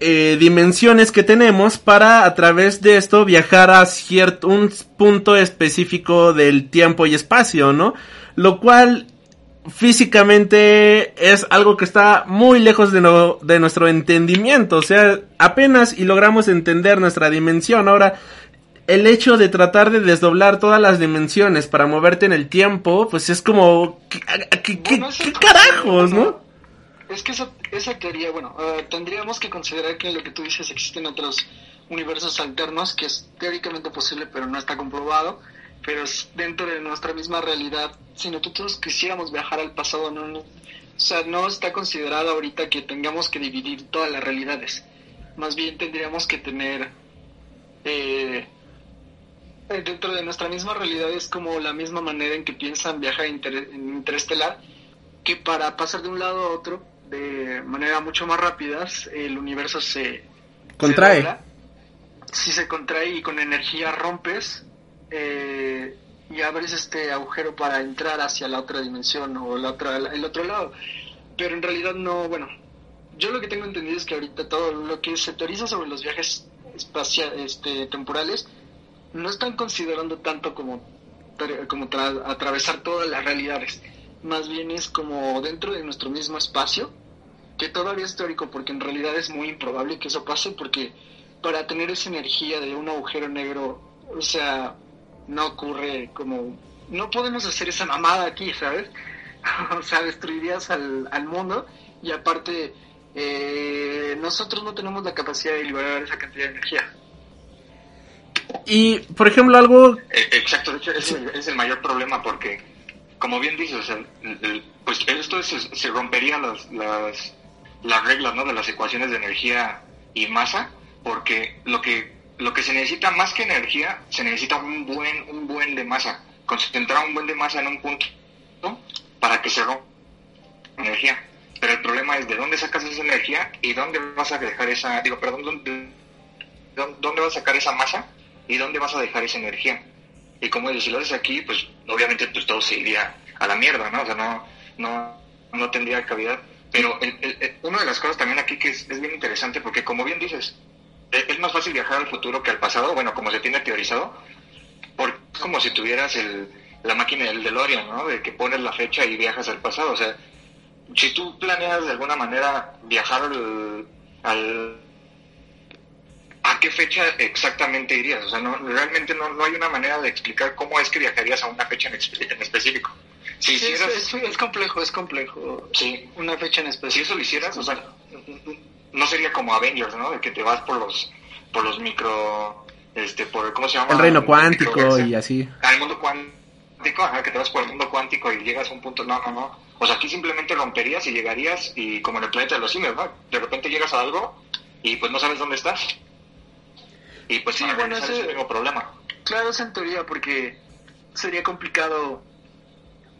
eh, dimensiones que tenemos para a través de esto viajar a cierto un punto específico del tiempo y espacio, ¿no? Lo cual físicamente es algo que está muy lejos de, no, de nuestro entendimiento, o sea, apenas y logramos entender nuestra dimensión. Ahora, el hecho de tratar de desdoblar todas las dimensiones para moverte en el tiempo, pues es como... ¿Qué, carajos, no? Es que esa, esa teoría, bueno, eh, tendríamos que considerar que lo que tú dices existen otros universos alternos, que es teóricamente posible, pero no está comprobado, pero es dentro de nuestra misma realidad. Si nosotros quisiéramos viajar al pasado, no, o sea, no está considerado ahorita que tengamos que dividir todas las realidades. Más bien tendríamos que tener eh, eh, dentro de nuestra misma realidad es como la misma manera en que piensan viajar en interestelar, que para pasar de un lado a otro de manera mucho más rápida, el universo se contrae. si se contrae y con energía rompes eh, y abres este agujero para entrar hacia la otra dimensión o la otra, el otro lado. Pero en realidad no, bueno, yo lo que tengo entendido es que ahorita todo lo que se teoriza sobre los viajes espaciales, este, temporales, no están considerando tanto como, como atravesar todas las realidades. Más bien es como dentro de nuestro mismo espacio, que todavía es teórico porque en realidad es muy improbable que eso pase porque para tener esa energía de un agujero negro, o sea, no ocurre como... No podemos hacer esa mamada aquí, ¿sabes? o sea, destruirías al, al mundo y aparte eh, nosotros no tenemos la capacidad de liberar esa cantidad de energía. Y, por ejemplo, algo... Eh, exacto, es, el mayor problema porque, como bien dices, pues esto se rompería las, las, las reglas ¿no? de las ecuaciones de energía y masa, porque lo que, lo que se necesita más que energía, se necesita un buen, un buen de masa, concentrar un buen de masa en un punto para que se rompa energía. Pero el problema es de dónde sacas esa energía y dónde vas a dejar esa, digo, perdón, dónde, dónde vas a sacar esa masa y dónde vas a dejar esa energía. Y como dices, si lo haces aquí, pues obviamente pues todo se iría a la mierda, ¿no? O sea, no, no, no tendría cabida. Pero el, una de las cosas también aquí que es, bien interesante, porque como bien dices, e, es, más fácil viajar al futuro que al pasado, bueno, como se tiene teorizado, porque es como si tuvieras el, la máquina del DeLorean, ¿no? De que pones la fecha y viajas al pasado. O sea, si tú planeas de alguna manera viajar al, ¿a qué fecha exactamente irías? O sea, no, realmente no, no hay una manera de explicar cómo es que viajarías a una fecha en, en específico. Si sí, es, complejo, es complejo. Sí. Una fecha en específico. Si eso lo hicieras, o sea, no sería como Avengers, ¿no? De que te vas por los, por los micro, este, por, ¿cómo se llama? El reino cuántico y así. Al mundo cuántico, ajá, que te vas por el mundo cuántico y llegas a un punto, no, no, no. O sea, aquí simplemente romperías y llegarías y como en el planeta de los simios, ¿no? De repente llegas a algo y pues no sabes dónde estás. Y pues sí, bueno, ese es el mismo problema. Claro, es en teoría porque sería complicado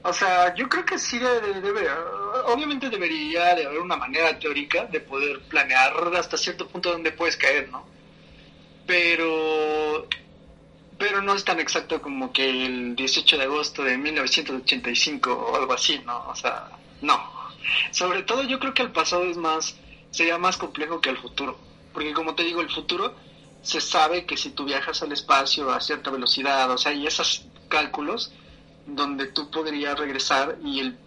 o sea, yo creo que sí debe, obviamente debería de haber una manera teórica de poder planear hasta cierto punto donde puedes caer, ¿no? Pero, pero no es tan exacto como que el 18 de agosto de 1985 o algo así, ¿no? O sea, no. Sobre todo yo creo que el pasado es más, sería más complejo que el futuro. Porque como te digo, el futuro se sabe que si tú viajas al espacio a cierta velocidad, o sea, y esos cálculos, donde tú podrías regresar y el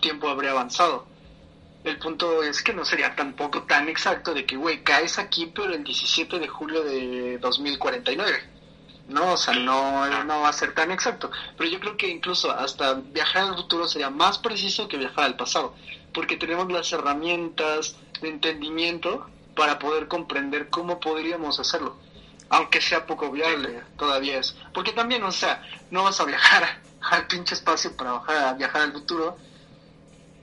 tiempo habría avanzado. El punto es que no sería tampoco tan exacto de que, güey, caes aquí, pero el 17 de julio de 2049. No, o sea, no, no va a ser tan exacto. Pero yo creo que incluso hasta viajar al futuro sería más preciso que viajar al pasado, porque tenemos las herramientas de entendimiento para poder comprender cómo podríamos hacerlo. Aunque sea poco viable, todavía es. Porque también, o sea, no vas a viajar al pinche espacio para viajar al futuro.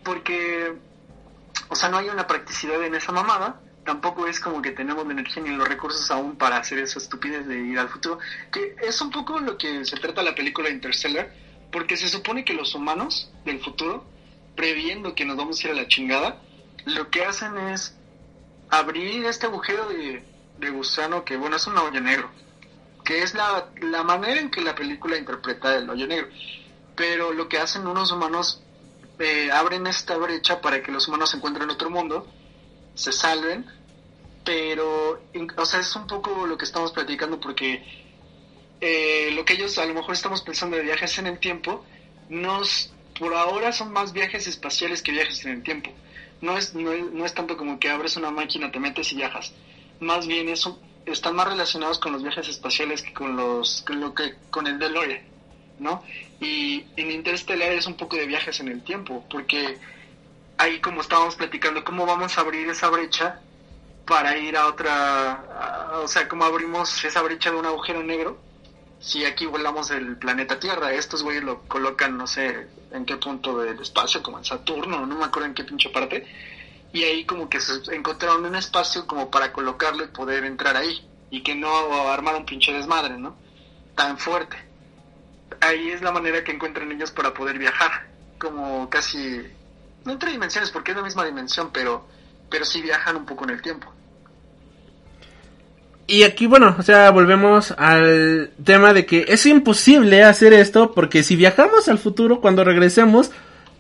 Porque, o sea, no hay una practicidad en esa mamada. Tampoco es como que tenemos la energía ni los recursos aún para hacer esa estupidez de ir al futuro. Que es un poco lo que se trata la película Interstellar. Porque se supone que los humanos del futuro, previendo que nos vamos a ir a la chingada, lo que hacen es abrir este agujero de, de gusano que, bueno, es un hoyo negro que es la, la manera en que la película interpreta el hoyo negro. Pero lo que hacen unos humanos, eh, abren esta brecha para que los humanos encuentren en otro mundo, se salven, pero, o sea, es un poco lo que estamos platicando porque eh, lo que ellos a lo mejor estamos pensando de viajes en el tiempo, nos, por ahora son más viajes espaciales que viajes en el tiempo. No es, no, no es tanto como que abres una máquina, te metes y viajas. Más bien es un, están más relacionados con los viajes espaciales que con los con lo que con el DeLorean, ¿no? Y en Interstellar es un poco de viajes en el tiempo, porque ahí como estábamos platicando, cómo vamos a abrir esa brecha para ir a otra, o sea, cómo abrimos esa brecha de un agujero negro si aquí volamos el planeta Tierra. Estos güeyes lo colocan, no sé en qué punto del espacio, como en Saturno, no me acuerdo en qué pinche parte y ahí como que se encontraron un espacio como para colocarlo y poder entrar ahí y que no armar un pinche desmadre, ¿no? Tan fuerte. Ahí es la manera que encuentran ellos para poder viajar, como casi no entre dimensiones porque es la misma dimensión, pero pero sí viajan un poco en el tiempo. Y aquí, bueno, o sea, volvemos al tema de que es imposible hacer esto porque si viajamos al futuro, cuando regresemos,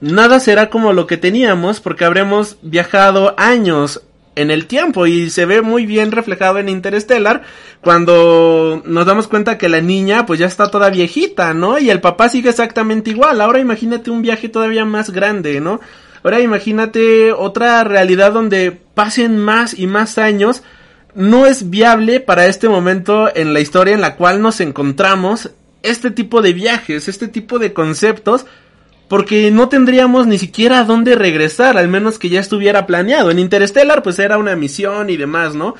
nada será como lo que teníamos porque habremos viajado años en el tiempo y se ve muy bien reflejado en Interstellar cuando nos damos cuenta que la niña pues ya está toda viejita, ¿no? Y el papá sigue exactamente igual. Ahora imagínate un viaje todavía más grande, ¿no? Ahora imagínate otra realidad donde pasen más y más años. No es viable para este momento en la historia en la cual nos encontramos este tipo de viajes, este tipo de conceptos porque no tendríamos ni siquiera a dónde regresar, al menos que ya estuviera planeado. En Interstellar pues era una misión y demás, ¿no?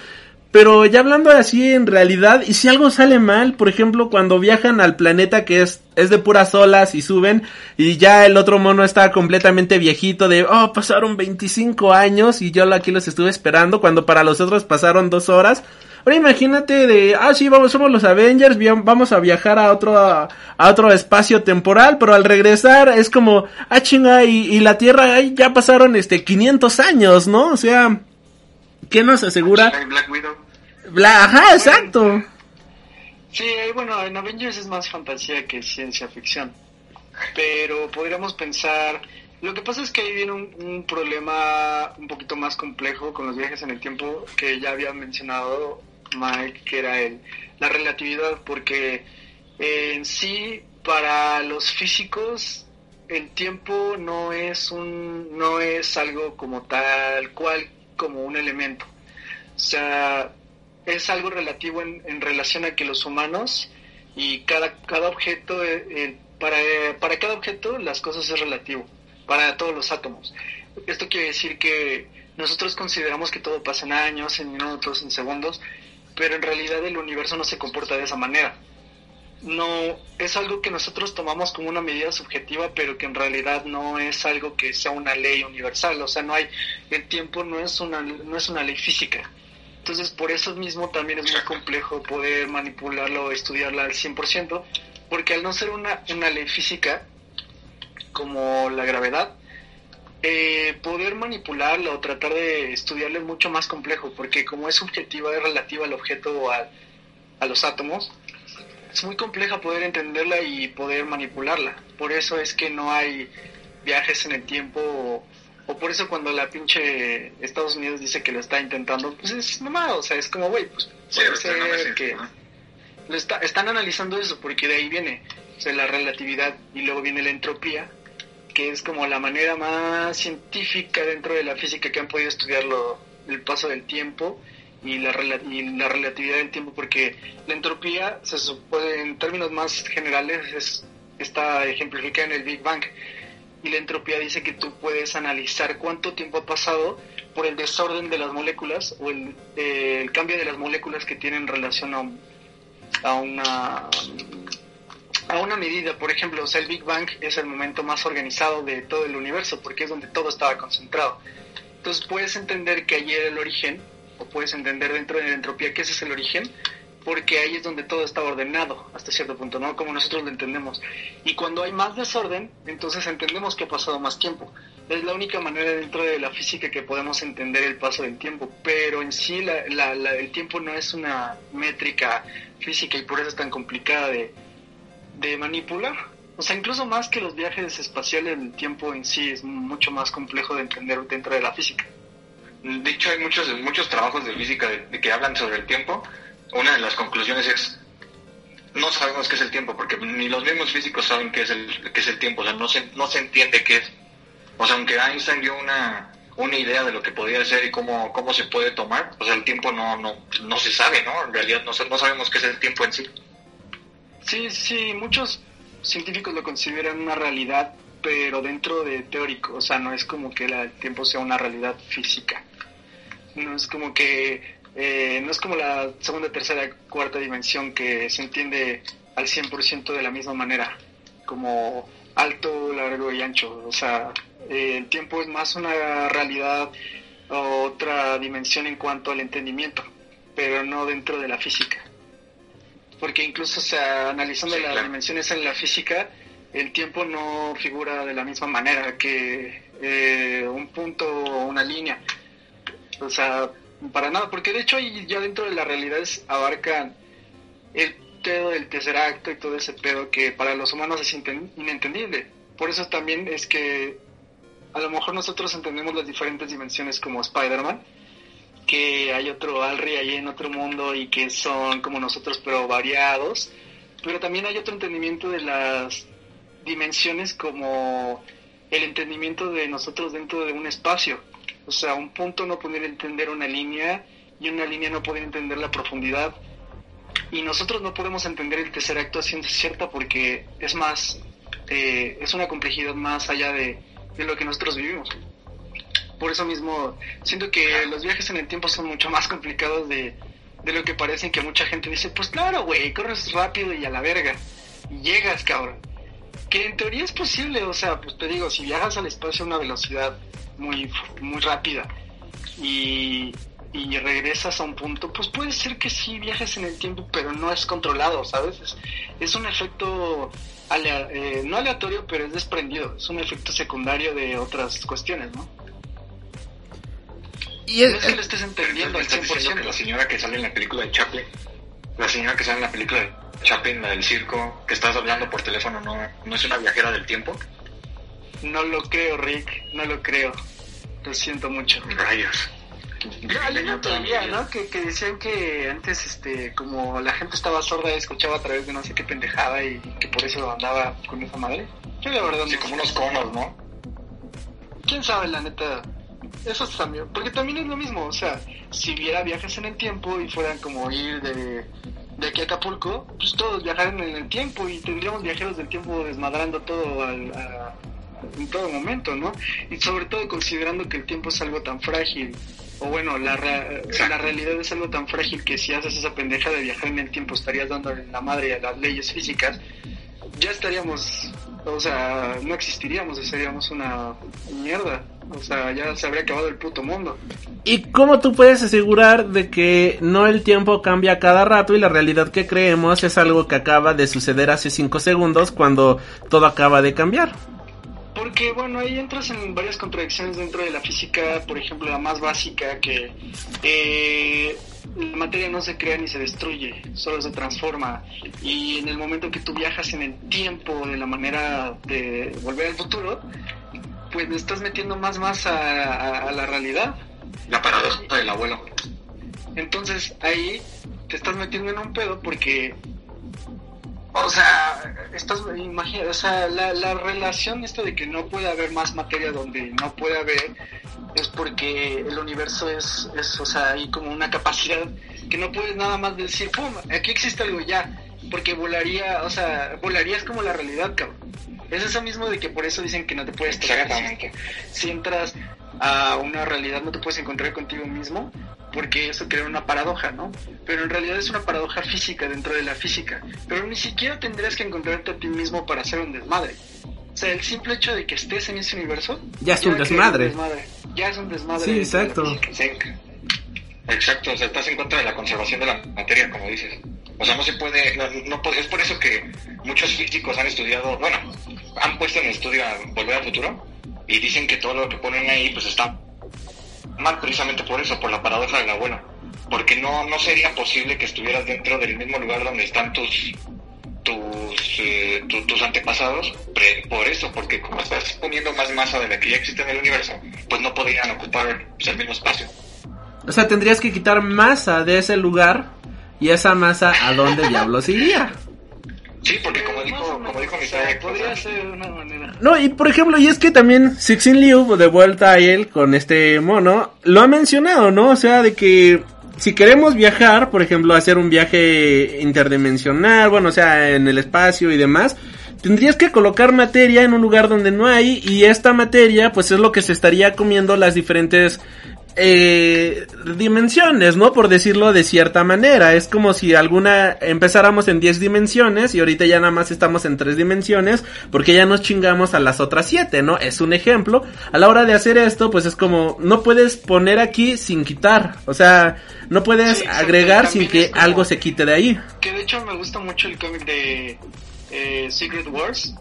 Pero ya hablando así en realidad, y si algo sale mal, por ejemplo, cuando viajan al planeta que es, es de puras olas y suben, y ya el otro mono está completamente viejito de, oh, pasaron 25 años y yo aquí los estuve esperando, cuando para los otros pasaron dos horas, Ahora imagínate de, ah, sí, vamos, somos los Avengers, vamos a viajar a otro, a, otro espacio temporal, pero al regresar es como, ah, chinga, y, la Tierra, ahí ya pasaron, este, 500 años, ¿no? O sea, ¿qué nos asegura? Black Widow. ajá, exacto. Sí, bueno, en Avengers es más fantasía que ciencia ficción. pero podríamos pensar... Lo que pasa es que ahí viene un, problema un poquito más complejo con los viajes en el tiempo que ya había mencionado Mike, que era el, la relatividad, porque en sí para los físicos el tiempo no es un no es algo como tal cual como un elemento. O sea es algo relativo en, en relación a que los humanos y cada cada objeto eh, eh, para, para cada objeto las cosas es relativo para todos los átomos. Esto quiere decir que nosotros consideramos que todo pasa en años en minutos en segundos pero en realidad el universo no se comporta de esa manera. No es algo que nosotros tomamos como una medida subjetiva, pero que en realidad no es algo que sea una ley universal, o sea, no hay el tiempo no es una no es una ley física. Entonces, por eso mismo también es muy complejo poder manipularlo o estudiarla al 100%, porque al no ser una, una ley física como la gravedad, eh, poder manipularla o tratar de estudiarla es mucho más complejo, porque como es subjetiva, es relativa al objeto o a, a los átomos, es muy compleja poder entenderla y poder manipularla. Por eso es que no hay viajes en el tiempo o, por eso cuando la pinche Estados Unidos dice que lo está intentando, pues es normal, o sea, es como, güey, pues puede ser que... Lo está, están analizando eso porque de ahí viene o sea, la relatividad y luego viene la entropía, que es como la manera más científica dentro de la física que han podido estudiar el paso del tiempo y la, la relatividad del tiempo, porque la entropía, se supone, en términos más generales, es, está ejemplificada en el Big Bang. Y la entropía dice que tú puedes analizar cuánto tiempo ha pasado por el desorden de las moléculas o el, el cambio de las moléculas que tienen relación a, a una a una medida, por ejemplo, o sea, el Big Bang es el momento más organizado de todo el universo porque es donde todo estaba concentrado. Entonces puedes entender que ayer el origen o puedes entender dentro de la entropía que ese es el origen, porque ahí es donde todo está ordenado hasta cierto punto, ¿no? Como nosotros lo entendemos. Y cuando hay más desorden, entonces entendemos que ha pasado más tiempo. Es la única manera dentro de la física que podemos entender el paso del tiempo, pero en sí la, el tiempo no es una métrica física y por eso es tan complicada de, de manipular. O sea, incluso más que los viajes espaciales, el tiempo en sí es mucho más complejo de entender dentro de la física. De hecho, hay muchos, muchos trabajos de física de, que hablan sobre el tiempo. Una de las conclusiones es, no sabemos qué es el tiempo, porque ni los mismos físicos saben qué es el, qué es el tiempo, o sea, no se, no se entiende qué es. O sea, aunque Einstein dio una, una idea de lo que podría ser y cómo, cómo se puede tomar, o sea, el tiempo no, no, no se sabe, ¿no? En realidad no, no sabemos qué es el tiempo en sí. Sí, sí, muchos científicos lo consideran una realidad, pero dentro de teórico, o sea, no es como que el tiempo sea una realidad física no es como que eh, no es como la segunda, tercera, cuarta dimensión que se entiende al 100% de la misma manera, como alto, largo y ancho. O sea, eh, el tiempo es más una realidad o otra dimensión en cuanto al entendimiento, pero no dentro de la física. Porque incluso, o sea, analizando las dimensiones en la física, el tiempo no figura de la misma manera que eh, un punto o una línea. O sea, para nada, porque de hecho ya dentro de las realidades abarcan el pedo del tercer acto y todo ese pedo que para los humanos es inentendible. Por eso también es que a lo mejor nosotros entendemos las diferentes dimensiones como Spider-Man, que hay otro Alri ahí en otro mundo y que son como nosotros pero variados, pero también hay otro entendimiento de las dimensiones como el entendimiento de nosotros dentro de un espacio o sea, un punto no poder entender una línea y una línea no poder entender la profundidad. Y nosotros no podemos entender el tercer acto a ciencia cierta porque es más, eh, es una complejidad más allá de, lo que nosotros vivimos. Por eso mismo, siento que los viajes en el tiempo son mucho más complicados de, de lo que parecen que mucha gente dice, pues claro, güey, corres rápido y a la verga. Y llegas, cabrón. Que en teoría es posible, o sea, pues te digo, si viajas al espacio a una velocidad muy, muy rápida y, y regresas a un punto, pues puede ser que sí viajes en el tiempo, pero no es controlado, ¿sabes? Es, un efecto eh, no aleatorio, pero es desprendido, es un efecto secundario de otras cuestiones, ¿no? Y es, que lo estés entendiendo al 100%. Que la señora que sale en la película de Chaplin la señora que sale en la película de Chaplin, la del circo, que estás hablando por teléfono, no, no es una viajera del tiempo. No lo creo, Rick, no lo creo. Lo siento mucho. Rayos. Hay una teoría, ¿no? Que, que decían que antes, este, como la gente estaba sorda, escuchaba a través de no sé qué pendejada y que por eso andaba con esa madre. Yo la verdad Sí, no como sé. unos conos, ¿no? ¿Quién sabe, la neta? Eso también, porque también es lo mismo, o sea, si hubiera viajes en el tiempo y fueran como ir de, de aquí a Acapulco, pues todos viajaran en el tiempo y tendríamos viajeros del tiempo desmadrando todo al, a- en todo momento, ¿no? Y sobre todo considerando que el tiempo es algo tan frágil, o bueno, la, la realidad es algo tan frágil que si haces esa pendeja de viajar en el tiempo estarías dando la madre a las leyes físicas, ya estaríamos, o sea, no existiríamos, seríamos una mierda. O sea, ya se habría acabado el puto mundo. ¿Y cómo tú puedes asegurar de que no el tiempo cambia cada rato y la realidad que creemos es algo que acaba de suceder hace 5 segundos cuando todo acaba de cambiar? Porque, bueno, ahí entras en varias contradicciones dentro de la física, por ejemplo, la más básica, que eh, la materia no se crea ni se destruye, solo se transforma. Y en el momento que tú viajas en el tiempo de la manera de volver al futuro, pues le estás metiendo más más a, a- a la realidad. La paradoja del abuelo. Entonces ahí te estás metiendo en un pedo porque, o sea, estás, imagina, o sea, la, la relación esta de que no puede haber más materia donde no puede haber es porque el universo es, es, o sea, hay como una capacidad que no puedes nada más decir, pum, aquí existe algo ya, porque volaría, o sea, volarías como la realidad, cabrón. Es eso mismo de que por eso dicen que no te puedes tocar. Si entras a una realidad no te puedes encontrar contigo mismo porque eso crea una paradoja, ¿no? Pero en realidad es una paradoja física dentro de la física. Pero ni siquiera tendrías que encontrarte a ti mismo para hacer un desmadre. O sea, el simple hecho de que estés en ese universo... Ya es un desmadre. Ya es un desmadre. Sí, exacto. Exacto, o sea, estás en contra de la conservación de la materia, como dices. O sea, no se puede, no, no puede- es por eso que muchos físicos han estudiado, bueno, han puesto en estudio a Volver al Futuro y dicen que todo lo que ponen ahí pues está mal precisamente por eso, por la paradoja del abuelo. Porque no, no sería posible que estuvieras dentro del mismo lugar donde están tus tus, eh, tu- tus antepasados por eso, porque como estás poniendo más masa de la que ya existe en el universo, pues no podrían ocupar pues, el mismo espacio. O sea, tendrías que quitar masa de ese lugar y esa masa a dónde diablos iría. Sí, porque como dijo, menos, como dijo mi padre, Podría pues, ser de una manera. No, y por ejemplo, y es que también Sixin Liu, de vuelta a él con este mono, lo ha mencionado, ¿no? O sea, de que si queremos viajar, por ejemplo, hacer un viaje interdimensional, bueno, o sea, en el espacio y demás, tendrías que colocar materia en un lugar donde no hay y esta materia, pues es lo que se estaría comiendo las diferentes eh, dimensiones, ¿no? Por decirlo de cierta manera. Es como si alguna empezáramos en 10 dimensiones y ahorita ya nada más estamos en 3 dimensiones porque ya nos chingamos a las otras 7, ¿no? Es un ejemplo. A la hora de hacer esto, pues es como no puedes poner aquí sin quitar. O sea, no puedes Sí, agregar sin que algo se quite de ahí. Que de hecho me gusta mucho el cómic de eh, Secret Wars,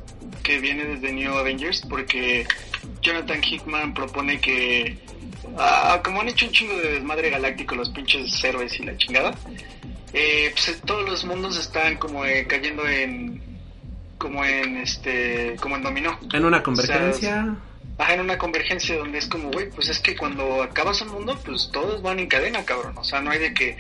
que viene desde New Avengers, porque Jonathan Hickman propone que, ah, como han hecho un chingo de desmadre galáctico los pinches héroes y la chingada, eh, pues todos los mundos están como eh, cayendo en, como en este, como en dominó. En una convergencia. En una convergencia donde es como, güey, pues es que cuando acabas un mundo, pues todos van en cadena, cabrón. O sea, no hay de que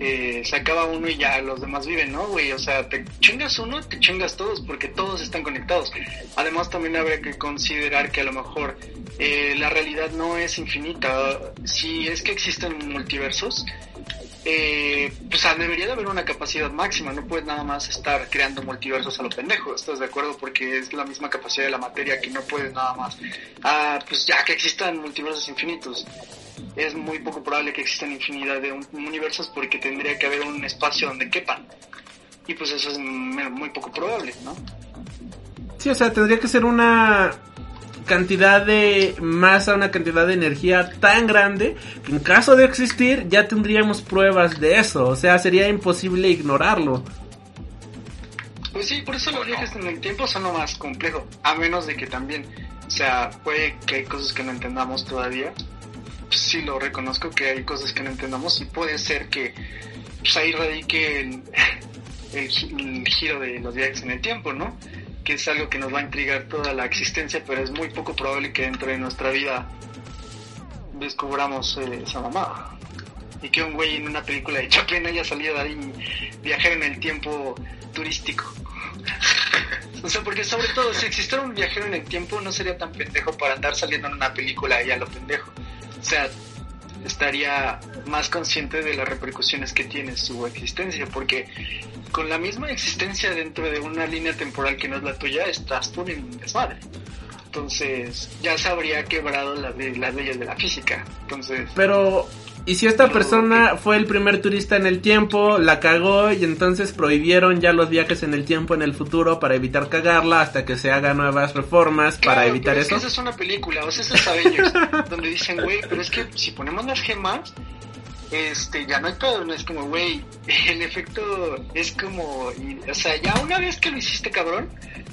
eh, se acaba uno y ya los demás viven, ¿no, güey? O sea, te chingas uno, te chingas todos, porque todos están conectados. Además, también habría que considerar que a lo mejor eh, la realidad no es infinita. Si es que existen multiversos, eh, pues debería de haber una capacidad máxima, no puedes nada más estar creando multiversos a lo pendejo, ¿estás de acuerdo? Porque es la misma capacidad de la materia que no puedes nada más. Ah, pues ya que existan multiversos infinitos, es muy poco probable que existan infinidad de un- universos porque tendría que haber un espacio donde quepan. Y pues eso es muy poco probable, ¿no? Sí, o sea, tendría que ser una cantidad de masa, una cantidad de energía tan grande que en caso de existir ya tendríamos pruebas de eso. O sea, sería imposible ignorarlo. Pues sí, por eso los viajes en el tiempo son lo más complejo. A menos de que también, o sea, puede que hay cosas que no entendamos todavía. Pues sí, lo reconozco que hay cosas que no entendamos y puede ser que pues ahí radique el, el, giro de los viajes en el tiempo, ¿no? Que es algo que nos va a intrigar toda la existencia, pero es muy poco probable que dentro de nuestra vida descubramos eh, esa mamada. Y que un güey en una película de Chaplin haya salido de ahí viajar en el tiempo turístico. o sea, porque sobre todo, si existiera un viajero en el tiempo, no sería tan pendejo para andar saliendo en una película y a lo pendejo. O sea, estaría más consciente de las repercusiones que tiene su existencia, porque con la misma existencia dentro de una línea temporal que no es la tuya, estás tú en un desmadre. Entonces, ya se habría quebrado las leyes de la física. Entonces. Pero y si esta persona fue el primer turista en el tiempo, la cagó y entonces prohibieron ya los viajes en el tiempo en el futuro para evitar cagarla hasta que se hagan nuevas reformas para evitar pero eso. Es que esa es una película, o sea, es Avengers, donde dicen, güey, pero es que si ponemos las gemas, este, ya no hay no es como, güey, el efecto es como, o sea, ya una vez que lo hiciste, cabrón,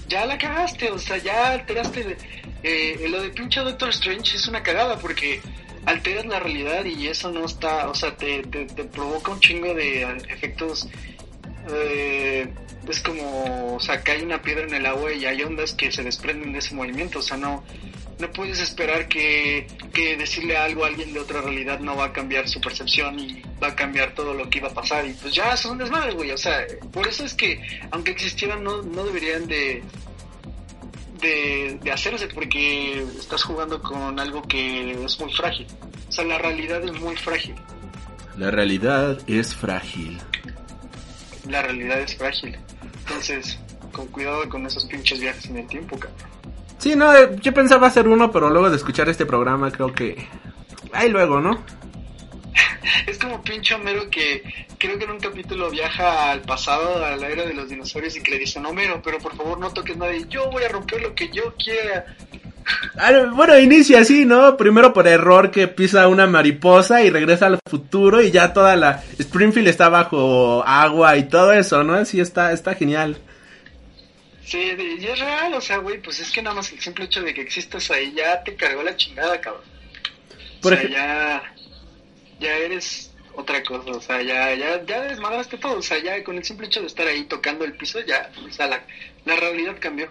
ya la cagaste, o sea, ya alteraste, eh, lo de pinche Doctor Strange es una cagada porque alteras la realidad y eso no está, o sea, te, te, provoca un chingo de efectos. Eh, es como, o sea, una piedra en el agua y hay ondas que se desprenden de ese movimiento, o sea, no, no puedes esperar que, que decirle algo a alguien de otra realidad no va a cambiar su percepción y va a cambiar todo lo que iba a pasar y pues ya son desmadres, güey, o sea, por eso es que aunque existieran no, no deberían de, de, hacerse porque estás jugando con algo que es muy frágil. O sea, la realidad es muy frágil. La realidad es frágil. La realidad es frágil. Entonces, con cuidado con esos pinches viajes en el tiempo, cabrón. Sí, no, eh, yo pensaba hacer uno, pero luego de escuchar este programa creo que... Ahí luego, ¿no? es como pinche Homero que creo que en un capítulo viaja al pasado, a la era de los dinosaurios y que le dicen, Homero, pero por favor no toques nada y yo voy a romper lo que yo quiera. Ah, bueno, inicia así, ¿no? Primero por error que pisa una mariposa y regresa al futuro y ya toda la Springfield está bajo agua y todo eso, ¿no? Sí, está, está genial. Sí, y es real, o sea, güey, pues es que nada más el simple hecho de que existas ahí ya te cargó la chingada, cabrón. Por o sea, ya, ya eres otra cosa, o sea, ya, ya, ya desmadraste todo, o sea, ya con el simple hecho de estar ahí tocando el piso, ya, o sea, la, la realidad cambió.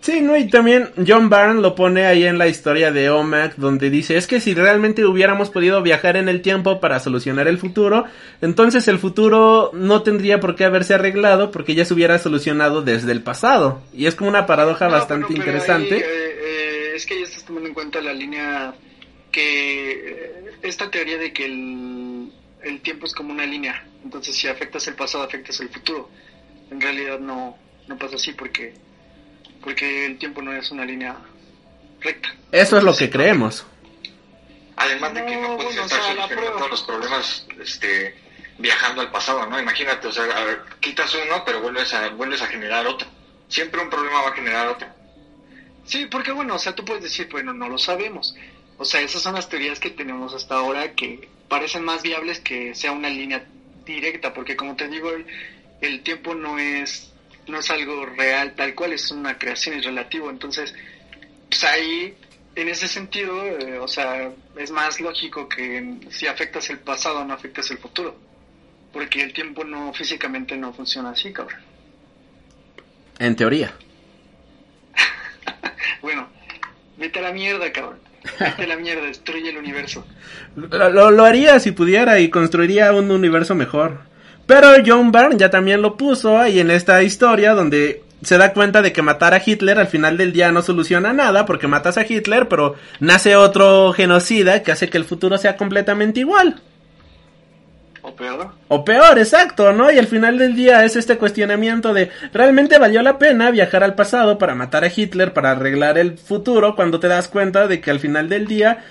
Sí, no, y también John Byrne lo pone ahí en la historia de OMAC, donde dice, es que si realmente hubiéramos podido viajar en el tiempo para solucionar el futuro, entonces el futuro no tendría por qué haberse arreglado porque ya se hubiera solucionado desde el pasado. Y es como una paradoja bastante interesante. Eh, eh, es que ya estás tomando en cuenta la línea que, eh, esta teoría de que el, el tiempo es como una línea, entonces si afectas el pasado, afectas el futuro. En realidad no, no pasa así porque, porque el tiempo no es una línea recta. Eso es lo que creemos. Además de que no, puedes estar solucionando todos los problemas este, viajando al pasado, ¿no? Imagínate, o sea, quitas uno, pero vuelves a, vuelves a generar otro. Siempre un problema va a generar otro. Sí, porque bueno, o sea, tú puedes decir, bueno, no lo sabemos. O sea, esas son las teorías que tenemos hasta ahora que parecen más viables que sea una línea directa, porque como te digo, el, tiempo no es no es algo real tal cual, es una creación, es relativo. Entonces, pues ahí, en ese sentido, eh, o sea, es más lógico que si afectas el pasado no afectas el futuro. Porque el tiempo no físicamente no funciona así, cabrón. En teoría. bueno, vete a la mierda, cabrón. La mierda, destruye el universo. Lo, lo, haría si pudiera y construiría un universo mejor. Pero John Byrne ya también lo puso ahí en esta historia donde se da cuenta de que matar a Hitler al final del día no soluciona nada porque matas a Hitler, pero nace otro genocida que hace que el futuro sea completamente igual. O peor. Exacto, ¿no? Y al final del día es este cuestionamiento de, ¿realmente valió la pena viajar al pasado para matar a Hitler, para arreglar el futuro, cuando te das cuenta de que al final del día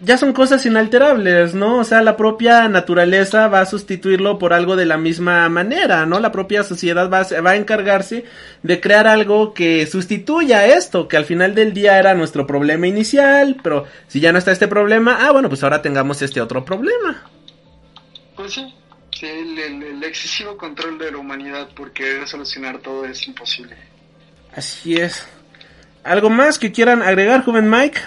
ya son cosas inalterables, ¿no? O sea, la propia naturaleza va a sustituirlo por algo de la misma manera, ¿no? La propia sociedad va a, va a encargarse de crear algo que sustituya esto, que al final del día era nuestro problema inicial, pero si ya no está este problema, ah, bueno, pues ahora tengamos este otro problema. Pues sí, sí el, excesivo control de la humanidad por querer solucionar todo es imposible. Así es. ¿Algo más que quieran agregar, joven Mike?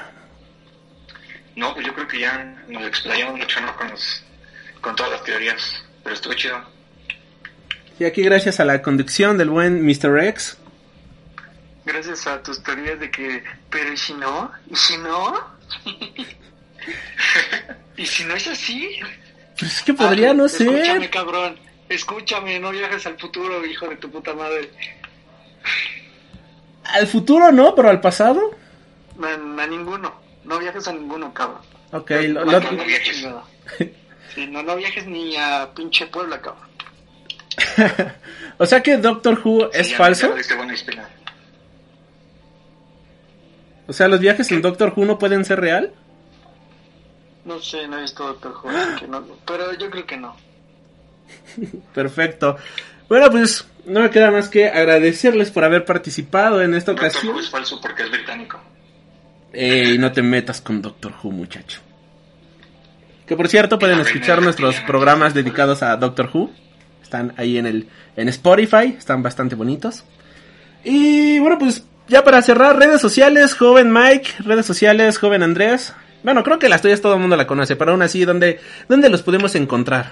No, pues yo creo que ya nos explayamos mucho con, con todas las teorías, pero estuvo chido. Y aquí gracias a la conducción del buen Mr. X. Gracias a tus teorías de que, pero ¿y si no? ¿Y si no? ¿Y si no es así? Pues es que podría no ser. Escúchame, cabrón. Escúchame, no viajes al futuro, hijo de tu puta madre. Al futuro no, pero al pasado. A, a ninguno. No viajes a ninguno, cabrón. Ok, lo, No, lo- no viajes. Sí, no, no viajes ni a pinche Puebla, cabrón. o sea que Doctor Who es ya- falso. ya. O sea, los viajes en Doctor Who no pueden ser real. No sé, no he visto Doctor Who, no, pero yo creo que no. Perfecto. Bueno, pues no me queda más que agradecerles por haber participado en esta Doctor ocasión. Who es falso porque es británico. Ey, no te metas con Doctor Who, muchacho. Que por cierto pueden escuchar nuestros programas dedicados a Doctor Who. Están ahí en el en Spotify, están bastante bonitos. Y bueno, pues ya para cerrar, redes sociales, joven Mike, redes sociales, joven Andrés. Bueno, creo que las tuyas todo el mundo la conoce, pero aún así, ¿dónde, dónde los podemos encontrar?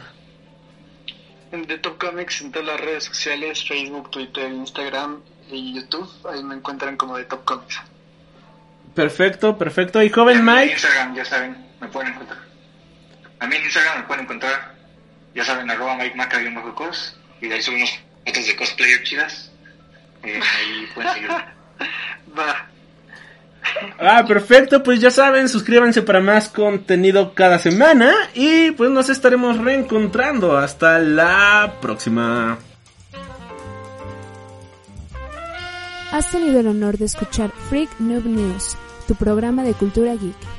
En The Top Comics en todas las redes sociales, Facebook, Twitter, Instagram y YouTube, ahí me encuentran como The Top Comics. Perfecto, perfecto. Y joven mí en Mike, Instagram, ya saben, me pueden encontrar. A mí en Instagram me pueden encontrar, ya saben, arroba Mike Maca y un cos, y de ahí subo unas fotos de cosplayer chidas. Eh, ahí pueden seguirme. Va, Ah, perfecto, pues ya saben, suscríbanse para más contenido cada semana y pues nos estaremos reencontrando. Hasta la próxima. Has tenido el honor de escuchar Freak Noob News, tu programa de cultura geek.